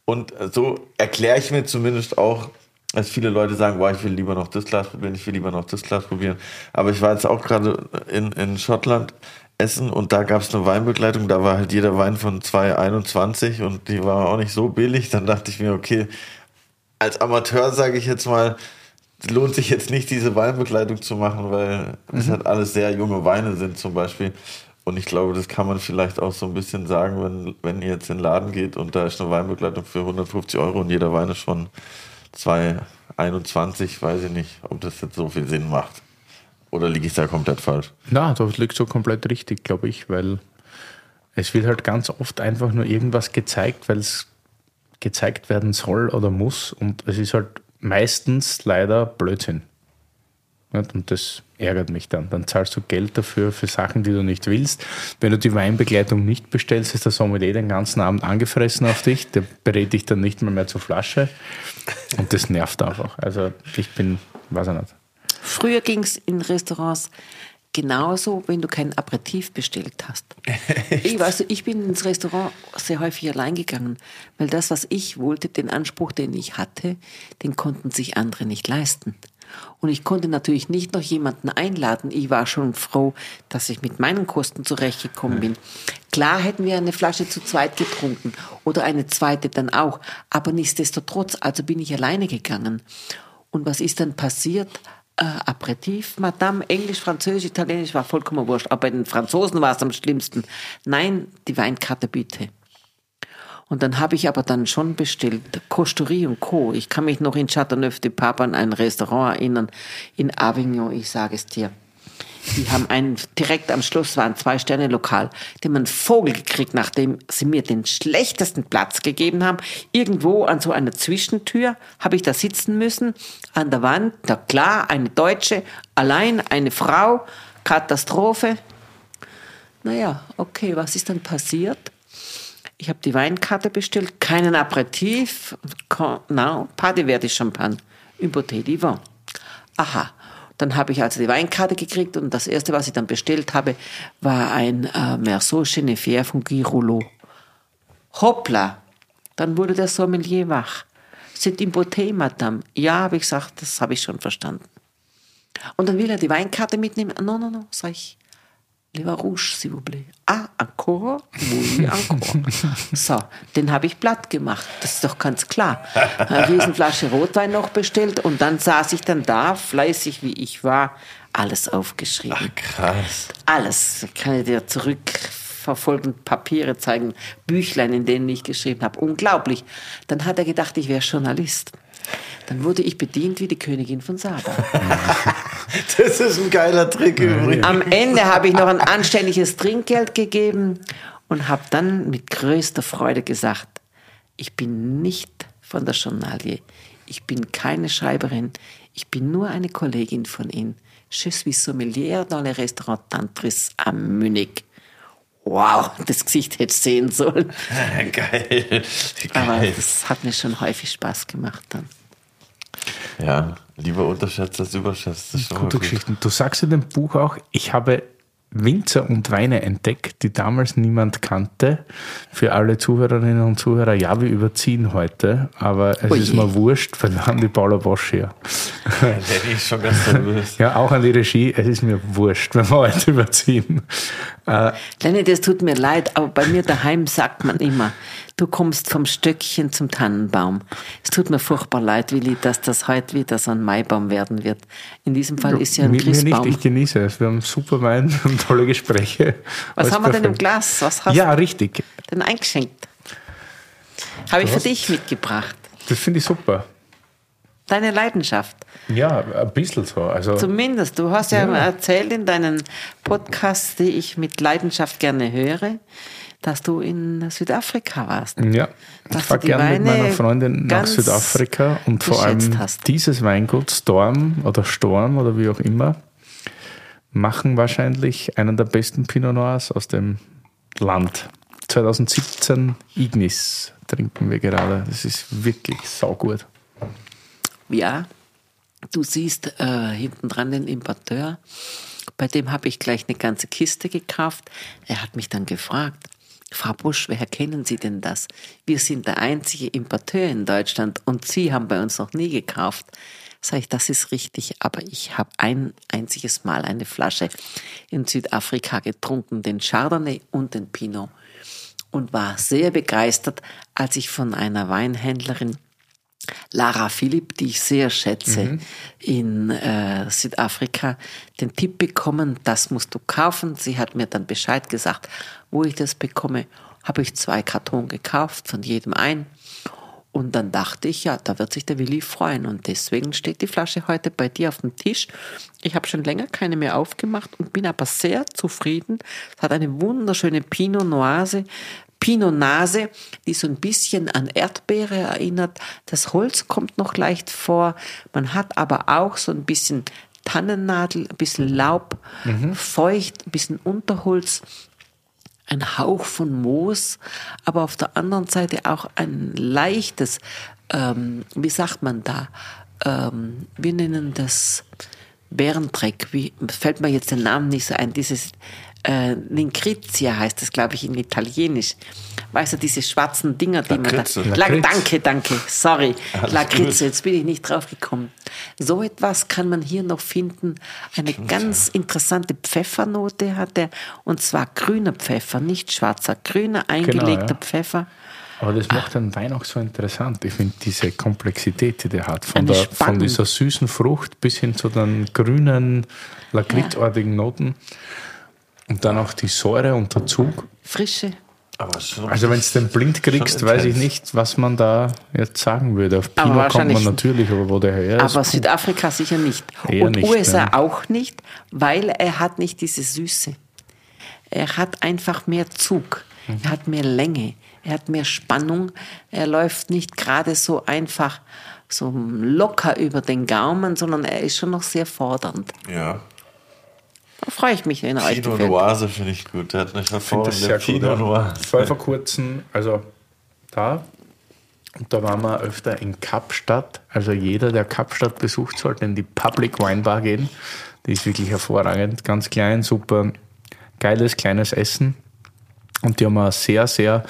Und so erkläre ich mir zumindest auch, dass viele Leute sagen, boah, ich will lieber noch das Glas probieren, ich will lieber noch das Glas probieren. Aber ich war jetzt auch gerade in, in Schottland essen und da gab es eine Weinbegleitung, da war halt jeder Wein von 2,21 und die war auch nicht so billig. Dann dachte ich mir, okay, als Amateur sage ich jetzt mal, lohnt sich jetzt nicht diese Weinbegleitung zu machen, weil es halt alles sehr junge Weine sind zum Beispiel. Und ich glaube, das kann man vielleicht auch so ein bisschen sagen, wenn, wenn ihr jetzt in den Laden geht und da ist eine Weinbegleitung für 150 Euro und jeder Wein ist schon 2,21, weiß ich nicht, ob das jetzt so viel Sinn macht. Oder liege ich da komplett falsch? Na, das liegt so komplett richtig, glaube ich, weil es wird halt ganz oft einfach nur irgendwas gezeigt, weil es gezeigt werden soll oder muss und es ist halt meistens leider Blödsinn. Und das ärgert mich dann. Dann zahlst du Geld dafür für Sachen, die du nicht willst. Wenn du die Weinbegleitung nicht bestellst, ist der Sommelier den ganzen Abend angefressen auf dich. Der berät dich dann nicht mehr, mehr zur Flasche. Und das nervt einfach. Also ich bin, weiß ich nicht. Früher ging es in Restaurants genauso, wenn du kein Aperitif bestellt hast. ich, du, ich bin ins Restaurant sehr häufig allein gegangen, weil das, was ich wollte, den Anspruch, den ich hatte, den konnten sich andere nicht leisten. Und ich konnte natürlich nicht noch jemanden einladen. Ich war schon froh, dass ich mit meinen Kosten zurechtgekommen bin. Klar hätten wir eine Flasche zu zweit getrunken oder eine zweite dann auch, aber nichtsdestotrotz, also bin ich alleine gegangen. Und was ist dann passiert? Äh, Aperitif, Madame, Englisch, Französisch, Italienisch war vollkommen wurscht. Aber bei den Franzosen war es am schlimmsten. Nein, die Weinkarte bitte. Und dann habe ich aber dann schon bestellt, Costerie und Co. Ich kann mich noch in Chateauneuf-de-Pape an ein Restaurant erinnern, in Avignon, ich sage es dir. Die haben einen, direkt am Schluss war ein Zwei-Sterne-Lokal, die haben einen Vogel gekriegt, nachdem sie mir den schlechtesten Platz gegeben haben. Irgendwo an so einer Zwischentür habe ich da sitzen müssen, an der Wand, da klar, eine Deutsche, allein eine Frau, Katastrophe. Naja, okay, was ist dann passiert? Ich habe die Weinkarte bestellt, keinen Aperitif, no, pas de verre de champagne, une bouteille de. Aha, dann habe ich also die Weinkarte gekriegt und das erste, was ich dann bestellt habe, war ein äh, Merceau Geneviève von Guy Rouleau. Hoppla! Dann wurde der Sommelier wach. C'est une bouteille, Madame. Ja, habe ich gesagt, das habe ich schon verstanden. Und dann will er die Weinkarte mitnehmen. No, no, no, sag ich. Le vin rouge, s'il vous plaît. Ah, encore? Oui, encore. so, den habe ich platt gemacht. Das ist doch ganz klar. Eine Riesenflasche Rotwein noch bestellt und dann saß ich dann da, fleißig wie ich war, alles aufgeschrieben. Ach, krass. Alles. Kann ich dir zurückverfolgen, Papiere zeigen, Büchlein, in denen ich geschrieben habe. Unglaublich. Dann hat er gedacht, ich wäre Journalist. Dann wurde ich bedient wie die Königin von Saba. Das ist ein geiler Trick übrigens. Am Ende habe ich noch ein anständiges Trinkgeld gegeben und habe dann mit größter Freude gesagt, ich bin nicht von der Journalie, ich bin keine Schreiberin, ich bin nur eine Kollegin von Ihnen. Je suis sommelière dans le restaurant Tantris am Munich. Wow, das Gesicht hätte sehen sollen. Geil. Aber Geil. das hat mir schon häufig Spaß gemacht dann. Ja, lieber unterschätzt als überschätzt. Das ist Gute gut. Geschichten. Du sagst in dem Buch auch, ich habe Winzer und Weine entdeckt, die damals niemand kannte. Für alle Zuhörerinnen und Zuhörer, ja, wir überziehen heute, aber es Oje. ist mir wurscht, weil wir haben die Paula Bosch hier. Lenny ist schon ganz nervös. Ja, auch an die Regie, es ist mir wurscht, wenn wir heute überziehen. Lenny, das tut mir leid, aber bei mir daheim sagt man immer, du kommst vom Stöckchen zum Tannenbaum. Es tut mir furchtbar leid, Willi, dass das heute wieder so ein Maibaum werden wird. In diesem Fall ist ja ein mir, mir nicht, Christbaum. ich genieße es. Wir haben super Wein und tolle Gespräche. Was Alles haben wir denn im perfekt. Glas? Was hast Ja, du richtig. denn eingeschenkt? Habe ich für dich mitgebracht. Das finde ich super. Deine Leidenschaft. Ja, ein bisschen so. Also, Zumindest. Du hast ja, Ja. erzählt in deinen Podcasts, die ich mit Leidenschaft gerne höre, dass du in Südafrika warst. Ja, Dass ich fahre gerne mit meiner Freundin nach Südafrika und vor allem hast. dieses Weingut Storm oder Storm oder wie auch immer machen wahrscheinlich einen der besten Pinot Noirs aus dem Land. 2017 Ignis trinken wir gerade. Das ist wirklich saugut. Ja, du siehst äh, hinten dran den Importeur. Bei dem habe ich gleich eine ganze Kiste gekauft. Er hat mich dann gefragt, Frau Busch, woher kennen Sie denn das? Wir sind der einzige Importeur in Deutschland und Sie haben bei uns noch nie gekauft. Sag ich, das ist richtig, aber ich habe ein einziges Mal eine Flasche in Südafrika getrunken, den Chardonnay und den Pinot und war sehr begeistert, als ich von einer Weinhändlerin Lara Philipp, die ich sehr schätze, in äh, Südafrika, den Tipp bekommen, das musst du kaufen. Sie hat mir dann Bescheid gesagt, wo ich das bekomme. Habe ich zwei Karton gekauft, von jedem ein. Und dann dachte ich, ja, da wird sich der Willi freuen. Und deswegen steht die Flasche heute bei dir auf dem Tisch. Ich habe schon länger keine mehr aufgemacht und bin aber sehr zufrieden. Es hat eine wunderschöne Pinot Noise, Pinot Nase, die so ein bisschen an Erdbeere erinnert. Das Holz kommt noch leicht vor. Man hat aber auch so ein bisschen Tannennadel, ein bisschen Laub, feucht, ein bisschen Unterholz ein Hauch von Moos, aber auf der anderen Seite auch ein leichtes, ähm, wie sagt man da, ähm, wir nennen das Bärendreck, wie fällt mir jetzt der Name nicht so ein, dieses äh, Lincrizia heißt das, glaube ich, in Italienisch. Weißt du, diese schwarzen Dinger, die Lakritze. man da. La, danke, danke, sorry. Alles Lakritze, jetzt bin ich nicht drauf gekommen. So etwas kann man hier noch finden. Eine ganz interessante Pfeffernote hat er, und zwar grüner Pfeffer, nicht schwarzer, grüner eingelegter ja. Pfeffer. Aber das macht den Wein auch so interessant. Ich finde diese Komplexität, die der hat, von, der, von dieser süßen Frucht bis hin zu den grünen, lakritzartigen Noten. Und dann auch die Säure und der Zug. Frische. Aber schon Also wenn du den blind kriegst, weiß ich nicht, was man da jetzt sagen würde. Auf Pinot kommt man natürlich, aber wo der her ist. Aber Südafrika sicher nicht. Eher und nicht, USA ne? auch nicht, weil er hat nicht diese Süße. Er hat einfach mehr Zug. Mhm. Er hat mehr Länge. Er hat mehr Spannung. Er läuft nicht gerade so einfach so locker über den Gaumen, sondern er ist schon noch sehr fordernd. Ja. Da freue ich mich, wenn er euch Pinot gefällt. Noir finde ich gut. Der hat eine Ich finde das hervorragende sehr gut. Pinot Noir. Ich war vor kurzem, also da, und da waren wir öfter in Kapstadt. Also jeder, der Kapstadt besucht, sollte in die Public Wine Bar gehen. Die ist wirklich hervorragend, ganz klein, super geiles, kleines Essen. Und die haben eine sehr, sehr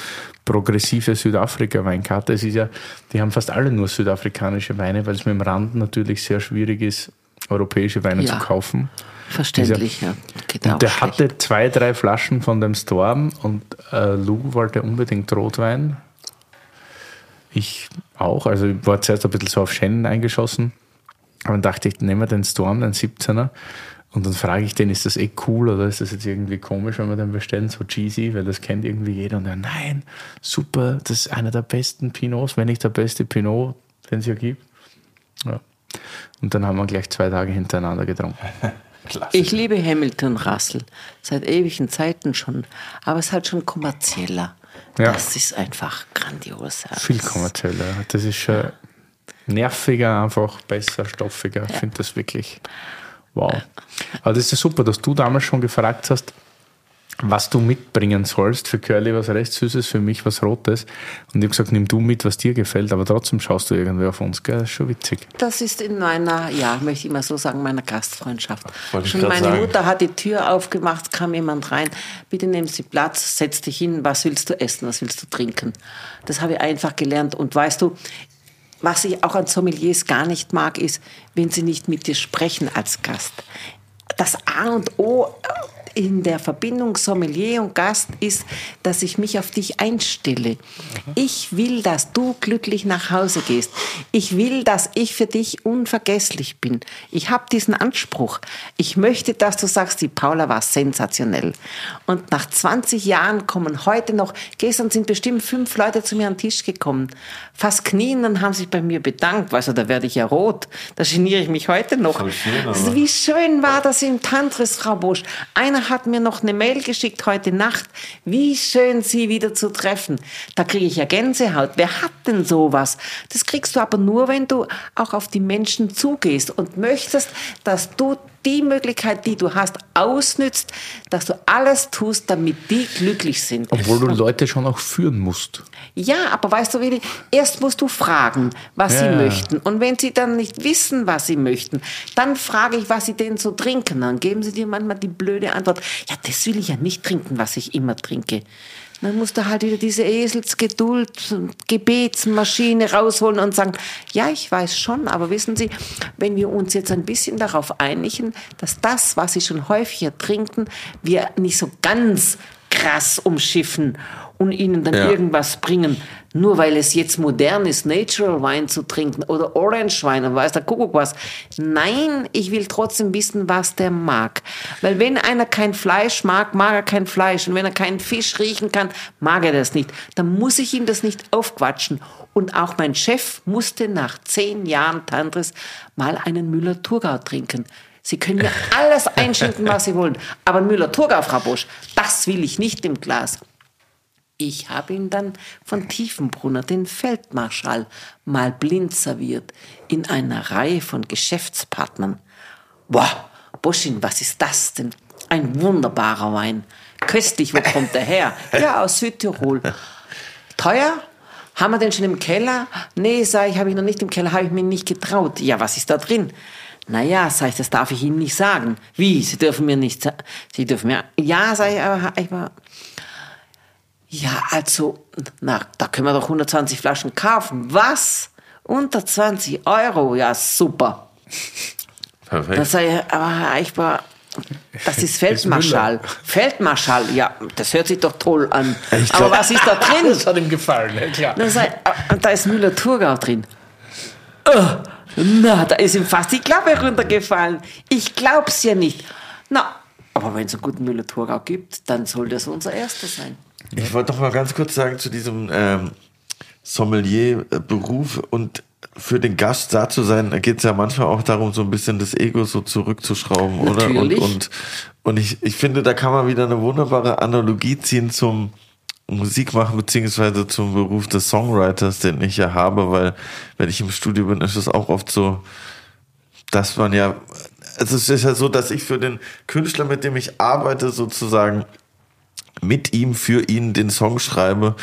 progressive Südafrika-Weinkarte. Es ist ja, die haben fast alle nur südafrikanische Weine, weil es mit dem Rand natürlich sehr schwierig ist, europäische Weine Ja. zu kaufen. Verständlich, ja. Und der schlecht. hatte zwei, drei Flaschen von dem Storm und äh, Lou wollte unbedingt Rotwein. Ich auch. Also ich war zuerst ein bisschen so auf Shannon eingeschossen. Aber dann dachte ich, nehmen wir den Storm, den 17er. Und dann frage ich den, ist das eh cool oder ist das jetzt irgendwie komisch, wenn wir den bestellen, so cheesy, weil das kennt irgendwie jeder. Und er, nein, super, das ist einer der besten Pinots, wenn nicht der beste Pinot, den es hier gibt. Ja. Und dann haben wir gleich zwei Tage hintereinander getrunken. Klasse. Ich liebe Hamilton Russell seit ewigen Zeiten schon, aber es ist halt schon kommerzieller. Ja. Das ist einfach grandios. ja. Viel kommerzieller. Das ist schon nerviger, einfach besser, stoffiger. Ich finde das wirklich wow. Aber das ist ja super, dass du damals schon gefragt hast, was du mitbringen sollst. Für Curly was recht Süßes, für mich was Rotes. Und ich habe gesagt, nimm du mit, was dir gefällt, aber trotzdem schaust du irgendwie auf uns. Gell? Das ist schon witzig. Das ist in meiner, ja, möchte ich mal so sagen, meiner Gastfreundschaft. Wollte ich Schon meine sagen. Mutter hat die Tür aufgemacht, kam jemand rein. Bitte nehmen Sie Platz, setz dich hin. Was willst du essen? Was willst du trinken? Das habe ich einfach gelernt. Und weißt du, was ich auch an Sommeliers gar nicht mag, ist, wenn sie nicht mit dir sprechen als Gast. Das A und O in der Verbindung Sommelier und Gast ist, dass ich mich auf dich einstelle. Ich will, dass du glücklich nach Hause gehst. Ich will, dass ich für dich unvergesslich bin. Ich habe diesen Anspruch. Ich möchte, dass du sagst, die Paula war sensationell. Und nach 20 Jahren kommen heute noch, gestern sind bestimmt fünf Leute zu mir an den Tisch gekommen, fast knien und haben sich bei mir bedankt. Du, da werde ich ja rot. Da geniere ich mich heute noch. Schön, Also wie schön war das im Tantris, Frau Bosch. Einer hat mir noch eine Mail geschickt heute Nacht. Wie schön, Sie wieder zu treffen. Da kriege ich ja Gänsehaut. Wer hat denn sowas? Das kriegst du aber nur, wenn du auch auf die Menschen zugehst und möchtest, dass du die Möglichkeit, die du hast, ausnützt, dass du alles tust, damit die glücklich sind. Obwohl du Leute schon auch führen musst. Ja, aber weißt du, Willi, erst musst du fragen, was Ja. sie möchten. Und wenn sie dann nicht wissen, was sie möchten, dann frage ich, was sie denn so trinken. Dann geben sie dir manchmal die blöde Antwort, ja, das will ich ja nicht trinken, was ich immer trinke. Dann musst du halt wieder diese Eselsgeduld, Gebetsmaschine rausholen und sagen, ja, ich weiß schon, aber wissen Sie, wenn wir uns jetzt ein bisschen darauf einigen, dass das, was Sie schon häufiger trinken, wir nicht so ganz krass umschiffen und ihnen dann Ja. irgendwas bringen, nur weil es jetzt modern ist, Natural Wein zu trinken oder Orange Wein und weiß der Kuckuck was. Nein, ich will trotzdem wissen, was der mag. Weil wenn einer kein Fleisch mag, mag er kein Fleisch. Und wenn er keinen Fisch riechen kann, mag er das nicht. Dann muss ich ihm das nicht aufquatschen. Und auch mein Chef musste nach zehn Jahren Tantris mal einen Müller-Thurgau trinken. Sie können mir alles einschenken, was Sie wollen. Aber Müller-Thurgau, Frau Bosch, das will ich nicht im Glas. Ich habe ihn dann von Tiefenbrunner, den Feldmarschall, mal blind serviert in einer Reihe von Geschäftspartnern. Boah, Boschin, was ist das denn? Ein wunderbarer Wein. Köstlich, wo kommt der her? Ja, aus Südtirol. Teuer? Haben wir den schon im Keller? Nee, sag ich, habe ich noch nicht im Keller, habe ich mir nicht getraut. Ja, was ist da drin? Naja, sag ich, das darf ich Ihnen nicht sagen. Wie? Sie dürfen mir nicht sagen. Sie dürfen mir. Ja, sag ich, aber ich war. Ja, also, na, da können wir doch 120 Flaschen kaufen. Was? Unter 20 Euro? Ja, super. Perfekt. Da sag ich, aber Herr Eichbar, das ist Feldmarschall. Feldmarschall, ja, das hört sich doch toll an. aber was ist da drin? Das hat ihm gefallen, ja klar. Ich, ah, da ist Müller-Thurgau drin. Oh, na, da ist ihm fast die Klappe runtergefallen. Ich glaub's ja nicht. Na, aber wenn es einen guten Müller-Thurgau gibt, dann soll das unser erster sein. Ich wollte doch mal ganz kurz sagen zu diesem ähm, Sommelier-Beruf und für den Gast da zu sein, da geht es ja manchmal auch darum, so ein bisschen das Ego so zurückzuschrauben, oder? Und, Natürlich. und, und ich, ich finde, da kann man wieder eine wunderbare Analogie ziehen zum Musik machen, beziehungsweise zum Beruf des Songwriters, den ich ja habe, weil wenn ich im Studio bin, ist es auch oft so, dass man ja, also es ist ja so, dass ich für den Künstler, mit dem ich arbeite, sozusagen mit ihm, für ihn den Song schreibe.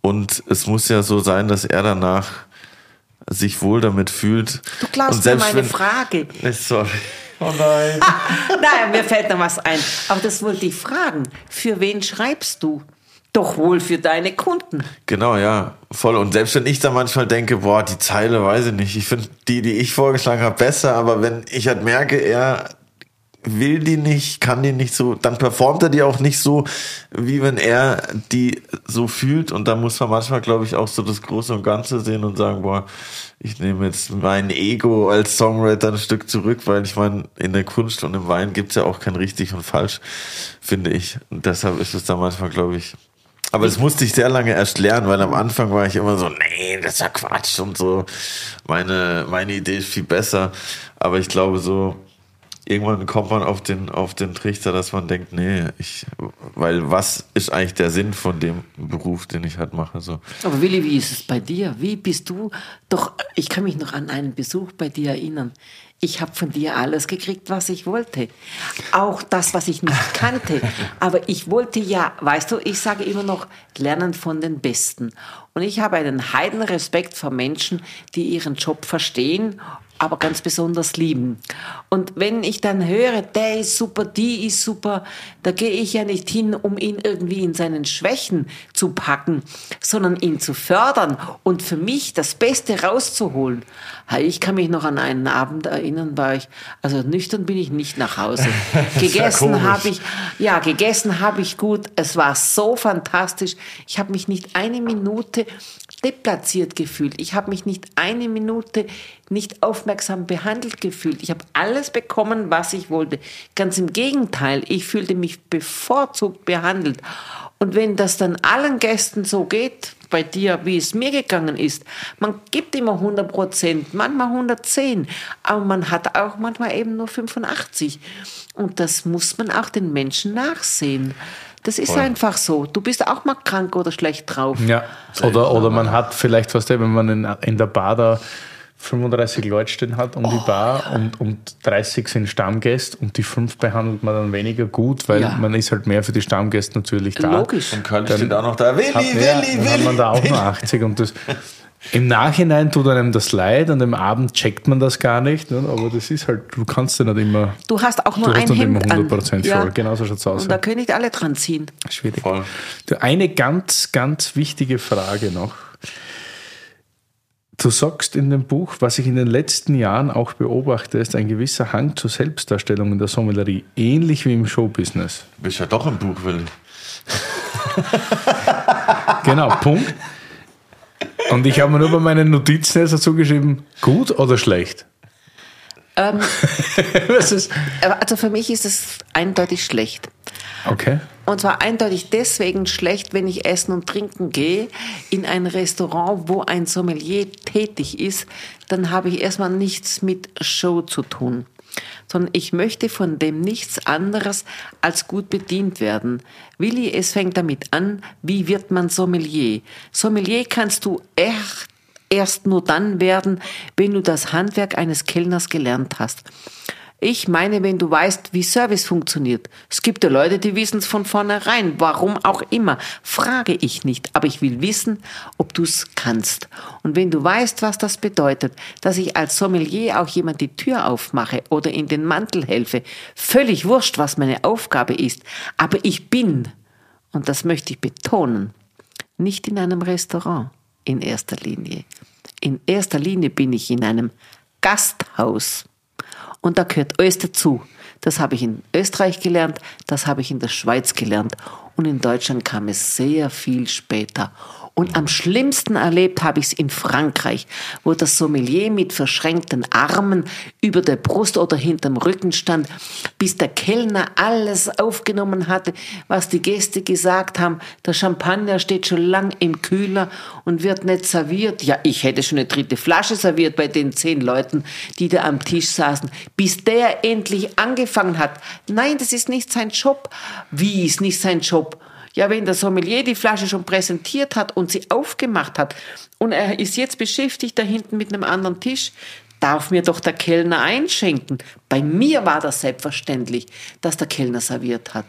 Und es muss ja so sein, dass er danach sich wohl damit fühlt. Du Und mir meine Frage. Sorry. Oh nein. Nein, mir fällt noch was ein. Aber das wollte ich fragen. Für wen schreibst du? Doch wohl für deine Kunden. Genau, ja, voll. Und selbst wenn ich da manchmal denke, boah, die Zeile, weiß ich nicht, ich finde die, die ich vorgeschlagen habe, besser, aber wenn ich halt merke, er will die nicht, kann die nicht so, dann performt er die auch nicht so, wie wenn er die so fühlt. Und da muss man manchmal, glaube ich, auch so das Große und Ganze sehen und sagen, boah, ich nehme jetzt mein Ego als Songwriter ein Stück zurück, weil ich meine, in der Kunst und im Wein gibt's ja auch kein richtig und falsch, finde ich. Und deshalb ist es da manchmal, glaube ich, aber das musste ich sehr lange erst lernen, weil am Anfang war ich immer so, nee, das ist ja Quatsch und so. Meine, meine Idee ist viel besser. Aber ich glaube so, irgendwann kommt man auf den, auf den Trichter, dass man denkt, nee, ich, weil was ist eigentlich der Sinn von dem Beruf, den ich halt mache, so. Aber Willi, wie ist es bei dir? Wie bist du? Doch, ich kann mich noch an einen Besuch bei dir erinnern. Ich habe von dir alles gekriegt, was ich wollte. Auch das, was ich nicht kannte. Aber ich wollte ja, weißt du, ich sage immer noch, lernen von den Besten. Und ich habe einen Heidenrespekt vor Menschen, die ihren Job verstehen, aber ganz besonders lieben. Und wenn ich dann höre, der ist super, die ist super, da gehe ich ja nicht hin, um ihn irgendwie in seinen Schwächen zu packen, sondern ihn zu fördern und für mich das Beste rauszuholen. Ich kann mich noch an einen Abend erinnern, war ich, also nüchtern bin ich nicht nach Hause. Gegessen habe ich, ja, gegessen habe ich gut. Es war so fantastisch. Ich habe mich nicht eine Minute deplatziert gefühlt. Ich habe mich nicht eine Minute nicht aufmerksam behandelt gefühlt. Ich habe alles bekommen, was ich wollte. Ganz im Gegenteil, ich fühlte mich bevorzugt behandelt. Und wenn das dann allen Gästen so geht, bei dir, wie es mir gegangen ist, man gibt immer 100 Prozent, manchmal 110, aber man hat auch manchmal eben nur 85. Und das muss man auch den Menschen nachsehen. Das ist einfach so. Du bist auch mal krank oder schlecht drauf. Ja, oder, oder man hat vielleicht, was wenn man in, in der Bar da 35 Leute stehen hat um die Oh, Bar und, und 30 sind Stammgäste und die fünf behandelt man dann weniger gut, weil Ja. man ist halt mehr für die Stammgäste natürlich da. Logisch. Und Köln steht auch noch da. Willi, Hat, Willi, ja, Willi. dann hat man da auch nur 80 und das im Nachhinein tut einem das leid, an dem Abend checkt man das gar nicht, ne? aber das ist halt, du kannst ja nicht immer, Du hast auch nur Du hast ein nicht immer Hemd an. 100% voll. Genau so schaut's aus, Und da ja. können nicht alle dran ziehen. schwierig. Voll. Eine ganz, ganz wichtige Frage noch. Du sagst in dem Buch, was ich in den letzten Jahren auch beobachte, ist ein gewisser Hang zur Selbstdarstellung in der Sommelerie, ähnlich wie im Showbusiness. Du bist ja doch im Buch, Willi. Genau, Punkt. Und ich habe mir nur bei meinen Notizen jetzt dazu geschrieben, gut oder schlecht? Aber Also für mich ist es eindeutig schlecht. Okay. Und zwar eindeutig deswegen schlecht, wenn ich essen und trinken gehe in ein Restaurant, wo ein Sommelier tätig ist, dann habe ich erstmal nichts mit Show zu tun. Sondern ich möchte von dem nichts anderes als gut bedient werden. Willi, es fängt damit an, wie wird man Sommelier? Sommelier kannst du echt erst nur dann werden, wenn du das Handwerk eines Kellners gelernt hast. Ich meine, wenn du weißt, wie Service funktioniert. Es gibt ja Leute, die wissen es von vornherein. Warum auch immer. Frage ich nicht. Aber ich will wissen, ob du es kannst. Und wenn du weißt, was das bedeutet, dass ich als Sommelier auch jemand die Tür aufmache oder in den Mantel helfe, völlig wurscht, was meine Aufgabe ist. Aber ich bin, und das möchte ich betonen, nicht in einem Restaurant in erster Linie. In erster Linie bin ich in einem Gasthaus. Und da gehört alles dazu. Das habe ich in Österreich gelernt, das habe ich in der Schweiz gelernt. Und in Deutschland kam es sehr viel später. Und am schlimmsten erlebt habe ich es in Frankreich, wo das Sommelier mit verschränkten Armen über der Brust oder hinterm Rücken stand, bis der Kellner alles aufgenommen hatte, was die Gäste gesagt haben. Der Champagner steht schon lang im Kühler und wird nicht serviert. Ja, ich hätte schon eine dritte Flasche serviert bei den zehn Leuten, die da am Tisch saßen, bis der endlich angefangen hat. Nein, das ist nicht sein Job. Wie ist nicht sein Job? Ja, wenn der Sommelier die Flasche schon präsentiert hat und sie aufgemacht hat und er ist jetzt beschäftigt da hinten mit einem anderen Tisch, darf mir doch der Kellner einschenken. Bei mir war das selbstverständlich, dass der Kellner serviert hat.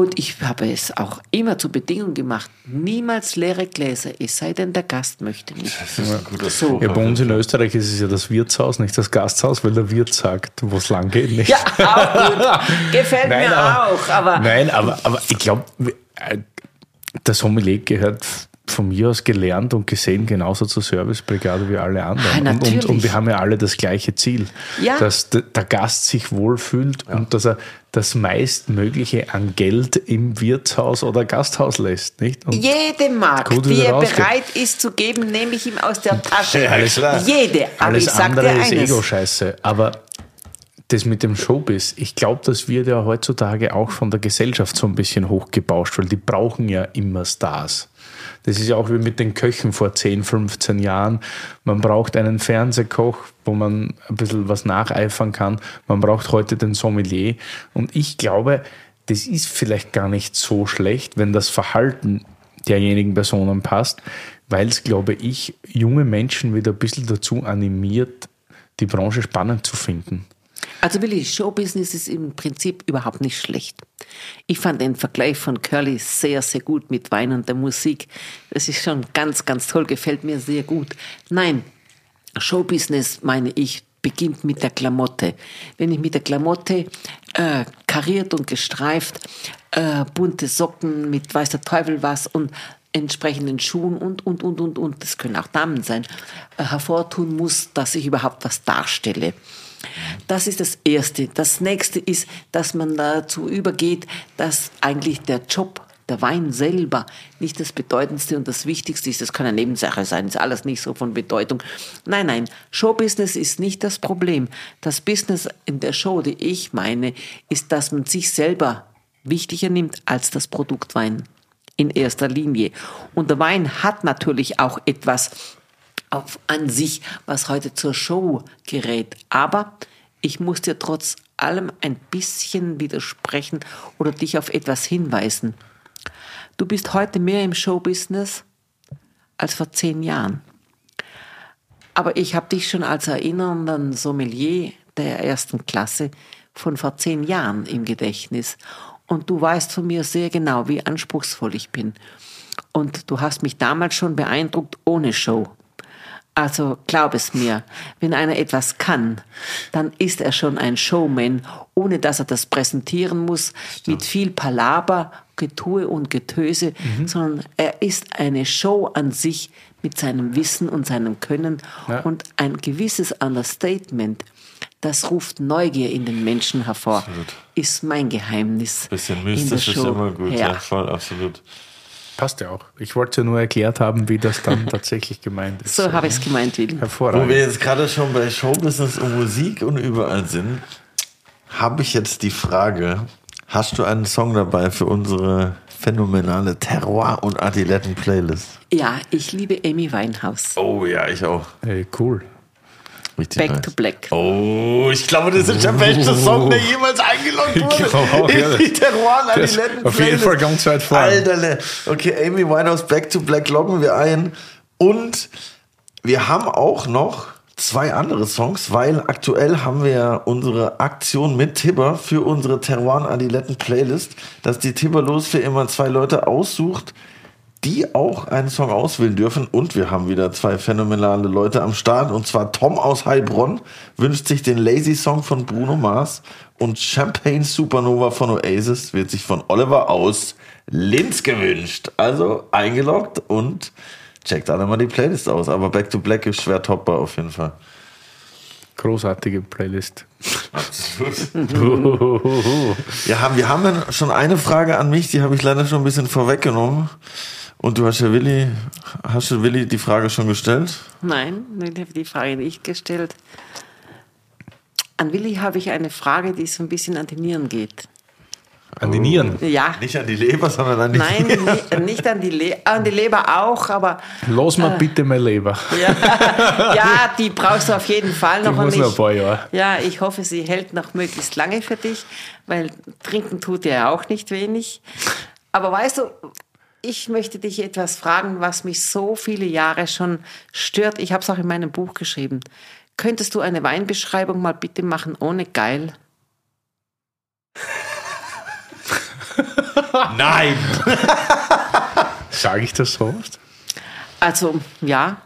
Und ich habe es auch immer zur Bedingung gemacht, niemals leere Gläser, es sei denn, der Gast möchte nicht. Das ist ein guter So. Ja, bei uns in Österreich ist es ja das Wirtshaus, nicht das Gasthaus, weil der Wirt sagt, wo es lang geht. Nicht? Ja, auch gut. Gefällt Nein, mir aber- auch, aber Nein, aber, aber ich glaube, der Sommelier gehört von mir aus gelernt und gesehen genauso zur Servicebrigade wie alle anderen. Ah, und, und, und wir haben ja alle das gleiche Ziel, Ja. dass de, der Gast sich wohlfühlt und dass er das meistmögliche an Geld im Wirtshaus oder Gasthaus lässt. Nicht? Und Jede Mark, die er rausgeht. bereit ist zu geben, nehme ich ihm aus der Tasche. Ja, alles klar. Jede. Aber alles ich andere dir ist. Ego-Scheiße. Aber das mit dem Showbiz, ich glaube, das wird ja heutzutage auch von der Gesellschaft so ein bisschen hochgebauscht, weil die brauchen ja immer Stars. Das ist ja auch wie mit den Köchen vor 10, 15 Jahren. Man braucht einen Fernsehkoch, wo man ein bisschen was nacheifern kann. Man braucht heute den Sommelier. Und ich glaube, das ist vielleicht gar nicht so schlecht, wenn das Verhalten derjenigen Personen passt, weil es, glaube ich, junge Menschen wieder ein bisschen dazu animiert, die Branche spannend zu finden. Also Willi, Showbusiness ist im Prinzip überhaupt nicht schlecht. Ich fand den Vergleich von Curly sehr, sehr gut mit Wein und der Musik. Das ist schon ganz, ganz toll, gefällt mir sehr gut. Nein, Showbusiness, meine ich, beginnt mit der Klamotte. Wenn ich mit der Klamotte äh, kariert und gestreift, äh, bunte Socken mit weiß der Teufel was und entsprechenden Schuhen und, und, und, und, und, das können auch Damen sein, äh, hervortun muss, dass ich überhaupt was darstelle. Das ist das Erste. Das Nächste ist, dass man dazu übergeht, dass eigentlich der Job, der Wein selber, nicht das Bedeutendste und das Wichtigste ist. Das kann eine Nebensache sein, ist alles nicht so von Bedeutung. Nein, nein, Showbusiness ist nicht das Problem. Das Business in der Show, die ich meine, ist, dass man sich selber wichtiger nimmt als das Produkt Wein. In erster Linie. Und der Wein hat natürlich auch etwas auf, an sich, was heute zur Show gerät. Aber ich muss dir trotz allem ein bisschen widersprechen oder dich auf etwas hinweisen. Du bist heute mehr im Showbusiness als vor zehn Jahren. Aber ich habe dich schon als erinnernden Sommelier der ersten Klasse von vor zehn Jahren im Gedächtnis. Und du weißt von mir sehr genau, wie anspruchsvoll ich bin. Und du hast mich damals schon beeindruckt ohne Show. Also glaub es mir, wenn einer etwas kann, dann ist er schon ein Showman, ohne dass er das präsentieren muss, mit viel Palaber, Getue und Getöse, sondern er ist eine Show an sich mit seinem Wissen und seinem Können Ja. und ein gewisses Understatement. Das ruft Neugier in den Menschen hervor, ist mein Geheimnis. Bisschen in der mystisch ist immer gut, ja, Ja. voll, absolut. Passt ja auch. Ich wollte ja nur erklärt haben, wie das dann tatsächlich gemeint ist. So habe ich es gemeint, Willi. Wo wir Hervorragend. jetzt gerade schon bei Showbusiness und Musik und überall sind, habe ich jetzt die Frage, hast du einen Song dabei für unsere phänomenale Terroir- und Adiletten-Playlist? Ja, ich liebe Amy Winehouse. Oh ja, ich auch. Hey, cool. Richtig Back nice. to Black. Oh, ich glaube, das ist der beste Song, der jemals eingeloggt Ich wurde. glaube auch, ja. In die Terroir- und Das- Adiletten-Playlist. auf jeden Fall ganz weit vorne. Alterle. Okay, Amy Winehouse Back to Black loggen wir ein. Und wir haben auch noch zwei andere Songs, weil aktuell haben wir ja unsere Aktion mit Tibber für unsere Teruan Adiletten Playlist, dass die Tibber los für immer zwei Leute aussucht, die auch einen Song auswählen dürfen. Und wir haben wieder zwei phänomenale Leute am Start. Und zwar Tom aus Heilbronn wünscht sich den Lazy Song von Bruno Mars und Champagne Supernova von Oasis wird sich von Oliver aus Linz gewünscht. Also eingeloggt und checkt alle mal die Playlist aus. Aber Back to Black ist schwer toppbar auf jeden Fall. Großartige Playlist. Ja, haben, wir haben schon eine Frage an mich, die habe ich leider schon ein bisschen vorweggenommen. Und du hast ja Willi, hast du Willi die Frage schon gestellt? Nein, ich habe die Frage nicht gestellt. An Willi habe ich eine Frage, die so ein bisschen an die Nieren geht. An die Nieren. Ja. Nicht an die Leber, sondern an die Nein, ni- nicht an die, Le an die Leber auch, aber Los mal bitte mein Leber. ja, ja, die brauchst du auf jeden Fall noch. Die muss noch ein paar Jahre. Ja, ich hoffe, sie hält noch möglichst lange für dich, weil trinken tut dir ja auch nicht wenig. Aber weißt du, ich möchte dich etwas fragen, was mich so viele Jahre schon stört. Ich habe es auch in meinem Buch geschrieben. Könntest du eine Weinbeschreibung mal bitte machen ohne geil? Nein! Sage ich das so oft? Also, ja.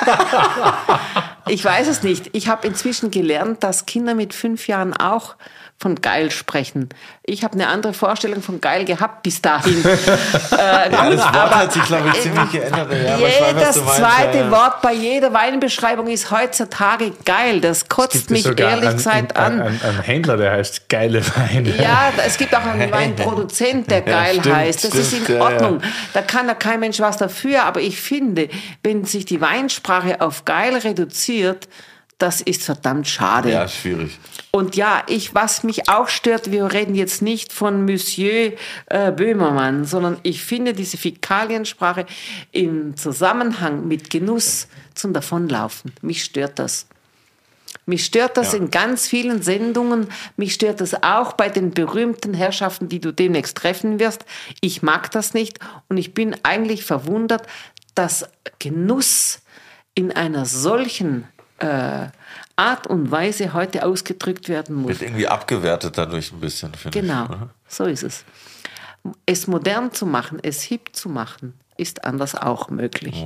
ich weiß es nicht. Ich habe inzwischen gelernt, dass Kinder mit fünf Jahren auch von geil sprechen. Ich habe eine andere Vorstellung von geil gehabt bis dahin. äh, Ja, das Wort aber- hat sich, glaube ich, ziemlich geändert. Ja, weiß, Jedes meinst. zweite Ja, ja. Wort bei jeder Weinbeschreibung ist heutzutage geil. Das kotzt mich ehrlich gesagt an. einen- einen Händler, der heißt geile Weine. Ja, es gibt auch einen Weinproduzent, der geil stimmt, heißt. Das ist in stimmt, Ordnung. Da kann da kein Mensch was dafür. Aber ich finde, wenn sich die Weinsprache auf geil reduziert, das ist verdammt schade. Ja, schwierig. Und ja, ich, was mich auch stört, wir reden jetzt nicht von Monsieur äh, Böhmermann, sondern ich finde diese Fäkaliensprache im Zusammenhang mit Genuss zum Davonlaufen. Mich stört das. Mich stört das Ja. in ganz vielen Sendungen. Mich stört das auch bei den berühmten Herrschaften, die du demnächst treffen wirst. Ich mag das nicht und ich bin eigentlich verwundert, dass Genuss in einer solchen äh, Art und Weise heute ausgedrückt werden muss. Wird irgendwie abgewertet dadurch ein bisschen, finde Genau, ich. oder? so ist es. Es modern zu machen, es hip zu machen, ist anders auch möglich.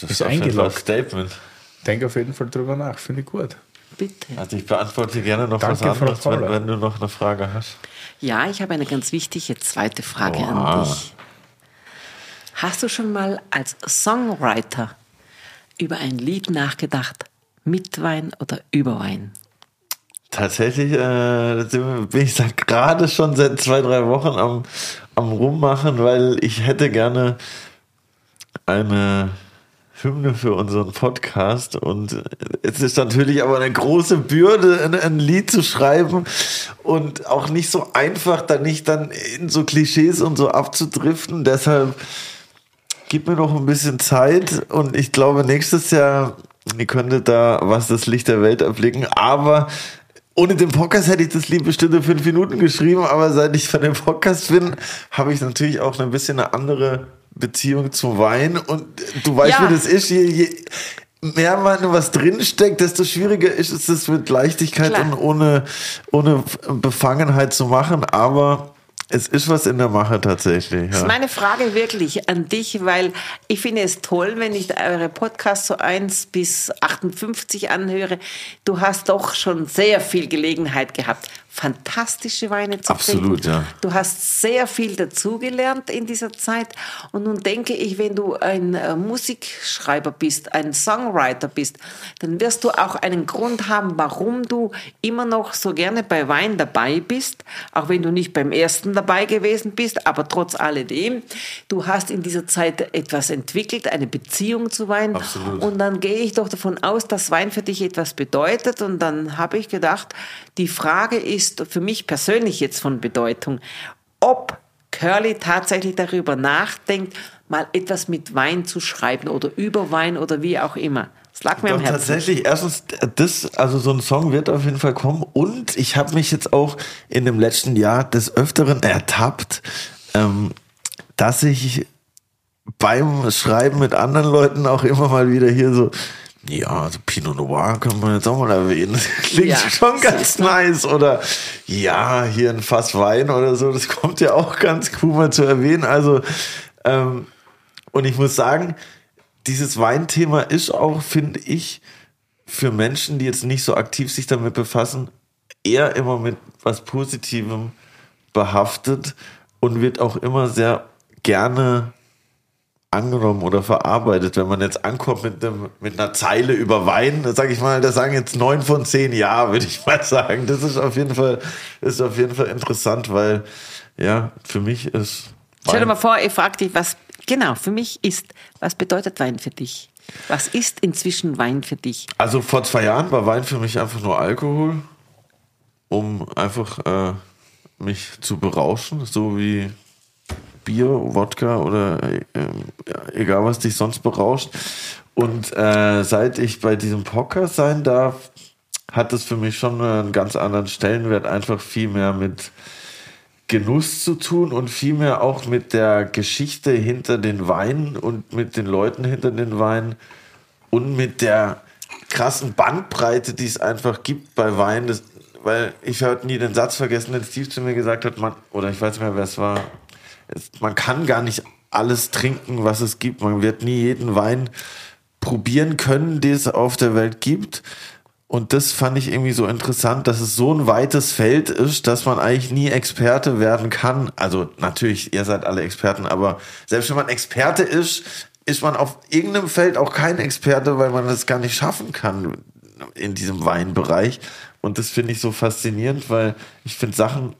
Das Ist auf jeden Fall ein eingeloggt. Statement. Denk auf jeden Fall drüber nach, finde ich gut. Bitte. Also ich beantworte gerne noch Danke, was anderes, wenn, wenn du noch eine Frage hast. Ja, ich habe eine ganz wichtige zweite Frage an Wow. dich. Hast du schon mal als Songwriter über ein Lied nachgedacht? Mit Wein oder über Wein? Tatsächlich äh, bin ich da gerade schon seit zwei, drei Wochen am, am Rummachen, weil ich hätte gerne eine Hymne für unseren Podcast und es ist natürlich aber eine große Bürde, ein, ein Lied zu schreiben und auch nicht so einfach, da nicht dann in so Klischees und so abzudriften. Deshalb gib mir noch ein bisschen Zeit und ich glaube, nächstes Jahr, ihr könntet da was das Licht der Welt erblicken, aber ohne den Podcast hätte ich das Lied bestimmt in fünf Minuten geschrieben, aber seit ich von dem Podcast bin, habe ich natürlich auch ein bisschen eine andere Beziehung zu Wein. Und du weißt, Ja. wie das ist, je, je mehr man was drinsteckt, desto schwieriger ist es, das mit Leichtigkeit Klar. und ohne, ohne Befangenheit zu machen, aber es ist was in der Mache tatsächlich. Das ist Ja. meine Frage wirklich an dich, weil ich finde es toll, wenn ich eure Podcasts so 1 bis 58 anhöre. Du hast doch schon sehr viel Gelegenheit gehabt, fantastische Weine zu Absolut, trinken. ja. Du hast sehr viel dazugelernt in dieser Zeit. Und nun denke ich, wenn du ein äh, Musikschreiber bist, ein Songwriter bist, dann wirst du auch einen Grund haben, warum du immer noch so gerne bei Wein dabei bist, auch wenn du nicht beim ersten dabei gewesen bist, aber trotz alledem, du hast in dieser Zeit etwas entwickelt, eine Beziehung zu Wein. Absolut. Und dann gehe ich doch davon aus, dass Wein für dich etwas bedeutet. Und dann habe ich gedacht, die Frage ist für mich persönlich jetzt von Bedeutung, ob Curly tatsächlich darüber nachdenkt, mal etwas mit Wein zu schreiben oder über Wein oder wie auch immer. Das lag mir Doch, am Herzen. tatsächlich, erstens, das, also so ein Song wird auf jeden Fall kommen. Und ich habe mich jetzt auch in dem letzten Jahr des Öfteren ertappt, ähm, dass ich beim Schreiben mit anderen Leuten auch immer mal wieder hier so Ja, also Pinot Noir können wir jetzt auch mal erwähnen. Klingt Ja, schon ganz nice. Oder ja, hier ein Fass Wein oder so. Das kommt ja auch ganz cool mal zu erwähnen. Also, ähm, und ich muss sagen, dieses Weinthema ist auch, finde ich, für Menschen, die jetzt nicht so aktiv sich damit befassen, eher immer mit was Positivem behaftet und wird auch immer sehr gerne angenommen oder verarbeitet. Wenn man jetzt ankommt mit, einem, mit einer Zeile über Wein, sage ich mal, da sagen jetzt neun von zehn Ja, würde ich mal sagen. Das ist auf jeden Fall, ist auf jeden Fall interessant, weil ja, für mich ist Stell dir Wein- mal vor, ich frage dich, was genau für mich ist. Was bedeutet Wein für dich? Was ist inzwischen Wein für dich? Also vor zwei Jahren war Wein für mich einfach nur Alkohol, um einfach äh, mich zu berauschen, so wie Bier, Wodka oder äh, ja, egal was dich sonst berauscht. Und äh, seit ich bei diesem Podcast sein darf, hat es für mich schon einen ganz anderen Stellenwert, einfach viel mehr mit Genuss zu tun und vielmehr auch mit der Geschichte hinter den Weinen und mit den Leuten hinter den Weinen und mit der krassen Bandbreite, die es einfach gibt bei Wein. Das, weil ich habe nie den Satz vergessen, den Steve zu mir gesagt hat, man, oder ich weiß nicht mehr, wer es war, man kann gar nicht alles trinken, was es gibt. Man wird nie jeden Wein probieren können, den es auf der Welt gibt. Und das fand ich irgendwie so interessant, dass es so ein weites Feld ist, dass man eigentlich nie Experte werden kann. Also natürlich, ihr seid alle Experten, aber selbst wenn man Experte ist, ist man auf irgendeinem Feld auch kein Experte, weil man das gar nicht schaffen kann in diesem Weinbereich. Und das finde ich so faszinierend, weil ich finde Sachen,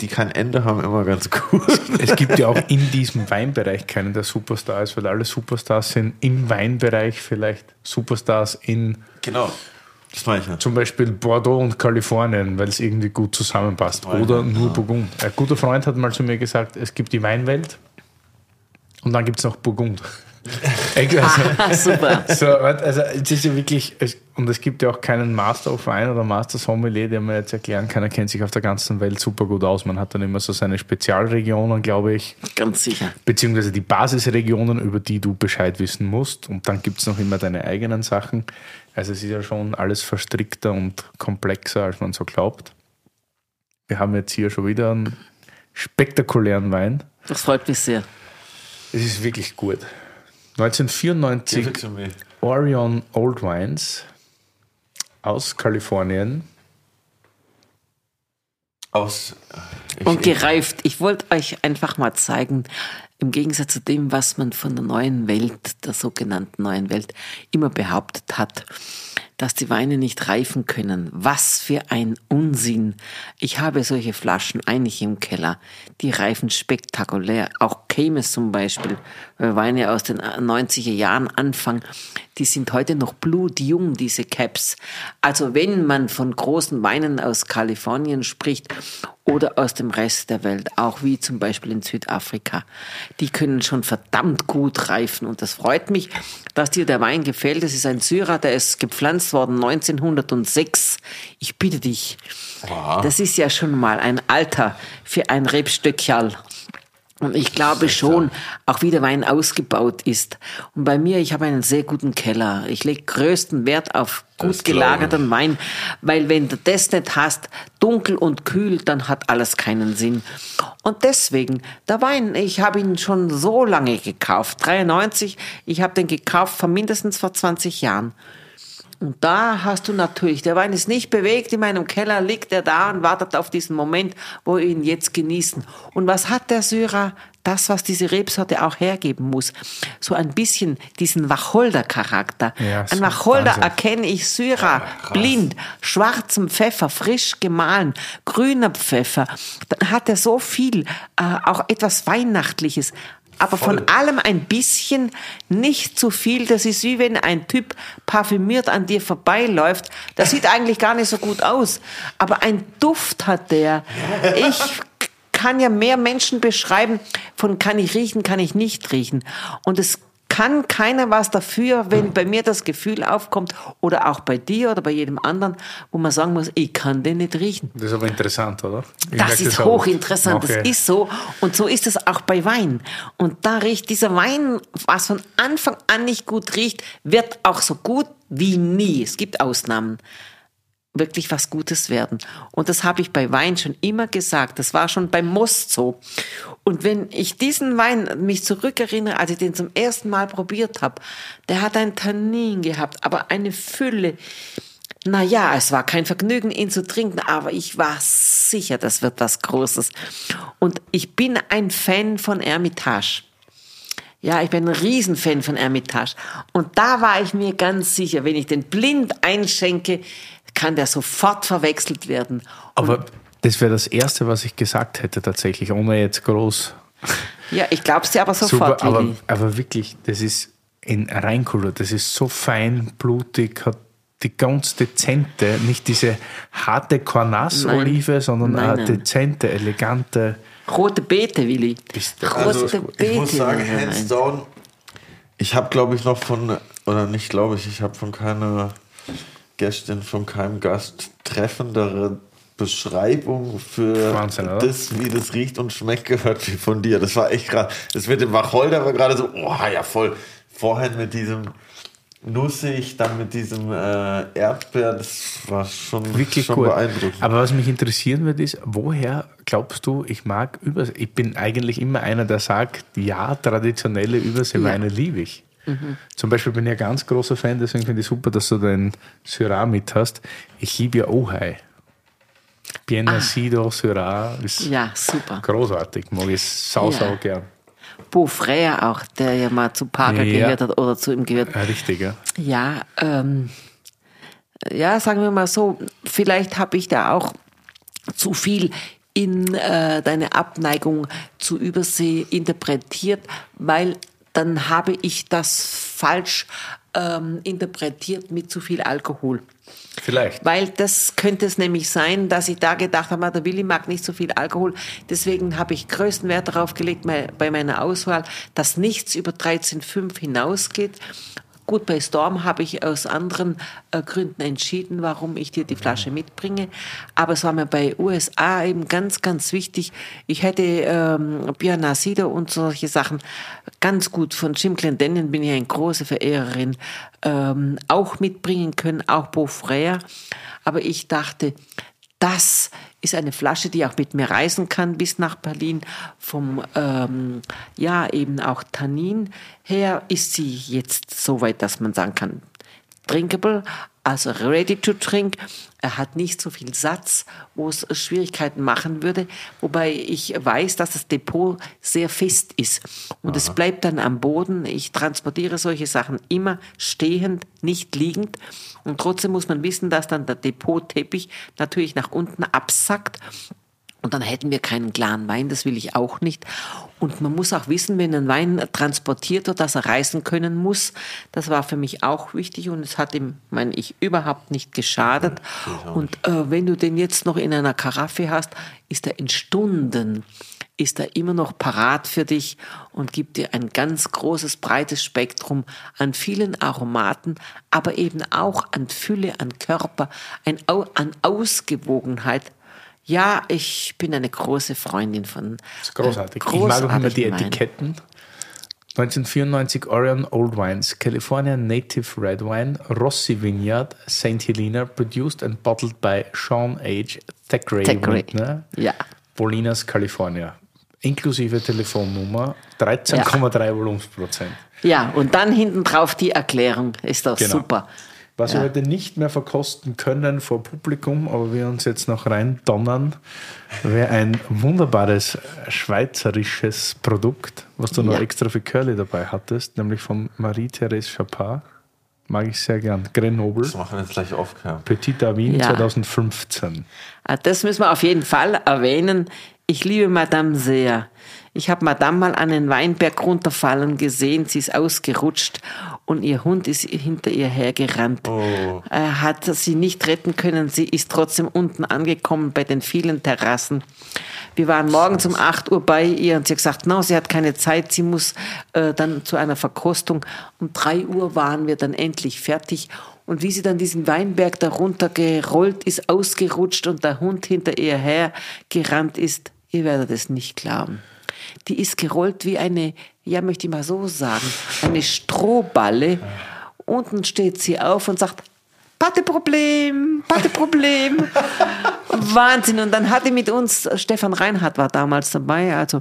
die kein Ende haben, immer ganz cool. Es gibt ja auch in diesem Weinbereich keinen, der Superstar ist, weil alle Superstars sind im Weinbereich vielleicht Superstars in genau. Das meine ich ja. zum Beispiel Bordeaux und Kalifornien, weil es irgendwie gut zusammenpasst. Oder nur Burgund. Ein guter Freund hat mal zu mir gesagt, es gibt die Weinwelt und dann gibt es noch Burgund. Ah, super. so, also es ist ja wirklich, und es gibt ja auch keinen Master of Wein oder Master Sommelier, der mir jetzt erklären kann, er kennt sich auf der ganzen Welt super gut aus. Man hat dann immer so seine Spezialregionen, glaube ich, Ganz sicher. beziehungsweise die Basisregionen, über die du Bescheid wissen musst. Und dann gibt es noch immer deine eigenen Sachen. Also es ist ja schon alles verstrickter und komplexer, als man so glaubt. Wir haben jetzt hier schon wieder einen spektakulären Wein. Das freut mich sehr. Es ist wirklich gut. 1994 zu mir. Orion Old Wines aus Kalifornien. Aus. Ich, Und gereift. Ich wollte euch einfach mal zeigen, im Gegensatz zu dem, was man von der neuen Welt, der sogenannten neuen Welt, immer behauptet hat, dass die Weine nicht reifen können. Was für ein Unsinn. Ich habe solche Flaschen eigentlich im Keller. Die reifen spektakulär. Auch Camus zum Beispiel, äh, Weine aus den 90er Jahren anfangen, die sind heute noch blutjung, diese Caps. Also wenn man von großen Weinen aus Kalifornien spricht oder aus dem Rest der Welt, auch wie zum Beispiel in Südafrika, die können schon verdammt gut reifen. Und das freut mich, dass dir der Wein gefällt. Es ist ein Syrah, der ist gepflanzt worden 1906. Ich bitte dich, das ist ja schon mal ein Alter für ein Rebstöckchen. Und ich glaube schon, auch wie der Wein ausgebaut ist. Und bei mir, ich habe einen sehr guten Keller. Ich lege größten Wert auf gut Das gelagerten Wein, weil wenn du das nicht hast, dunkel und kühl, dann hat alles keinen Sinn. Und deswegen, der Wein, ich habe ihn schon so lange gekauft, 93, ich habe den gekauft vor mindestens vor 20 Jahren. Und da hast du natürlich, der Wein ist nicht bewegt, in meinem Keller liegt er da und wartet auf diesen Moment, wo wir ihn jetzt genießen. Und was hat der Syrah? Das, was diese Rebsorte auch hergeben muss. So ein bisschen diesen Wacholder-Charakter. Ja, Ein Wacholder Wahnsinn. erkenne ich Syrah, blind, schwarzem Pfeffer, frisch gemahlen, grüner Pfeffer. Dann hat er so viel, äh, auch etwas Weihnachtliches. Aber von allem ein bisschen, nicht zu viel. Das ist wie wenn ein Typ parfümiert an dir vorbeiläuft. Das sieht eigentlich gar nicht so gut aus. Aber ein Duft hat der. Ich kann ja mehr Menschen beschreiben, von kann ich riechen, kann ich nicht riechen. Und es kann keiner was dafür, wenn bei mir das Gefühl aufkommt oder auch bei dir oder bei jedem anderen, wo man sagen muss, ich kann den nicht riechen. Das ist aber interessant, oder? Ich Das ist auch. hochinteressant, Okay. das ist so. Und so ist es auch bei Wein. Und da riecht dieser Wein, was von Anfang an nicht gut riecht, wird auch so gut wie nie. Es gibt Ausnahmen. Wirklich was Gutes werden. Und das habe ich bei Wein schon immer gesagt. Das war schon beim Most so. Und wenn ich diesen Wein mich zurückerinnere, als ich den zum ersten Mal probiert habe, der hat ein Tannin gehabt, aber eine Fülle. Naja, es war kein Vergnügen, ihn zu trinken, aber ich war sicher, das wird was Großes. Und ich bin ein Fan von Hermitage. Ja, ich bin ein Riesenfan von Hermitage. Und da war ich mir ganz sicher, wenn ich den blind einschenke, kann der sofort verwechselt werden. Aber das wäre das Erste, was ich gesagt hätte, tatsächlich, ohne jetzt groß. Ja, ich glaub's dir aber sofort, Super, aber, aber wirklich, das ist in Reinkultur, das ist so fein, blutig, hat die ganz dezente, nicht diese harte Cornas-Olive, sondern Nein, eine nein. dezente, elegante. Rote Beete, Willi. Rote Also Beete. ich muss sagen, hands down, ich habe, glaube ich, noch von, oder nicht glaube ich, ich habe von keiner Gästin, von keinem Gast treffendere Beschreibung für Wahnsinn, das, wie das riecht und schmeckt, gehört wie von dir. Das war echt gerade, das mit dem Wacholder war gerade so, oh ja, voll. Vorhin mit diesem Nussig, dann mit diesem äh, Erdbeer, das war schon, Wirklich schon cool. beeindruckend. Aber was mich interessieren wird, ist, woher glaubst du, ich mag Übersee? Ich bin eigentlich immer einer, der sagt, ja, traditionelle Überseeweine liebe ich. Zum Beispiel bin ich ein ganz großer Fan, deswegen finde ich super, dass du den Syrah mit hast. Ich liebe ja Ojai. Bien nacido, Syrah ist Ja, super. großartig, mag ich sau, Ja. sau gern. Beaufrère auch, der ja mal zu Parker Ja. gehört hat oder zu ihm gehört. Ja, richtig, ja. Ja, ähm, ja, sagen wir mal so, vielleicht habe ich da auch zu viel in äh, deine Abneigung zu Übersee interpretiert, weil dann habe ich das falsch ähm, interpretiert mit zu viel Alkohol. Vielleicht. Weil das könnte es nämlich sein, dass ich da gedacht habe, der Willi mag nicht so viel Alkohol. Deswegen habe ich größten Wert darauf gelegt bei meiner Auswahl, dass nichts über 13,5 hinausgeht. Gut, bei Storm habe ich aus anderen äh, Gründen entschieden, warum ich dir die Flasche mitbringe. Aber es war mir bei USA eben ganz, ganz wichtig. Ich hätte ähm, Pierre Nacido und solche Sachen ganz gut von Jim Clendenin bin ich eine große Verehrerin ähm, auch mitbringen können, auch Beaufrère. Aber ich dachte, das ist eine Flasche, die auch mit mir reisen kann bis nach Berlin. Vom, ähm, ja, eben auch Tannin her ist sie jetzt so weit, dass man sagen kann, drinkable, also ready to drink. Er hat nicht so viel Satz, wo es Schwierigkeiten machen würde, wobei ich weiß, dass das Depot sehr fest ist und es bleibt dann am Boden. Ich transportiere solche Sachen immer stehend, nicht liegend und trotzdem muss man wissen, dass dann der Depotteppich natürlich nach unten absackt und dann hätten wir keinen klaren Wein, das will ich auch nicht. Und man muss auch wissen, wenn ein Wein transportiert wird, dass er reisen können muss. Das war für mich auch wichtig und es hat ihm, meine ich, überhaupt nicht geschadet. Und äh, wenn du den jetzt noch in einer Karaffe hast, ist er in Stunden, ist er immer noch parat für dich und gibt dir ein ganz großes, breites Spektrum an vielen Aromaten, aber eben auch an Fülle, an Körper, an Ausgewogenheit. Ja, ich bin eine große Freundin von. Das ist großartig. äh, ich mag auch immer die. Etiketten. 1994 Orion Old Wines, California Native Red Wine, Rossi Vineyard, St. Helena, produced and bottled by Sean H. Thackeray, Thackeray. Ja. Bolinas, California. Inklusive Telefonnummer, 13,3 Volumensprozent. Ja, und dann hinten drauf die Erklärung. Ist doch Genau. super. Was wir heute nicht mehr verkosten können vor Publikum, aber wir uns jetzt noch rein donnern, wäre ein wunderbares schweizerisches Produkt, was du noch Ja. extra für Curly dabei hattest, nämlich von Marie-Therese Chapard. Mag ich sehr gern. Grenoble, Das machen wir jetzt gleich auf, Cam. Petit Avin Ja. 2015. Ah, Das müssen wir auf jeden Fall erwähnen. Ich liebe Madame sehr. Ich habe Madame mal an den Weinberg runterfallen gesehen. Sie ist ausgerutscht und ihr Hund ist hinter ihr hergerannt. Er hat sie nicht retten können. Sie ist trotzdem unten angekommen bei den vielen Terrassen. Wir waren morgens um 8 Uhr bei ihr und sie hat gesagt, no, sie hat keine Zeit, sie muss äh, dann zu einer Verkostung. Um 3 Uhr waren wir dann endlich fertig. Und wie sie dann diesen Weinberg darunter gerollt ist, ausgerutscht und der Hund hinter ihr her gerannt ist, ihr werdet es nicht glauben. Die ist gerollt wie eine, ja, möchte ich mal so sagen, eine Strohballe. Unten steht sie auf und sagt, Patteproblem, Patteproblem. Wahnsinn. Und dann hatte mit uns, Stefan Reinhardt war damals dabei, also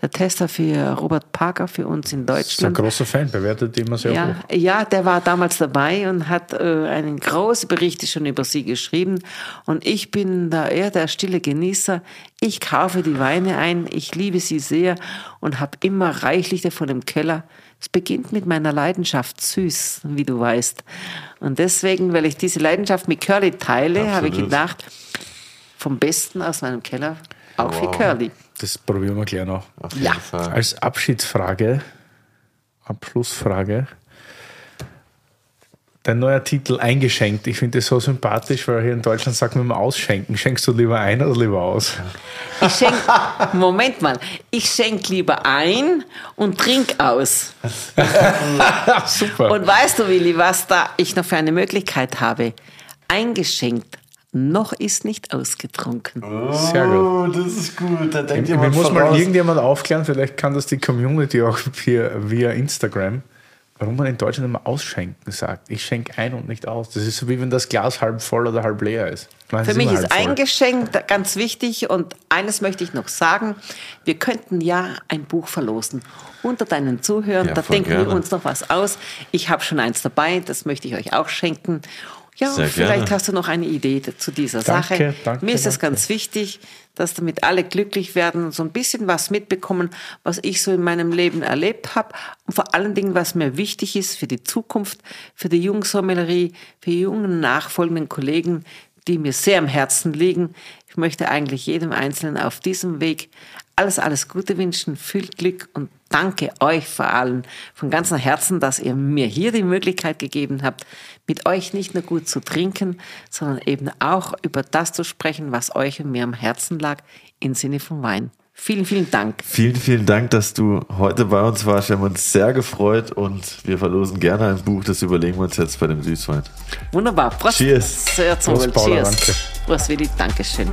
der Tester für Robert Parker für uns in ist ein Deutschland. großer Fan, bewertet immer sehr Ja, hoch. ja, der war damals dabei und hat äh, einen großen Bericht schon über sie geschrieben. Und ich bin da eher der stille Genießer. Ich kaufe die Weine ein, ich liebe sie sehr und habe immer reichlich davon im Keller. Es beginnt mit meiner Leidenschaft süß, wie du weißt. Und deswegen, weil ich diese Leidenschaft mit Curly teile, habe ich Absolut. gedacht, vom Besten aus meinem Keller auch für Curly. Das probieren wir gleich noch. Auf jeden Ja. Fall. Als Abschiedsfrage, Abschlussfrage, dein neuer Titel eingeschenkt. Ich finde das so sympathisch, weil hier in Deutschland sagt man immer ausschenken. Schenkst du lieber ein oder lieber aus? Ich schenk, Moment mal, ich schenk lieber ein und trink aus. Super. Und weißt du, Willi, was da ich noch für eine Möglichkeit habe? Eingeschenkt, noch ist nicht ausgetrunken. Sehr gut. Oh, das ist gut. Da denkt Mir jemand muss mal irgendjemand aufklären, vielleicht kann das die Community auch via, via Instagram, warum man in Deutschland immer ausschenken sagt. Ich schenke ein und nicht aus. Das ist so wie wenn das Glas halb voll oder halb leer ist. Meine, Für mich immer ist halb voll. eingeschenkt ganz wichtig und eines möchte ich noch sagen. Wir könnten ja ein Buch verlosen unter deinen Zuhörern. Ja, da denken wir gerne. uns noch was aus. Ich habe schon eins dabei, das möchte ich euch auch schenken. Ja, Sehr und vielleicht gerne. hast du noch eine Idee zu dieser Danke, Sache. danke, Mir ist es ganz wichtig, dass damit alle glücklich werden und so ein bisschen was mitbekommen, was ich so in meinem Leben erlebt habe und vor allen Dingen, was mir wichtig ist für die Zukunft, für die Jungsommelerie, für die jungen nachfolgenden Kollegen, die mir sehr am Herzen liegen. Ich möchte eigentlich jedem Einzelnen auf diesem Weg alles, alles Gute wünschen, viel Glück und danke euch vor allem von ganzem Herzen, dass ihr mir hier die Möglichkeit gegeben habt, mit euch nicht nur gut zu trinken, sondern eben auch über das zu sprechen, was euch und mir am Herzen lag, im Sinne von Wein. Vielen, vielen Dank. Vielen, vielen Dank, dass du heute bei uns warst. Wir haben uns sehr gefreut und wir verlosen gerne ein Buch. Das überlegen wir uns jetzt bei dem Süßwein. Wunderbar. Prost. Cheers. Sehr zum Prost. Paula, Cheers. danke. Prost, Willi. Dankeschön.